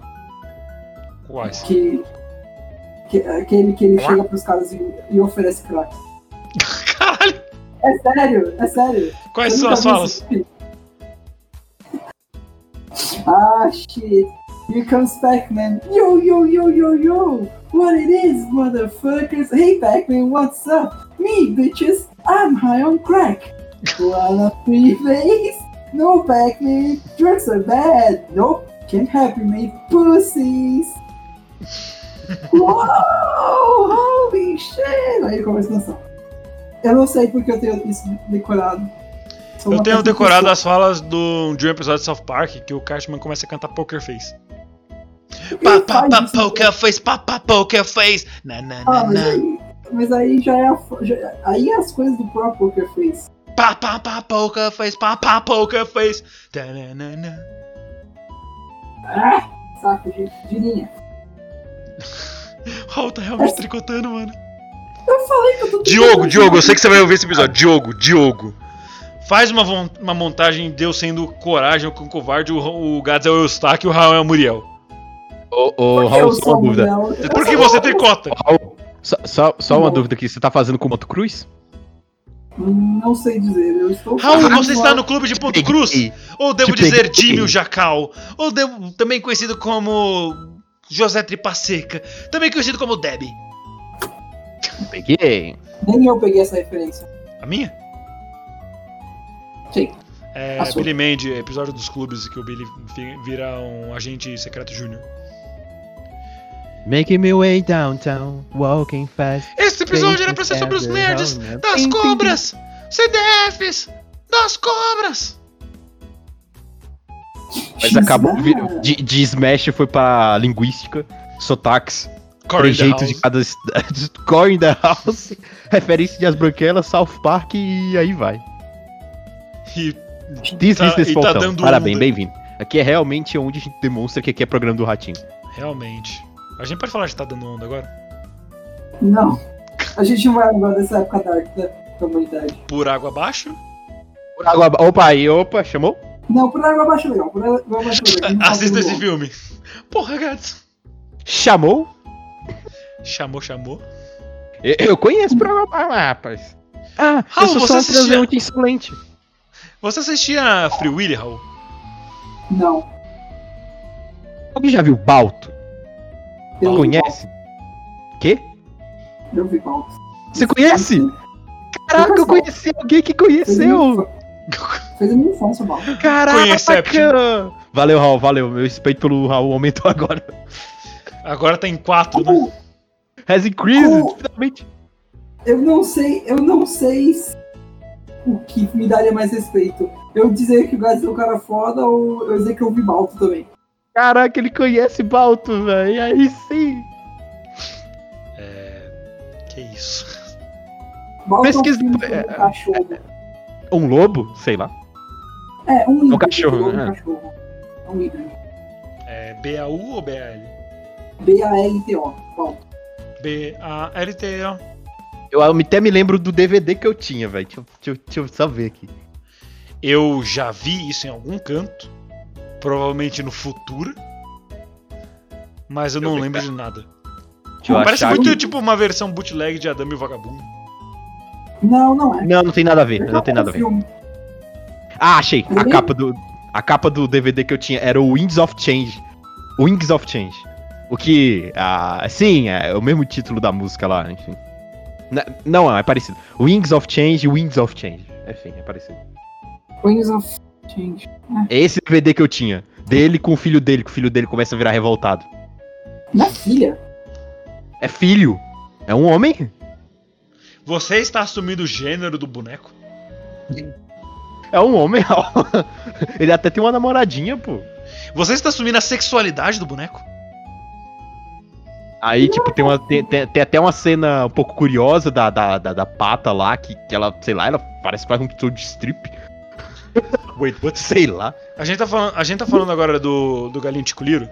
Quais? que, que aquele que ele chega pros caras e, e oferece crack. Caralho! É sério, é sério. Quais são as falas? Ah, shit. Here comes Pac-Man. Yo, yo, yo, yo, yo. What it is, motherfuckers? Hey, Pac-Man, what's up? Me, bitches. I'm high on crack. Wanna free face? No, Pac-Man. Drugs are bad. Nope. Can't help mate. Pussies. Uou! Holy shit! Aí começa a canção. Eu não sei porque eu tenho isso decorado. Sou Eu tenho decorado pessoa. as falas do, de um episódio de South Park que o Cartman começa a cantar Poker Face. Pa pa pa poker face, pa pa poker face. Na na Ah, na mas na. aí, mas aí já é a, já- aí é as coisas do próprio Poker Face. Pa pa pa poker face, pa pa poker face. Ta-na-na-na. Ah, saco de, de linha. Raul tá realmente tricotando, mano. Eu falei que eu tô Diogo, Diogo, eu sei que você vai ouvir esse episódio. Diogo, Diogo. Faz uma, uma montagem de eu sendo coragem com covarde, o, o Gads é o Eustáquio e o Raul é o Muriel. Ô, ô, Raul, só uma dúvida. Muriel, Por que você tricota? Raul, só, só, só uma dúvida aqui. Você tá fazendo com o Moto Cruz? Não sei dizer, eu estou. Raul, você está no clube de Ponto Cruz? Ou devo dizer. Jimmy o Jacal? Ou devo, também conhecido como José Tripa Seca? Também conhecido como Debbie. Peguei. Nem eu peguei essa referência. A minha? Sim. É. Billy Mandy, episódio dos clubes que o Billy vira um agente secreto júnior. Making my way downtown, walking fast. Esse episódio era pra ser sobre os nerds, das cobras, CDFs, das cobras. Mas acabou de, de Smash foi pra linguística, sotaques, Corey trejeitos de cada cidade, Core in the House, referência de As Branquelas, South Park e aí vai. E This Tá- is e tá Parabéns, onda. bem-vindo. Aqui é realmente onde a gente demonstra que aqui é programa do Ratinho. realmente. A gente pode falar que tá dando onda agora? Não. A gente não vai lembrar dessa época dark da, da humanidade. Por água abaixo? Por água, aba- opa, aí, opa, chamou? Não, por água abaixo é legal. Por água abaixo é legal. a gente Assista esse filme. Porra, Gats. Chamou? Chamou, chamou. Eu, eu conheço por água abaixo, rapaz. Ah, Raul, eu sou você só um assistia- insolente. Você assistia Free Willy, Raul? Não. Alguém já viu Balto? Eu Conhece? Quê? Balto, Eu vi Balto. Você conhece? Caraca, eu conheci alguém que conheceu! Fez a minha infância, Balto. Caraca! Valeu, Raul, valeu. Meu respeito pelo Raul aumentou agora. Agora tá em quatro, né? Como- Has increased, Oh. finalmente. Eu não sei, eu não sei se- o que me daria mais respeito. Eu dizer que o Gás é um cara foda ou eu dizer que eu vi Balto também. Caraca, ele conhece Balto, velho. Aí sim. É. Que isso. Balto Pesquisa- é um filme é- um cachorro. Lobo? Sei lá. É, um híbrido. cachorro, um né? cachorro. É um híbrido. É B-A-U ou B-A-L? B-A-L-T-O. B-A-L-T-O. Eu até me lembro do DVD que eu tinha, velho. Deixa, eu- deixa, deixa eu só ver aqui. Eu já vi isso em algum canto. Provavelmente no futuro. Mas eu eu não lembro cara. de nada. Parece muito tipo uma versão bootleg de Adame e o Vagabundo. Não, não é. Não, não tem nada a ver. Não tem nada a ver. Filme. Ah, achei. A capa do. A capa do DVD que eu tinha era o Wings of Change. Wings of Change. O que. Ah, sim, é o mesmo título da música lá, enfim. Na- não, é parecido. Wings of Change, Wings of Change. Enfim, é parecido. Wings of Change. É esse DVD que eu tinha. Dele com o filho dele, que o filho dele começa a virar revoltado. Minha filha. É filho. É um homem. Você está assumindo o gênero do boneco? É um homem. Ele até tem uma namoradinha, pô. Você está assumindo a sexualidade do boneco? Aí, tipo, tem, uma, tem, tem- tem até uma cena um pouco curiosa da, da, da, da pata lá, que, que ela, sei lá, ela parece quase um show de strip. Wait, what? Sei lá. A gente tá falando, a gente tá falando agora do, do Galinho Ticuliro?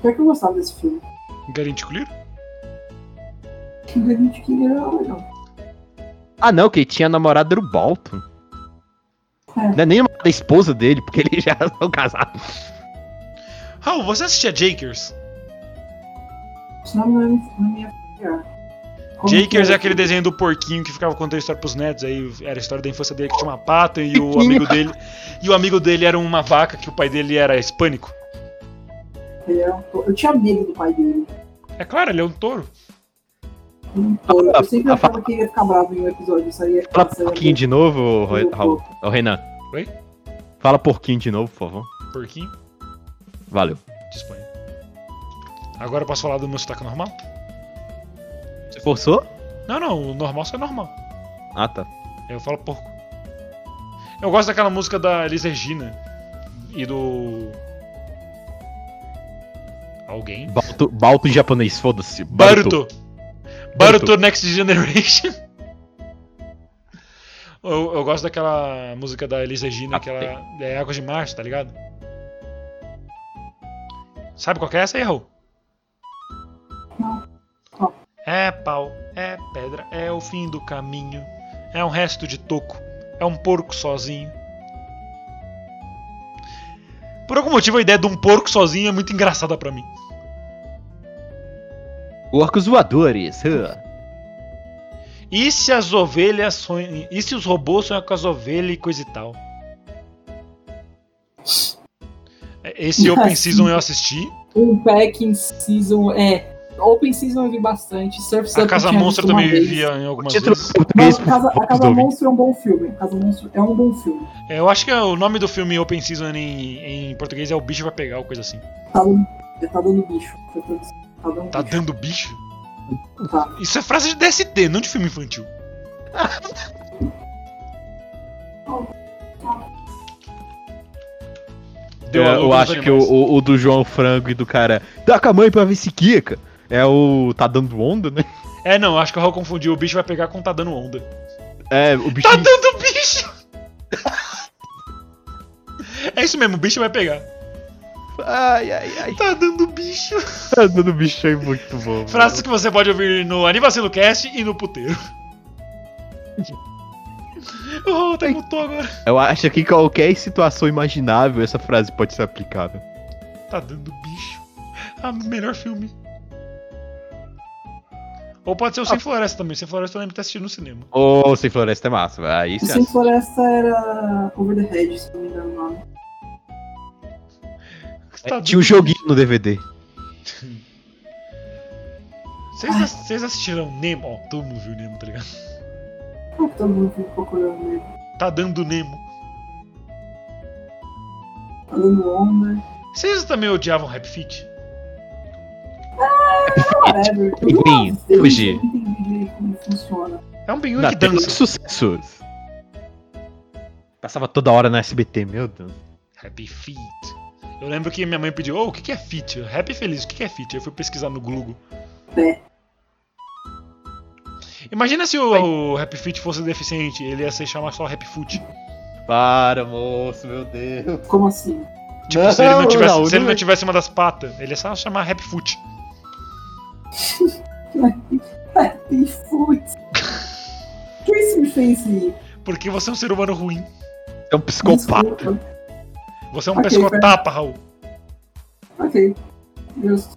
Pior que eu gostava desse filme. Galinho Ticuliro? Que grande que era legal. Ah, não, que ele tinha namorado era o Bolton. É. Não é nem a esposa dele, porque eles já são casados. Raul, você assistia Jakers? Não é na minha filha. Como Jakers que é aquele desenho do porquinho que ficava contando história pros netos, aí era a história da infância dele que tinha uma pata e o amigo dele. E o amigo dele era uma vaca que o pai dele era hispânico. Ele era um to- Eu tinha medo do pai dele. É claro, ele é um touro. Eu sempre achava que ele ia ficar bravo em um episódio. Isso aí ia Fala porquinho de novo, Raul. Ô, Renan. Oi? Fala porquinho de novo, por favor. Porquinho Valeu. de Espanha. Agora eu posso falar do meu sotaque normal? Você forçou? Não, não, o normal só é normal. Ah, tá. Eu falo porco. Eu gosto daquela música da Elis Regina e do. Alguém? Balto, balto em japonês, foda-se. Baruto! Baruto. Baruto Next Generation! Eu, eu gosto daquela música da Elis Regina, Ah, que ela é Águas de Março, tá ligado? Sabe qual que é essa aí, Raul? Não. Qual? É pau, é pedra, é o fim do caminho, é um resto de toco, é um porco sozinho. Por algum motivo a ideia de um porco sozinho é muito engraçada pra mim. Porcos voadores. huh. E se as ovelhas sonham. E se os robôs sonham com as ovelhas e coisa e tal? Esse Open Season eu assisti. Um pack in season. É. Open season eu vi bastante. Surf A Casa Monstro também vez. via em algumas vezes. Mas a Casa, a Casa. Monstro é um bom filme. Casa Monstro é um bom filme. É, Eu acho que o nome do filme Open Season em, em português é O Bicho Vai Pegar, ou coisa assim. Tá dando, tá dando bicho. Foi traduzido. Tá dando Tá bicho. dando bicho? Tá. Isso é frase de DST, não de filme infantil. É, eu dos acho que o, o- o do João Frango e do cara. Dá com a mãe pra ver se quica. É o. Tá dando onda, né? É, não, acho que o Raul confundiu. O bicho vai pegar com tá dando onda. É, o bicho. Tá dando bicho! é isso mesmo, o bicho vai pegar. Ai, ai, ai. Tá dando bicho. Tá dando bicho aí muito bom. Frases que você pode ouvir no Anivacilo Cast e no puteiro. O Raul até mutou agora. Eu acho que em qualquer situação imaginável essa frase pode ser aplicável. Tá dando bicho. Ah, melhor filme. Ou pode ser o Sem Floresta também. Sem Floresta eu lembro de ter assistido no cinema. Ô, Sem Floresta é massa. Aí Sem Floresta era Over the Hedge, se não me engano o nome. Tá Tinha um joguinho no DVD. Vocês, ass- vocês assistiram Nemo? Ó, todo mundo viu Nemo, tá ligado? Ah, Todo mundo fica procurando ele. Tá dando Nemo. Tá dando onda. Vocês também odiavam Rap Fit? Direito como funciona. É um pinguim Na que dança. sucessos. Passava toda hora no SBT, meu Deus. Happy Feet. Eu lembro que minha mãe pediu, ô, o que que é Fit? Happy Feliz, o que que é Fit? Eu fui pesquisar no Google. É. Imagina se o, o Happy Feet fosse deficiente, ele ia se chamar só Happy Foot. Para, moço, meu Deus. Como assim? Tipo, se ele não tivesse, não, se ele não- não tivesse uma das patas, ele ia só chamar Happy Foot. Happy Foot. Por que isso me fez rir? Porque você é um ser humano ruim. É um psicopata. Desculpa. Você é um Ok, pescotapa, Raul. Ok. Justo.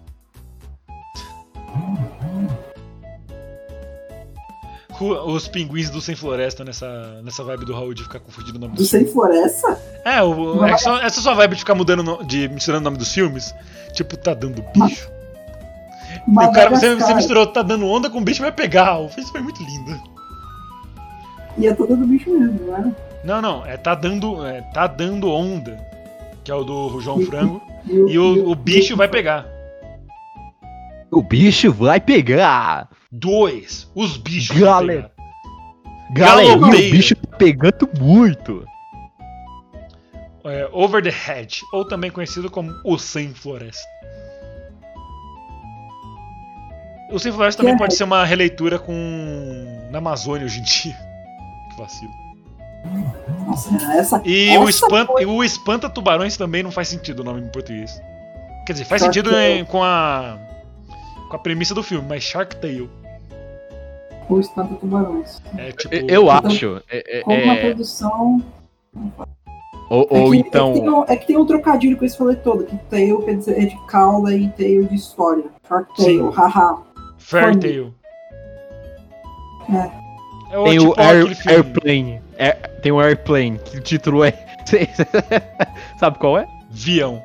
Os pinguins do Sem Floresta nessa, nessa vibe do Raul de ficar confundindo o nome Do dos Sem Floresta? É, o, é só- essa sua vibe de ficar mudando, de misturando o nome dos filmes. Tipo, tá dando bicho. E o cara, você, você misturou tá dando onda com bicho vai pegar. Raul. Isso foi muito lindo. E é todo do bicho mesmo, né? Não, não, é tá dando, é, tá dando onda. Que é o do João Frango. E o, o, bicho vai pegar. O bicho vai pegar. Dois. Os bichos Galera. vão pegar. Galera, o bicho tá pegando muito. É, Over the Hedge, ou também conhecido como O Sem Floresta. O Sem Floresta também é- pode ser uma releitura com. na Amazônia hoje em dia. Que vacilo. Nossa, essa. E o, essa espanta, foi- e o Espanta Tubarões também não faz sentido o nome em português. Quer dizer, faz Shark sentido Tale. em- com a. com a premissa do filme, mas Shark Tale. O Espanto Tubarões. É tipo. Eu acho. É, é- Com uma é- produção. ou É ou que- então. É que, tem um, é que tem um trocadilho com esse falei todo, que tail quer dizer é de cauda e tail de história. Shark Tail, Sim. haha. Fair. Tale. É. É o Tem tipo o Air-. Airplane. É, tem o Airplane, que o título é. Sabe qual é? Vião.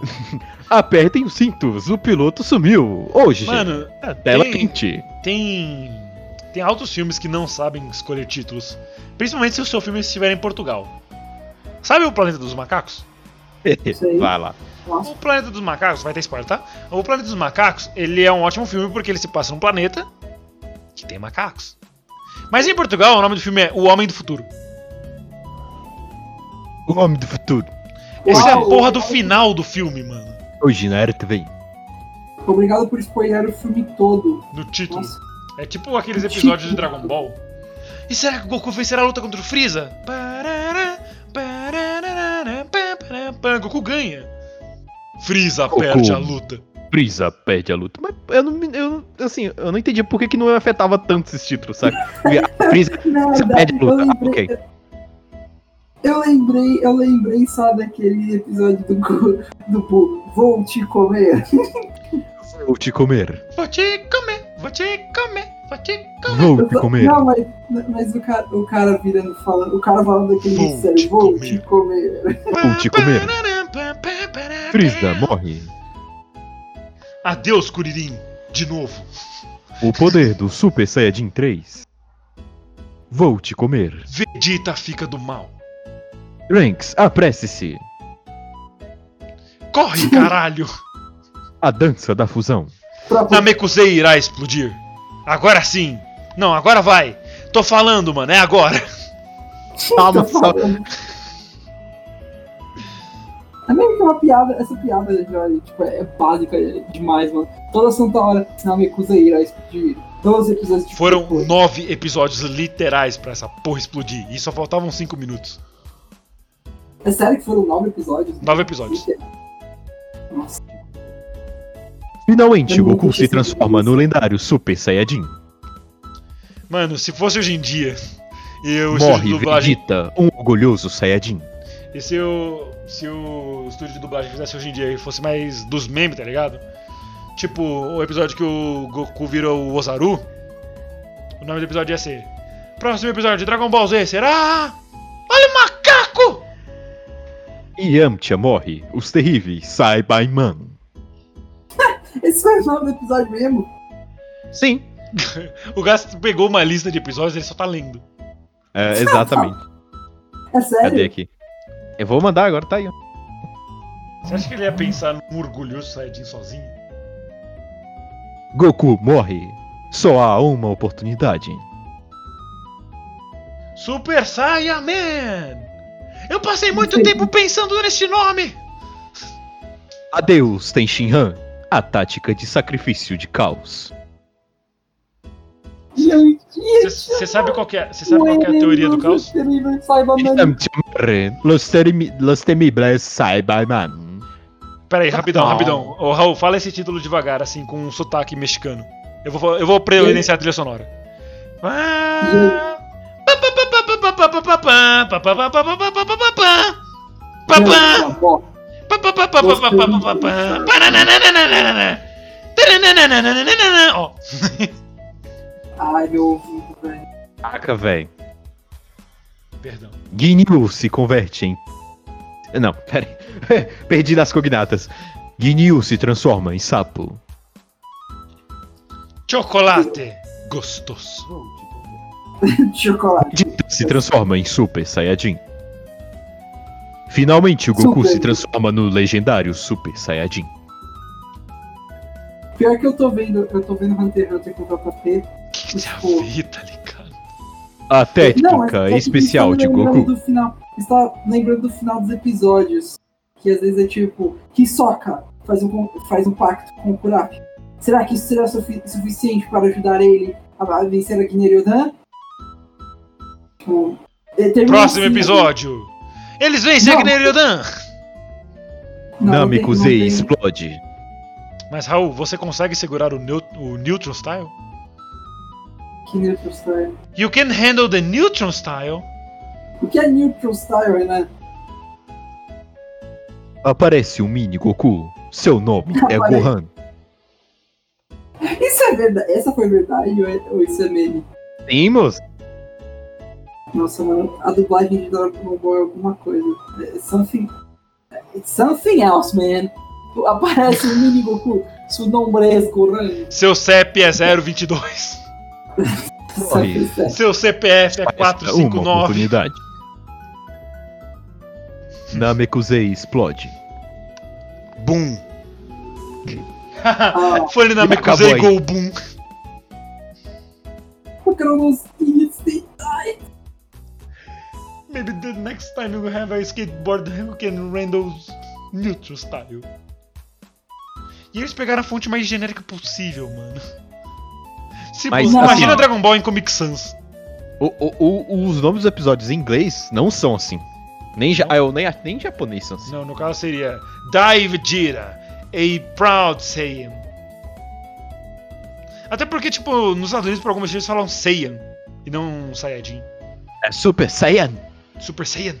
Apertem os cintos, o piloto sumiu. Hoje, Mano, gente, tela tem- quente. tem. Tem altos filmes que não sabem escolher títulos. Principalmente se o seu filme estiver em Portugal. Sabe o Planeta dos Macacos? Vai lá. O Planeta dos Macacos, vai ter spoiler, tá? O Planeta dos Macacos, ele é um ótimo filme porque ele se passa num planeta que tem macacos. Mas em Portugal, o nome do filme é O Homem do Futuro. O homem do futuro. Essa é a porra do final do filme, mano. Hoje na RTV. obrigado por spoiler o filme todo. No título. Nossa. É tipo aqueles episódios de Dragon Ball. E será que o Goku vencerá a luta contra o Freeza? Parará, parará. Goku ganha. Freeza Goku. perde a luta. Brisa perde a luta. Mas eu não, me- eu, assim, eu não entendi por que, que não afetava tanto esses títulos, sabe? Porque a Brisa Nada, perde a eu luta. lembrei. Ok. Eu lembrei, eu lembrei só daquele episódio do, do Boo, Vou te comer. Vou te comer. Vou te comer, vou te comer, vou te comer. Vou te comer. Não, mas, mas o, cara, o cara virando falando, o cara falando daquele Vou sério, vou comer." te comer. Vou te comer. Frisa morre. Adeus, Kuririn. De novo. O poder do Super Saiyajin 3. Vou te comer. Vegeta fica do mal. Ranks, apresse-se. Corre, caralho. A dança da fusão. Pra- Namekusei irá explodir. Agora sim. Não, agora vai. Tô falando, mano. É agora. Calma. É meio que uma piada, essa piada já tipo, é básica demais, mano. Toda santa hora, não me acusa irá explodir. Todos os episódios de Foram Depois. nove episódios literais pra essa porra explodir. E só faltavam cinco minutos. É sério que foram nove episódios? Nove episódios. Nossa. Finalmente, Eu não Goku se transforma no lendário Super Saiyajin. Mano, se fosse hoje em dia. E o estúdio Morre dublagem. Vegeta, um orgulhoso Saiyajin. E se o. Se o estúdio de dublagem fizesse hoje em dia e fosse mais dos memes, tá ligado? Tipo, o episódio que o Goku virou o Ozaru. O nome do episódio ia ser. Próximo episódio de Dragon Ball Z será. Olha o macaco! Yamcha morre, os terríveis Saibaiman. Esse foi o nome do episódio mesmo? Sim, O Gast pegou uma lista de episódios e ele só tá lendo. é, exatamente. É sério? Cadê aqui? Eu vou mandar agora, tá aí. Você acha que ele ia pensar num orgulhoso Saiyajin sozinho? Goku morre. Só há uma oportunidade. Super Saiyaman! Eu passei muito tempo pensando nesse nome! Adeus, Tenshinhan. A tática de sacrifício de caos. Você sabe qual que é, você sabe qual que é a teoria do caos? Los temi- Los temibles Cyberman. Pera aí, rapidão, rapidão. Ô, Raul, fala esse título devagar, assim, com um sotaque mexicano. Eu vou, eu vou providenciar a trilha sonora. Ah, Ó, Ai, meu ouvido, velho. Caraca, velho. perdão. Ginyu se converte em. Não, pera aí. Perdi nas cognatas. Ginyu se transforma em sapo. Chocolate gostoso. Chocolate. Se transforma em Super Saiyajin. Finalmente, o Goku Super. se transforma no legendário Super Saiyajin. Pior que eu tô vendo, eu tô vendo Hunter x Hunter com o JP. A Tipo- tá ligado? A Não, técnica é que especial de Goku. Do final, estava lembrando do final dos episódios. Que às vezes é tipo, Hisoka faz um, faz um pacto com o Kurapika. Será que isso será sufi- suficiente para ajudar ele a a vencer a Guineryodan? Tipo, ele termina Próximo assim, episódio. Eles vencem a Não. Gneriodan. Não, não tem- Namekusei não tem- explode. Mas, Raul, você consegue segurar o, o Neutron Style? Que Neutral Style. You can handle the Neutron Style. O que é Neutral Style, né? Aparece um mini Goku. Seu nome é Aparece. Gohan. Isso é verdade. Essa foi verdade ou, é- ou isso é meme? Sim, moço. Nossa, mano, a dublagem de Dragon Ball é alguma coisa. É something. It's something else, man. Aparece um mini Goku. Su nome é Goran. Seu CEP é 022. Seu CPF é Uma 459. oportunidade. Namekusei explode. Boom. Ah, Foi ele na E. Gol Boom. Maybe the next time you have a skateboard who can handle neutral style. E eles pegaram a fonte mais genérica possível, mano. Se, Mas, imagina assim- Dragon Ball em Comic Sans. O- o- o- os nomes dos episódios em inglês não são assim. Nem, ja, eu, nem, nem em japonês são assim. Não, no caso seria Die Vegeta, a proud Saiyan. Até porque, tipo, nos Estados Unidos, por algumas vezes falam Saiyan e não Saiyajin. É Super Saiyan. Super Saiyan.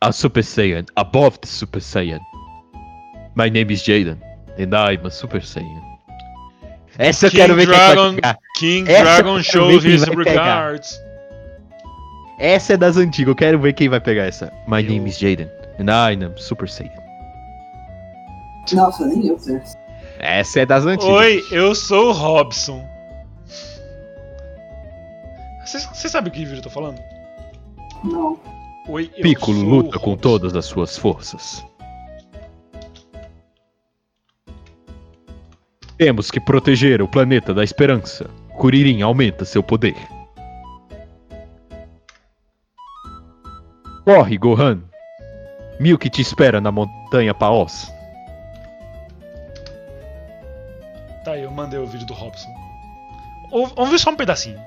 A Super Saiyan, above the Super Saiyan. My name is Jaden, and I'm a Super Saiyan. Essa eu King quero ver quem Dragon- vai pegar. King Essa eu Dragon shows quem his regards. Essa é das antigas, eu quero ver quem vai pegar essa. My Eu- name is Jaden, and I'm Super Saiyan. Nossa, nem eu sei. Essa é das antigas. Oi, eu sou o Robson. Você sabe o que vídeo eu tô falando? Não. Oi, eu Piccolo sou luta o com Robson. todas as suas forças. Temos que proteger o planeta da esperança. Kuririn aumenta seu poder. Corre, Gohan. Milk te espera na montanha Paos. Tá aí, eu mandei o vídeo do Robson. Ou- Vamos ver só um pedacinho.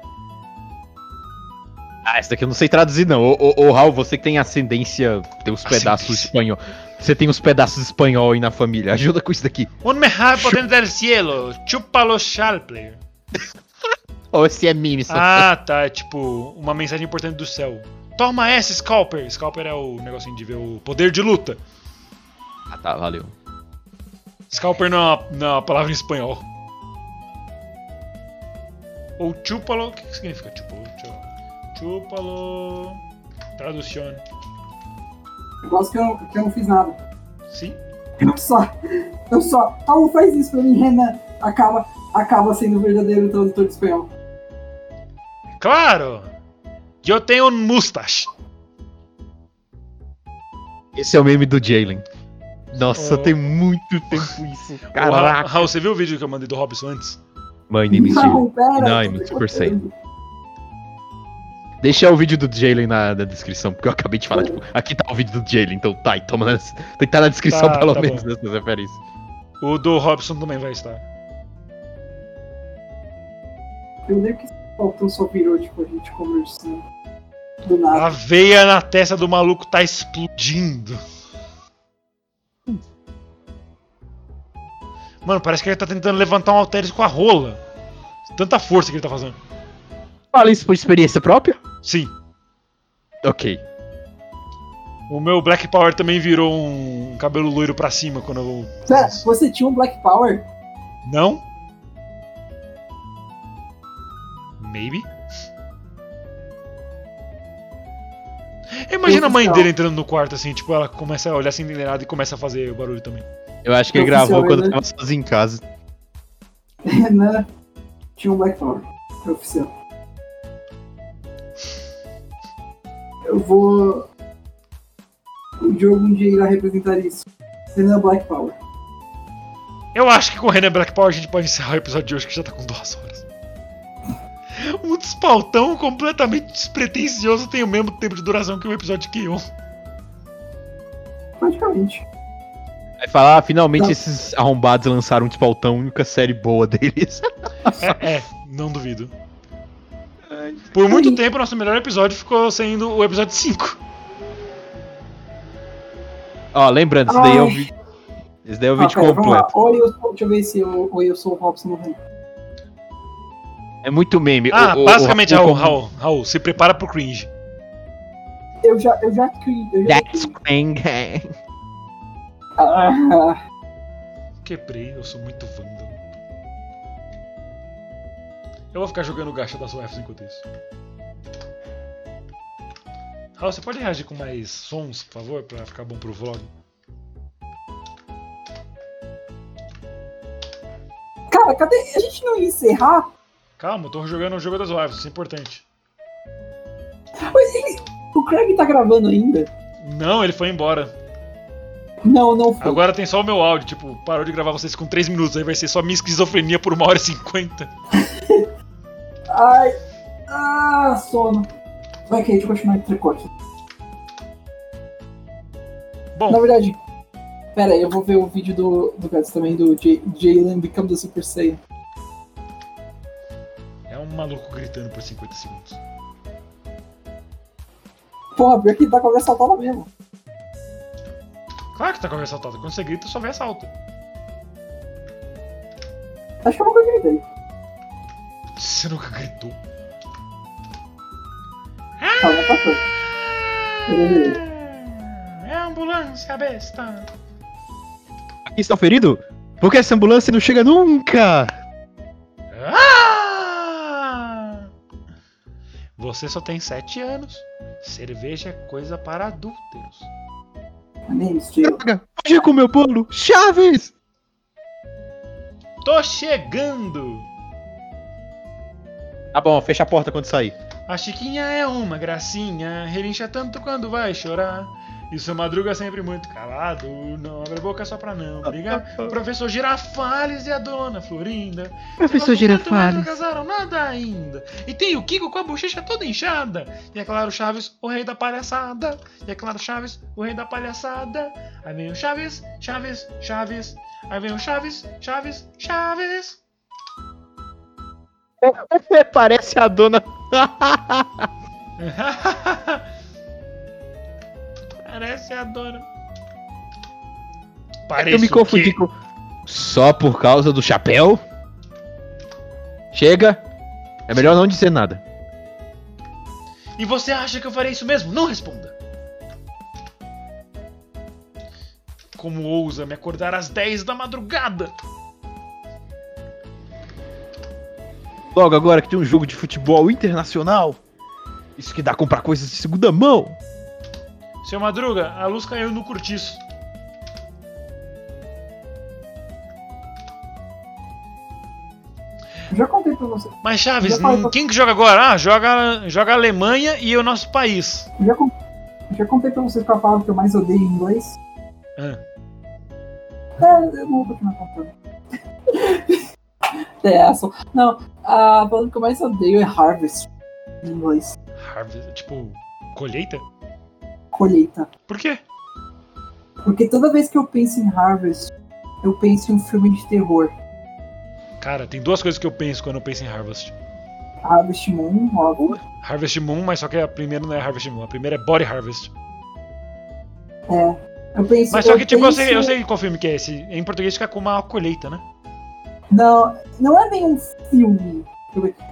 Ah, essa daqui eu não sei traduzir, não. Ô, ô, ô, Raul, você que tem ascendência, tem uns pedaços espanhol. Você tem uns pedaços espanhol aí na família. Ajuda com isso daqui. Un mejor potente del cielo, chúpalo Sharplayer. Ou esse é meme, só. Ah, tá, é tipo uma mensagem importante do céu. Toma essa, Scalper. Scalper é o negocinho de ver o poder de luta. Ah, tá, valeu. Scalper não é uma, não é uma palavra em espanhol. Ou chúpalo. O que, que significa chúpalo? Chúpalo. Tradução. Eu gosto que eu, não- que eu não fiz nada. Sim? Eu só. Eu só. Raul, faz isso pra mim, Renan. Acaba, acaba sendo o verdadeiro tradutor de espanhol. Claro! Eu tenho um mustache. Esse é o meme do Jalen. Nossa, Oh. tem muito tempo isso. Caraca. Raul, você viu o vídeo que eu mandei do Robson antes? My name is Não, Jalen. pera. Não, eu I'm Super. Saiyan. Deixa o vídeo do Jalen na, na descrição, porque eu acabei de falar, tipo, aqui tá o vídeo do Jalen, então tá, e toma na, tem que estar na descrição Tá, pelo tá menos bom. dessas referências. O do Robson também vai estar. Eu lembro que Faltou só virou, tipo, a gente conversando. Do nada. A veia na testa do maluco tá explodindo. Mano, parece que ele tá tentando levantar um halteres com a rola. Tanta força que ele tá fazendo. Fala isso por experiência própria? Sim. Ok. O meu Black Power também virou um cabelo loiro pra cima quando eu. Pera, você tinha um Black Power? Não? Maybe? Imagina a mãe dele entrando no quarto assim, tipo, ela começa a olhar sem entender nada e começa a fazer barulho também. Eu acho que ele gravou quando né? tava sozinho em casa. né? Tinha um Black Power. É oficial. Eu vou. O jogo um dia irá representar isso. Renan Black Power. Eu acho que com o Renan Black Power a gente pode encerrar o episódio de hoje que já tá com duas horas. Um despautão completamente despretensioso tem o mesmo tempo de duração que o episódio de Kion. Praticamente. Vai falar, ah, finalmente Não. esses arrombados lançaram um despautão, a única série boa deles. É, é, não duvido. Por muito tempo, nosso melhor episódio ficou sendo o episódio 5. Ó, lembrando, esse daí é o vídeo. Esse daí é o Ah, vídeo completo. Oi, eu sou. Deixa eu ver se sou o Robson morrendo. É muito meme. Ah, O- o- basicamente, o- Raul, o- Raul, Raul, se prepara pro cringe. Eu já. Eu já. Eu já That's cring. ah, Quebrei, eu sou muito vândalo. Eu vou ficar jogando gacha das UFs enquanto isso. Raul, você pode reagir com mais sons, por favor, pra ficar bom pro vlog? cara, cadê? A gente não ia encerrar? Calma, eu tô jogando o jogo das UFs, isso é importante. Mas ele, o Craig tá gravando ainda? Não, ele foi embora. Não, não foi. Agora tem só o meu áudio, tipo, parou de gravar vocês com 3 minutos, aí vai ser só minha esquizofrenia por 1 hora e 50. Ai. Ah, sono. Vai, Kate, continuar entre cortes. Bom, Na verdade, pera aí, eu vou ver o vídeo do, do Gats também, do Jalen Become the Super Saiyan. é um maluco gritando por 50 segundos. Porra, pior que tá com a versão saltada mesmo. Claro que tá com a ressaltada, quando você grita só vê assalto. Acho que eu nunca gritei. Você nunca gritou. Calma. Beleza. É a ambulância, besta. Aqui está o ferido? Por que essa ambulância não chega nunca? Ah! Você só tem 7 anos. Cerveja é coisa para adúlteros. Droga, hoje com meu bolo. Chaves! Tô chegando! Tá bom, fecha a porta quando sair. A Chiquinha é uma gracinha, relincha tanto quando vai chorar. E seu madruga sempre muito calado, não abre a boca só pra não brigar. O professor Girafales e a dona Florinda. Professor Girafales. Não casaram nada ainda. E tem o Kiko com a bochecha toda inchada. E é claro, Chaves, o rei da palhaçada. E é claro, Chaves, o rei da palhaçada. Aí vem o Chaves, Chaves, Chaves. Aí vem o Chaves, Chaves, Chaves. Parece a dona. Parece a dona. eu Parece me o confundi com. Só por causa do chapéu? Chega. É melhor não dizer nada. E você acha que eu farei isso mesmo? Não responda. Como ousa me acordar às 10 da madrugada? Logo agora que tem um jogo de futebol internacional. Isso que dá a comprar coisas de segunda mão. Seu Madruga, a luz caiu no cortiço. Já contei pra você. Mas Chaves, falei hum, pra- quem que joga agora? Ah, joga, joga a Alemanha e o nosso país. Já, já contei pra vocês qual a palavra que eu mais odeio em inglês. Ah, É, eu não vou continuar contando. é essa. Não, a palavra que eu mais odeio é harvest em inglês. Harvest, tipo, colheita? Colheita. Por quê? Porque toda vez que eu penso em harvest, eu penso em um filme de terror. Cara, tem duas coisas que eu penso quando eu penso em Harvest. Harvest Moon, óbvio. Harvest Moon, mas só que a primeira não é Harvest Moon, a primeira é Body Harvest. Eu penso, Mas só que, tipo, eu penso- sei, eu sei qual filme que é esse. Em português fica com uma colheita, né? Não, não é bem um filme.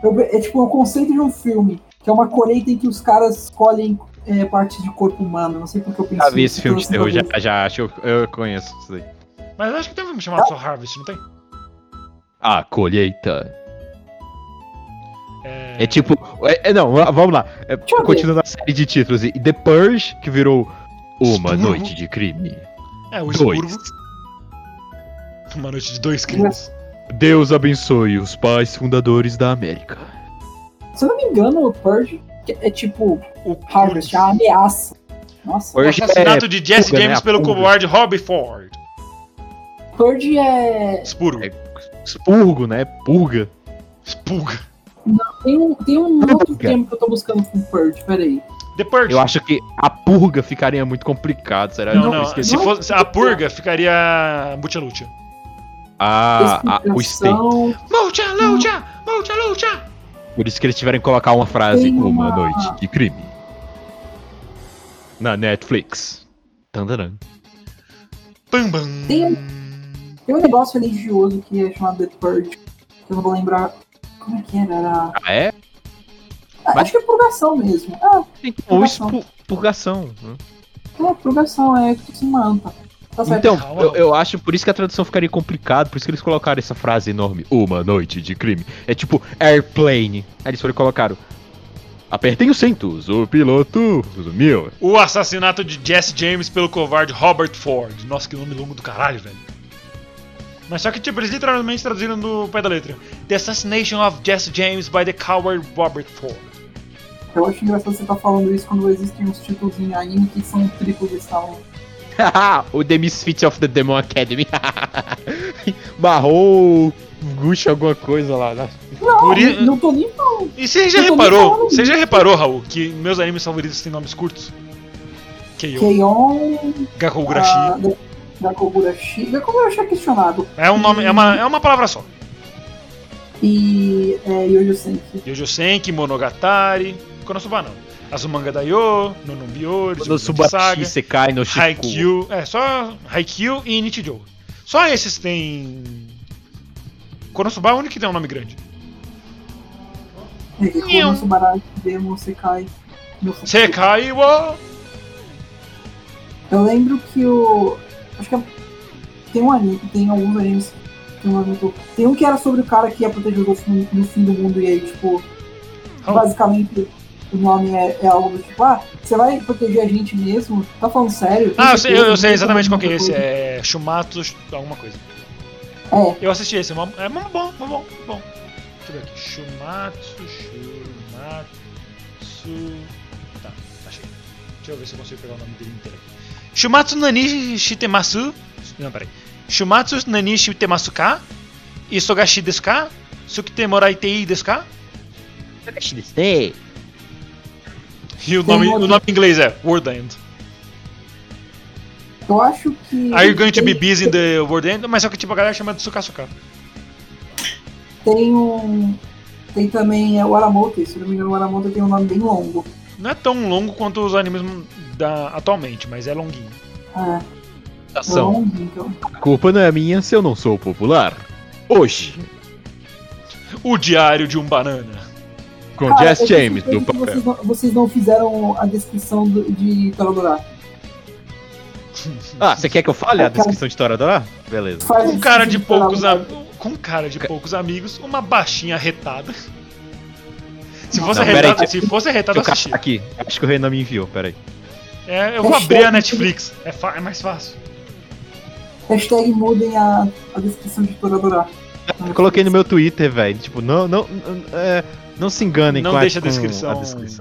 Eu- É tipo o conceito de um filme, que é uma colheita em que os caras escolhem é, partes de corpo humano. Não sei porque eu penso Já vi esse filme de terror, já, já acho eu, conheço isso daí. Mas eu acho que tem um filme chamado só Harvest, não tem? A colheita. É, É tipo. É, é, não, vamos lá. É, continuando a série de títulos. E The Purge, que virou Uma. Noite de Crime. É, o Dois. Uma noite de dois crimes. Deus abençoe os pais fundadores da América. Se eu não me engano, o Purge é tipo O, Harvest, é uma ameaça. Nossa, o Purge assassinato é de Jesse purga, né? James A pelo covarde Robbie Ford. Purge é. Expurgo. É. Expurgo, né? Purga. Expurga. Tem um, tem um outro termo que eu tô buscando com Purge, peraí. The Purge. Eu acho que a purga ficaria muito complicado, será? Não, não. esqueci. Se fosse a purga, ficaria Mucha Lucha. Ah, ah, o! Mucha Lucha! Por isso que eles tiveram que colocar uma frase Uma uma- Noite de Crime. Na Netflix. Tandaran. Bam, bam. Tem Tem um negócio religioso que é chamado The Purge, que eu não vou lembrar. Como é que era? Era- Ah, é? Ah, Mas- Acho que é purgação mesmo. Ah, Então, expu- purgação. né? é, purgação, é que se manta. Tá. Então, Calma. eu, eu acho por isso que a tradução ficaria complicada, por isso que eles colocaram essa frase enorme, uma noite de crime. É tipo airplane. Aí eles foram e colocaram. Apertem os cintos, o piloto sumiu. O assassinato de Jesse James pelo covarde Robert Ford. Nossa, que nome longo do caralho, velho. Mas só que, tipo, eles literalmente traduziram do pé da letra. The Assassination of Jesse James by the coward Robert Ford. Eu acho engraçado você estar falando isso quando existem uns títulos em anime que são triplos desse tamanho. o The Misfits of the Demon Academy. Barrou Gush alguma coisa lá. né? Não, i- não tô nem falando. E você já nem reparou, você já reparou, Raul, que meus animes favoritos têm nomes curtos? Keion, Keion, Gakugurashi. Da- Gakugurashi. Gakugurashi é questionado. É um nome, é uma, é uma palavra só. E é, Yojo Senki. Yojo Senki, Monogatari, Konosuba não. Azumanga Daioh, o Tsubaki Saga, Subashi Sekai no Shiku. Haikyuu, é só Haikyuu e Nichijou. Só esses têm Konosuba é o único que tem um nome grande. É, Konosubaraki, Demo, Sekai. no. Sekai wo Eu lembro que o. Acho que é- tem um anime, tem alguns animes. Tem um que era sobre o cara que ia proteger os outros no, no fim do mundo e aí, tipo, Oh. basicamente o nome é, é algo do tipo, ah, você vai proteger a gente mesmo? Tá falando sério? Ah, eu sei, eu, eu sei exatamente qual que é esse. É Shumatsu alguma coisa. É, Eu assisti esse, é é bom, mó bom, bom. Deixa eu ver aqui. Shumatsu, Shumatsu. Tá, achei. Deixa eu ver se eu consigo pegar o nome dele inteiro aqui. Shumatsu Nani Shitemasu. Não, peraí. Shumatsu Nani Shitemasu ka? Isogashi desu ka? Sukite moraitei desu ka? E o nome, o nome em inglês é World End. eu acho que. Are you going to be busy in the World End? Mas só que tipo a galera chama de Sukasuka. Tem um. Tem também é, o Aramoto, se não me engano, o Aramoto tem um nome bem longo. Não é tão longo quanto os animes da, atualmente, mas é longuinho. É, é Ação. longo, então. A culpa não é minha se eu não sou popular. Hoje, O Diário de um Banana. Com Cara, Jess James do papel. Vocês não, vocês não fizeram a descrição do- de Toradora. Ah, você quer que eu fale a descrição de Toradora? Beleza. Faz Com cara de poucos Toradora. am- com cara de poucos amigos, uma baixinha retada. Se fosse Não, arretada, peraí, se fosse arretada, eu assistia. aqui. Acho que o Renan me enviou, peraí. É, eu vou abrir a Netflix. É, fa- é mais fácil. Hashtag mudem a, a descrição de Toradora. Eu coloquei no meu Twitter, velho. Tipo, não, não, não, é, não se enganem Não com, deixa a com descrição.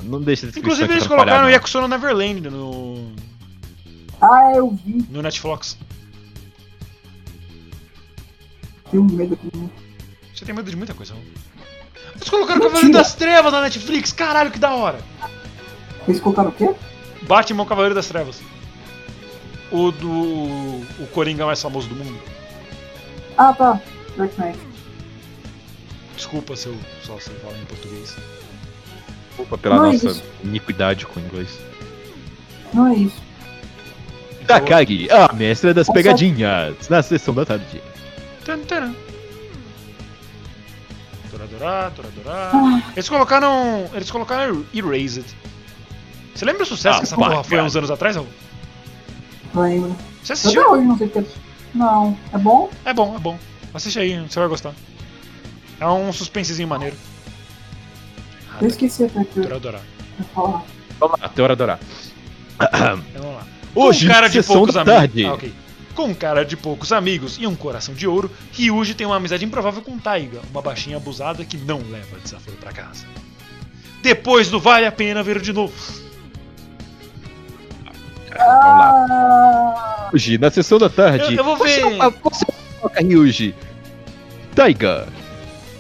Não deixa a descrição. Inclusive, eles colocaram. Yakusono Neverland no, Ah, eu vi. no Netflix. Tenho medo aqui. Você tem medo de muita coisa, não? Eles colocaram Mentira. Cavaleiro das Trevas na Netflix. Caralho, que da hora. Eles colocaram o quê? Batman Cavaleiro das Trevas. O do. O Coringa mais famoso do mundo. Ah, tá. Dark Knight. Desculpa se eu só sei falar em português. Desculpa pela Não é nossa isso. iniquidade com o inglês. Não é isso. Takagi, a mestra das Nossa. pegadinhas, na sessão da tarde. Tan, taran. Toradorá, toradorá. Ah. Eles colocaram. Eles colocaram Erased. Você lembra o sucesso Ah, que essa porra foi há uns anos atrás, Raul? Lembro. Você Eu assistiu? hoje não sei porque. Não. É bom? É bom, é bom. Assiste aí, você vai gostar. É um suspensezinho maneiro. Ah, Eu esqueci até que falar. Vamos lá, Teora Dorá. Então, vamos lá. Hoje, cara de sessão poucos da amigos. tarde. Ah, ok. Com cara de poucos amigos e um coração de ouro, Ryuji tem uma amizade improvável com Taiga, uma baixinha abusada que não leva desaforo pra casa. Depois do Vale a Pena Ver de novo. Vamos lá. Ah, Hoje, na sessão da tarde. Eu- eu vou ver. Você, você coloca Ryuji. Taiga.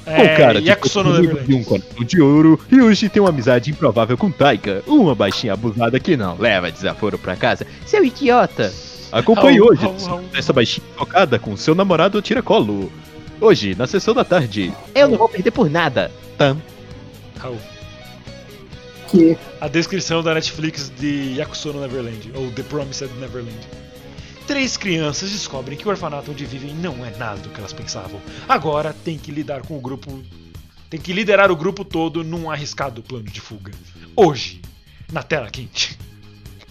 Com É, cara de amigo Neverland. de um coração de ouro, Ryuji tem uma amizade improvável com Taiga, uma baixinha abusada que não leva desaforo pra casa. Seu idiota! Acompanhe hoje essa baixinha tocada com seu namorado tiracolo. Hoje, na sessão da tarde. Eu não vou perder por nada. Tam. Raul, que. a descrição da Netflix de Yakuso no Neverland, ou The Promised Neverland. Três crianças descobrem que o orfanato onde vivem não é nada do que elas pensavam. Agora tem que lidar com o grupo. Tem que liderar o grupo todo num arriscado plano de fuga. Hoje, na tela quente.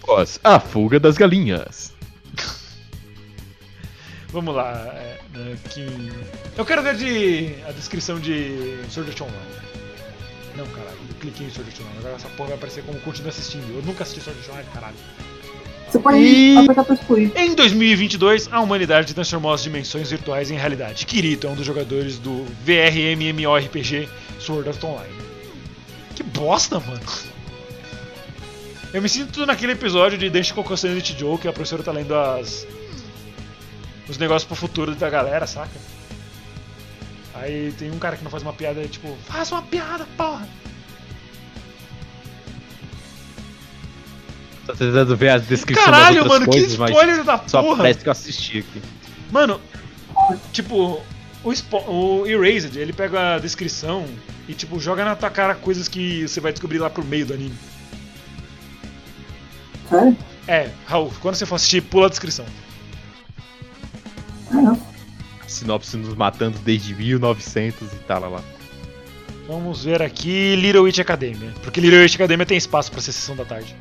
Após a fuga das galinhas. Vamos lá. é, que- Eu quero ver de... a descrição de Sword Art Online. Não, caralho, eu cliquei em Sword Art Online. Agora essa porra vai aparecer como continua assistindo. Eu nunca assisti Sword Art Online, caralho. Você pode E- apertar pra excluir. Em 2022, a humanidade transformou as dimensões virtuais em realidade. Kirito é um dos jogadores do VRMMORPG Sword Art Online. Que bosta, mano. Eu me sinto naquele episódio de Deixa Cocô Sanity Joe, que a professora tá lendo as. os negócios pro futuro da galera, saca? Aí tem um cara que não faz uma piada, tipo, faz uma piada, porra! Tô tentando ver a descrição Caralho, das mano, que coisas, mas spoiler da só porra! parece que eu assisti aqui. Mano, tipo, o, spo- o Erased, ele pega a descrição e, tipo, joga na tua cara coisas que você vai descobrir lá pro meio do anime. Sério? É, Raul, quando você for assistir, pula a descrição. Ah, Sinopse nos matando desde 1900 e tal, lá, lá. Vamos ver aqui Little Witch Academia. Porque Little Witch Academia tem espaço pra ser sessão da tarde.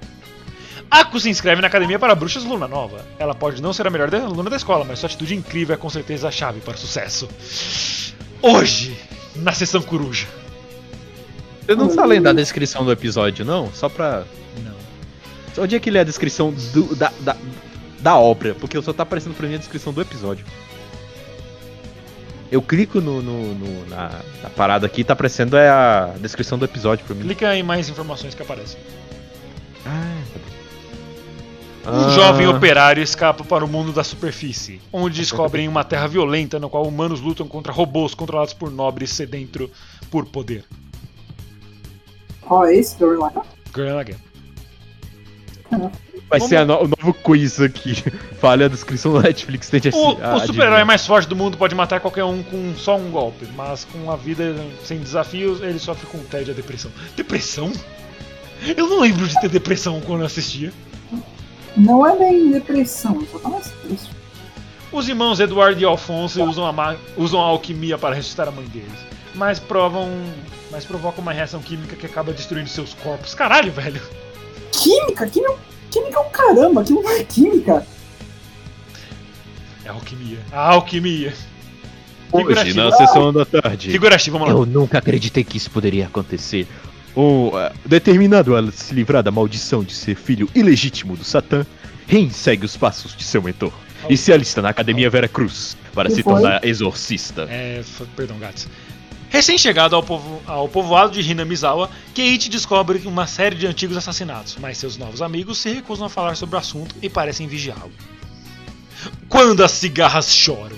Ako se inscreve na Academia para Bruxas Luna Nova. Ela pode não ser a melhor da- aluna da escola, mas sua atitude incrível é com certeza a chave para o sucesso. Hoje, na sessão coruja. Você não tá lendo a descrição do episódio, não? Só pra. Não. Onde é que lê a descrição do- da, da, da obra? Porque só tá aparecendo pra mim a descrição do episódio. Eu clico no, no- no- na, na parada aqui, tá aparecendo é a descrição do episódio pra mim. Clica em mais informações que aparecem. Ah. Um Ah, jovem operário escapa para o mundo da superfície, onde descobrem uma terra violenta no qual humanos lutam contra robôs controlados por nobres sedentro por poder. Esse que eu lá. Gurren Lagann. Vai ser a no- o novo quiz aqui. Fale a descrição da Netflix. Tente O, a- o super-herói adivinhar. mais forte do mundo pode matar qualquer um com só um golpe, mas com a vida sem desafios, ele sofre com tédio e a depressão. Depressão? Eu não lembro de ter depressão quando eu assistia. Não é bem depressão, só tá mais triste. Os irmãos Eduardo e Alfonso usam a, ma- usam a alquimia para ressuscitar a mãe deles, mas provam. mas provocam uma reação química que acaba destruindo seus corpos. Caralho, velho! Química? Química, química é um caramba, aquilo não é química. É a alquimia. A alquimia. Hoje, na sessão da tarde. Figurativo, vamos lá. Eu nunca acreditei que isso poderia acontecer. Um, eh, determinado a se livrar da maldição de ser filho ilegítimo do Satã, Ren segue os passos de seu mentor e se alista na Academia Vera Cruz para Que se foi? tornar exorcista. É, perdão, gatos. Recém-chegado ao, povo- ao povoado de Hinamizawa, Keiichi descobre uma série de antigos assassinatos, mas seus novos amigos se recusam a falar sobre o assunto e parecem vigiá-lo. Quando as cigarras choram.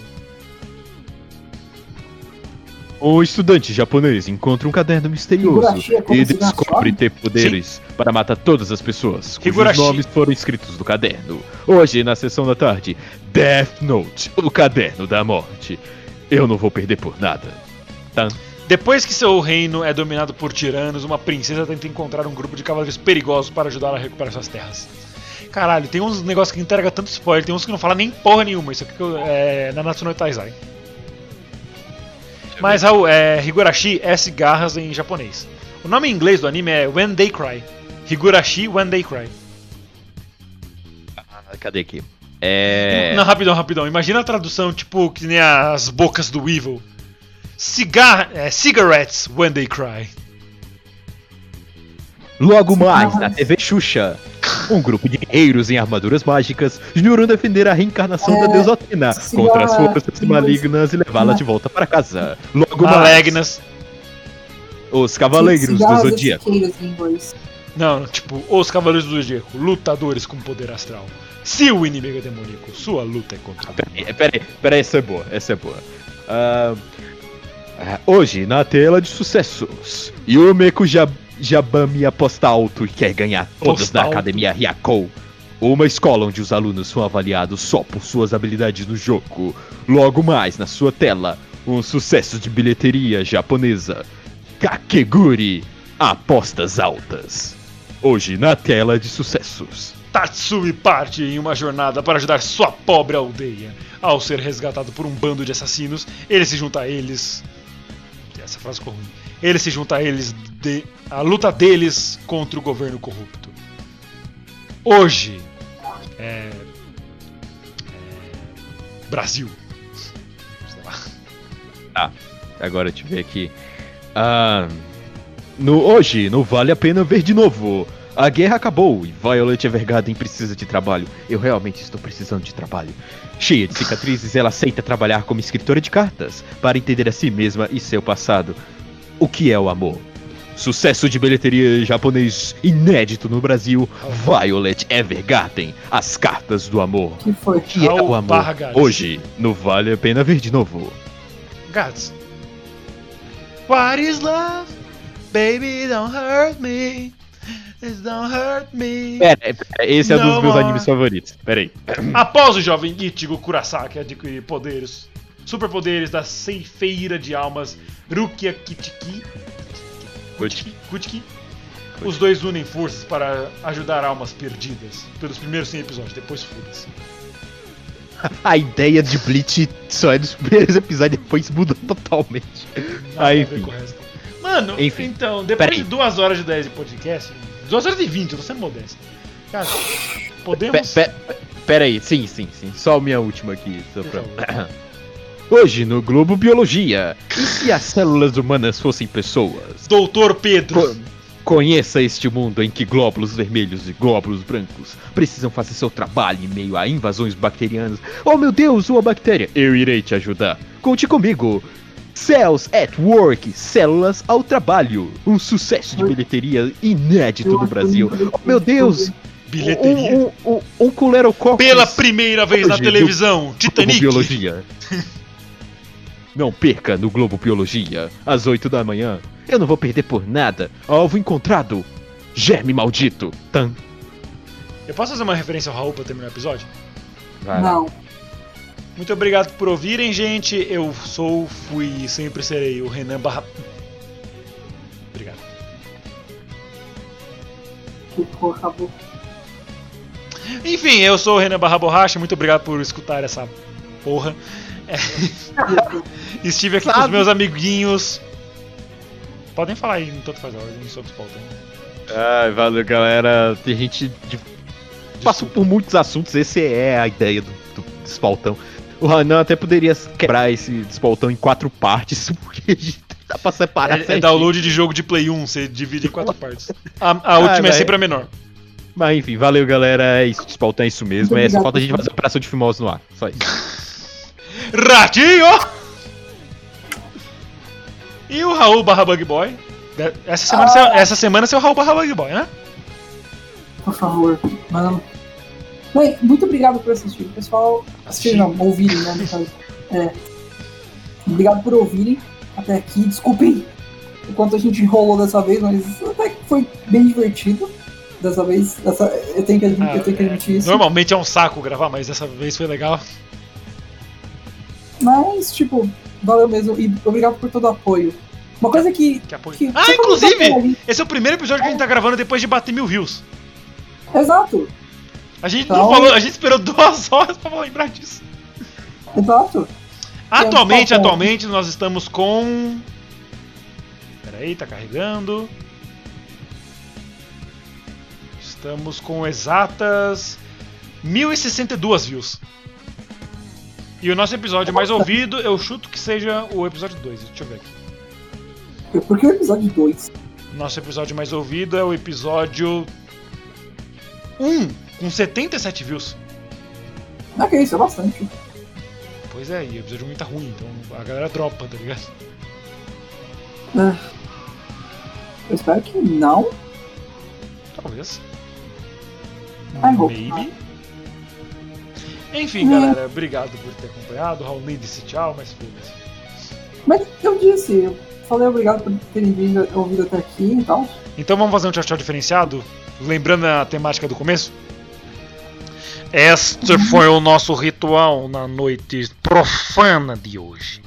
Um estudante japonês encontra um caderno misterioso é e descobre ter poderes para matar todas as pessoas cujos Higurashi. nomes foram escritos no caderno. Hoje, na sessão da tarde, Death Note, o caderno da morte. Eu não vou perder por nada. Tá? Depois que seu reino é dominado por tiranos, uma princesa tenta encontrar um grupo de cavaleiros perigosos para ajudá-la a recuperar suas terras. Caralho, tem uns negócios que entrega tanto spoiler, tem uns que não fala nem porra nenhuma. Isso aqui que eu- é na Natsuno Taizai. Mas, Raul, é Higurashi é cigarras em japonês. O nome em inglês do anime é When They Cry. Higurashi When They Cry. Ah, Cadê aqui? É. Não, rapidão, rapidão. Imagina a tradução, tipo, que nem as bocas do Evil. Cigar é, cigarettes when they cry. Logo mais, na TV Xuxa, um grupo de guerreiros em armaduras mágicas juram defender a reencarnação da É, deusa Atena sim, contra as forças malignas e levá-la de volta para casa. Logo mais, Malegnas. os Cavaleiros do Zodíaco. Não, tipo, os Cavaleiros do Zodíaco, lutadores com poder astral. Se o inimigo é demoníaco, sua luta é contra o Peraí, peraí, peraí, essa é boa, essa é boa. Ah, hoje, na tela de sucessos, Yumeko Jab Jabami aposta alto e quer ganhar todas Posta da. Academia Hyakou. Uma escola onde os alunos são avaliados só por suas habilidades no jogo. Logo mais, na sua tela, um sucesso de bilheteria japonesa. Kakeguri, apostas altas. Hoje, na tela de sucessos. Tatsumi parte em uma jornada para ajudar sua pobre aldeia. Ao ser resgatado por um bando de assassinos, ele se junta a eles. Essa frase ficou ruim. Ele se junta a eles. De... A luta deles contra o governo corrupto. Hoje. É. é, Brasil. Lá. Agora eu ver aqui. Ah, no, hoje, não vale a pena ver de novo. A guerra acabou e Violet Evergarden precisa de trabalho. Eu realmente estou precisando de trabalho. Cheia de cicatrizes, ela aceita trabalhar como escritora de cartas para entender a si mesma e seu passado. O que é o amor? Sucesso de bilheteria japonês inédito no Brasil. Violet Evergarden, as cartas do amor. que foi? O que é o amor? barra. Hoje, não vale a pena ver de novo. Gats. What is love? Baby, don't hurt me. It don't hurt me. Pera, pera, esse é um No dos meus more. animes favoritos. Pera aí. Após o jovem Ichigo Kurasaki adquirir poderes, superpoderes da ceifeira de almas Rukia Kitiki, Kutiki, Kutiki, os dois unem forças para ajudar almas perdidas. Pelos primeiros 100 episódios, depois foda-se. A ideia de Bleach só é dos primeiros episódios, depois muda totalmente. Nada Aí, enfim. Mano, Enfim. então, depois Peraí. de 2 horas de 10 de podcast, 2 horas e 20, eu tô sendo modesto. Cara, podemos. pe- pe- Pera aí, sim, sim, sim. Só a minha última aqui. Só pra... Hoje, no Globo Biologia, e se as células humanas fossem pessoas? Doutor Pedro. Co- Conheça este mundo em que glóbulos vermelhos e glóbulos brancos precisam fazer seu trabalho em meio a invasões bacterianas. Oh meu Deus, uma bactéria! Eu irei te ajudar. Conte comigo. Cells at Work, Células ao Trabalho. Um sucesso de bilheteria inédito no Brasil. Oh meu Deus! Bilheteria. Um, um, um, um. Pela primeira vez na Hoje, televisão, Globo Titanic. Biologia. Não perca no Globo Biologia, às 8 da manhã. Eu não vou perder por nada. Alvo encontrado. Germe maldito. Tan. Eu posso fazer uma referência ao Raul pra terminar o episódio? Não. Muito obrigado por ouvirem, gente. Eu sou, fui e sempre serei o Renan Barra. Obrigado. Que porra, acabou. Enfim, eu sou o Renan Barra Borracha. Muito obrigado por escutar essa porra. É, Estive aqui com os Sabe? meus amiguinhos. Podem falar aí, tanto faz a ordem sobre os pautão. Ai, valeu, galera. Tem gente de... passou por muitos assuntos. Esse é a ideia do, do despaltão. O Hanan até poderia quebrar esse despaltão em quatro partes, porque a gente dá pra separar. É, é download de jogo de Play 1, você divide em quatro partes. A, a última é sempre a menor. Mas enfim, valeu, galera. É isso, despaltão é isso mesmo. É só falta a gente fazer a operação de fimose no ar. Só isso. Ratinho! E o Raul barra Bug Boy. Essa semana, seu- essa semana é seu Raul barra Bug Boy, né? Por favor, mano. Bem, muito obrigado por assistir, pessoal. Assistir não, ouvirem, né? no caso. É. Obrigado por ouvirem até aqui. Desculpem o quanto a gente enrolou dessa vez, mas até que foi bem divertido. Dessa vez, dessa, eu, tenho que, eu tenho que admitir isso. Normalmente é um saco gravar, mas dessa vez foi legal. Mas, tipo, valeu mesmo. E obrigado por todo o apoio. Uma coisa que. Que apoio. que Ah, inclusive, gente- esse é o primeiro episódio que a gente tá gravando depois de bater mil views. Exato, A gente não Então- falou, a gente esperou duas horas pra lembrar disso. exato. Atualmente, falta- atualmente nós estamos com. Peraí, tá carregando. Estamos com exatas 1062 views. E o nosso episódio mais ouvido, eu chuto que seja o episódio 2. Deixa eu ver aqui. Por que o episódio 2? Nosso episódio mais ouvido é o episódio 1, com 77 views. É que isso, é bastante. Pois é, e o episódio 1 tá ruim, então a galera dropa, tá ligado? Eu espero que não. Talvez. I Maybe. Enfim, galera, obrigado por ter acompanhado. Raul nem disse tchau, mas foda-se. Mas eu disse, eu falei obrigado por terem vindo, ouvido até aqui e tal. Então vamos fazer um tchau tchau diferenciado? Lembrando a temática do começo? Este foi o nosso ritual na noite profana de hoje.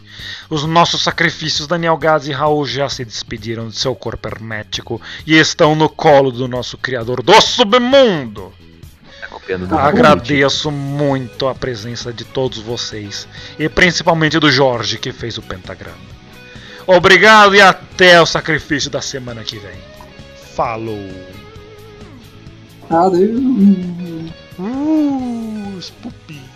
Os nossos sacrifícios, Daniel Gaz e Raul, já se despediram de seu corpo hermético e estão no colo do nosso criador do submundo. Do Agradeço muito a presença de todos vocês e principalmente do Jorge que fez o pentagrama. Obrigado e até o sacrifício da semana que vem. Falou! Adeus. Uh.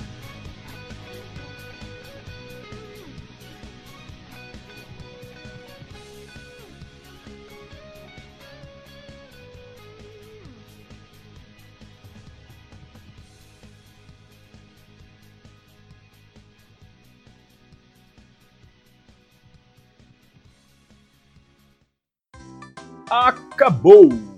Acabou!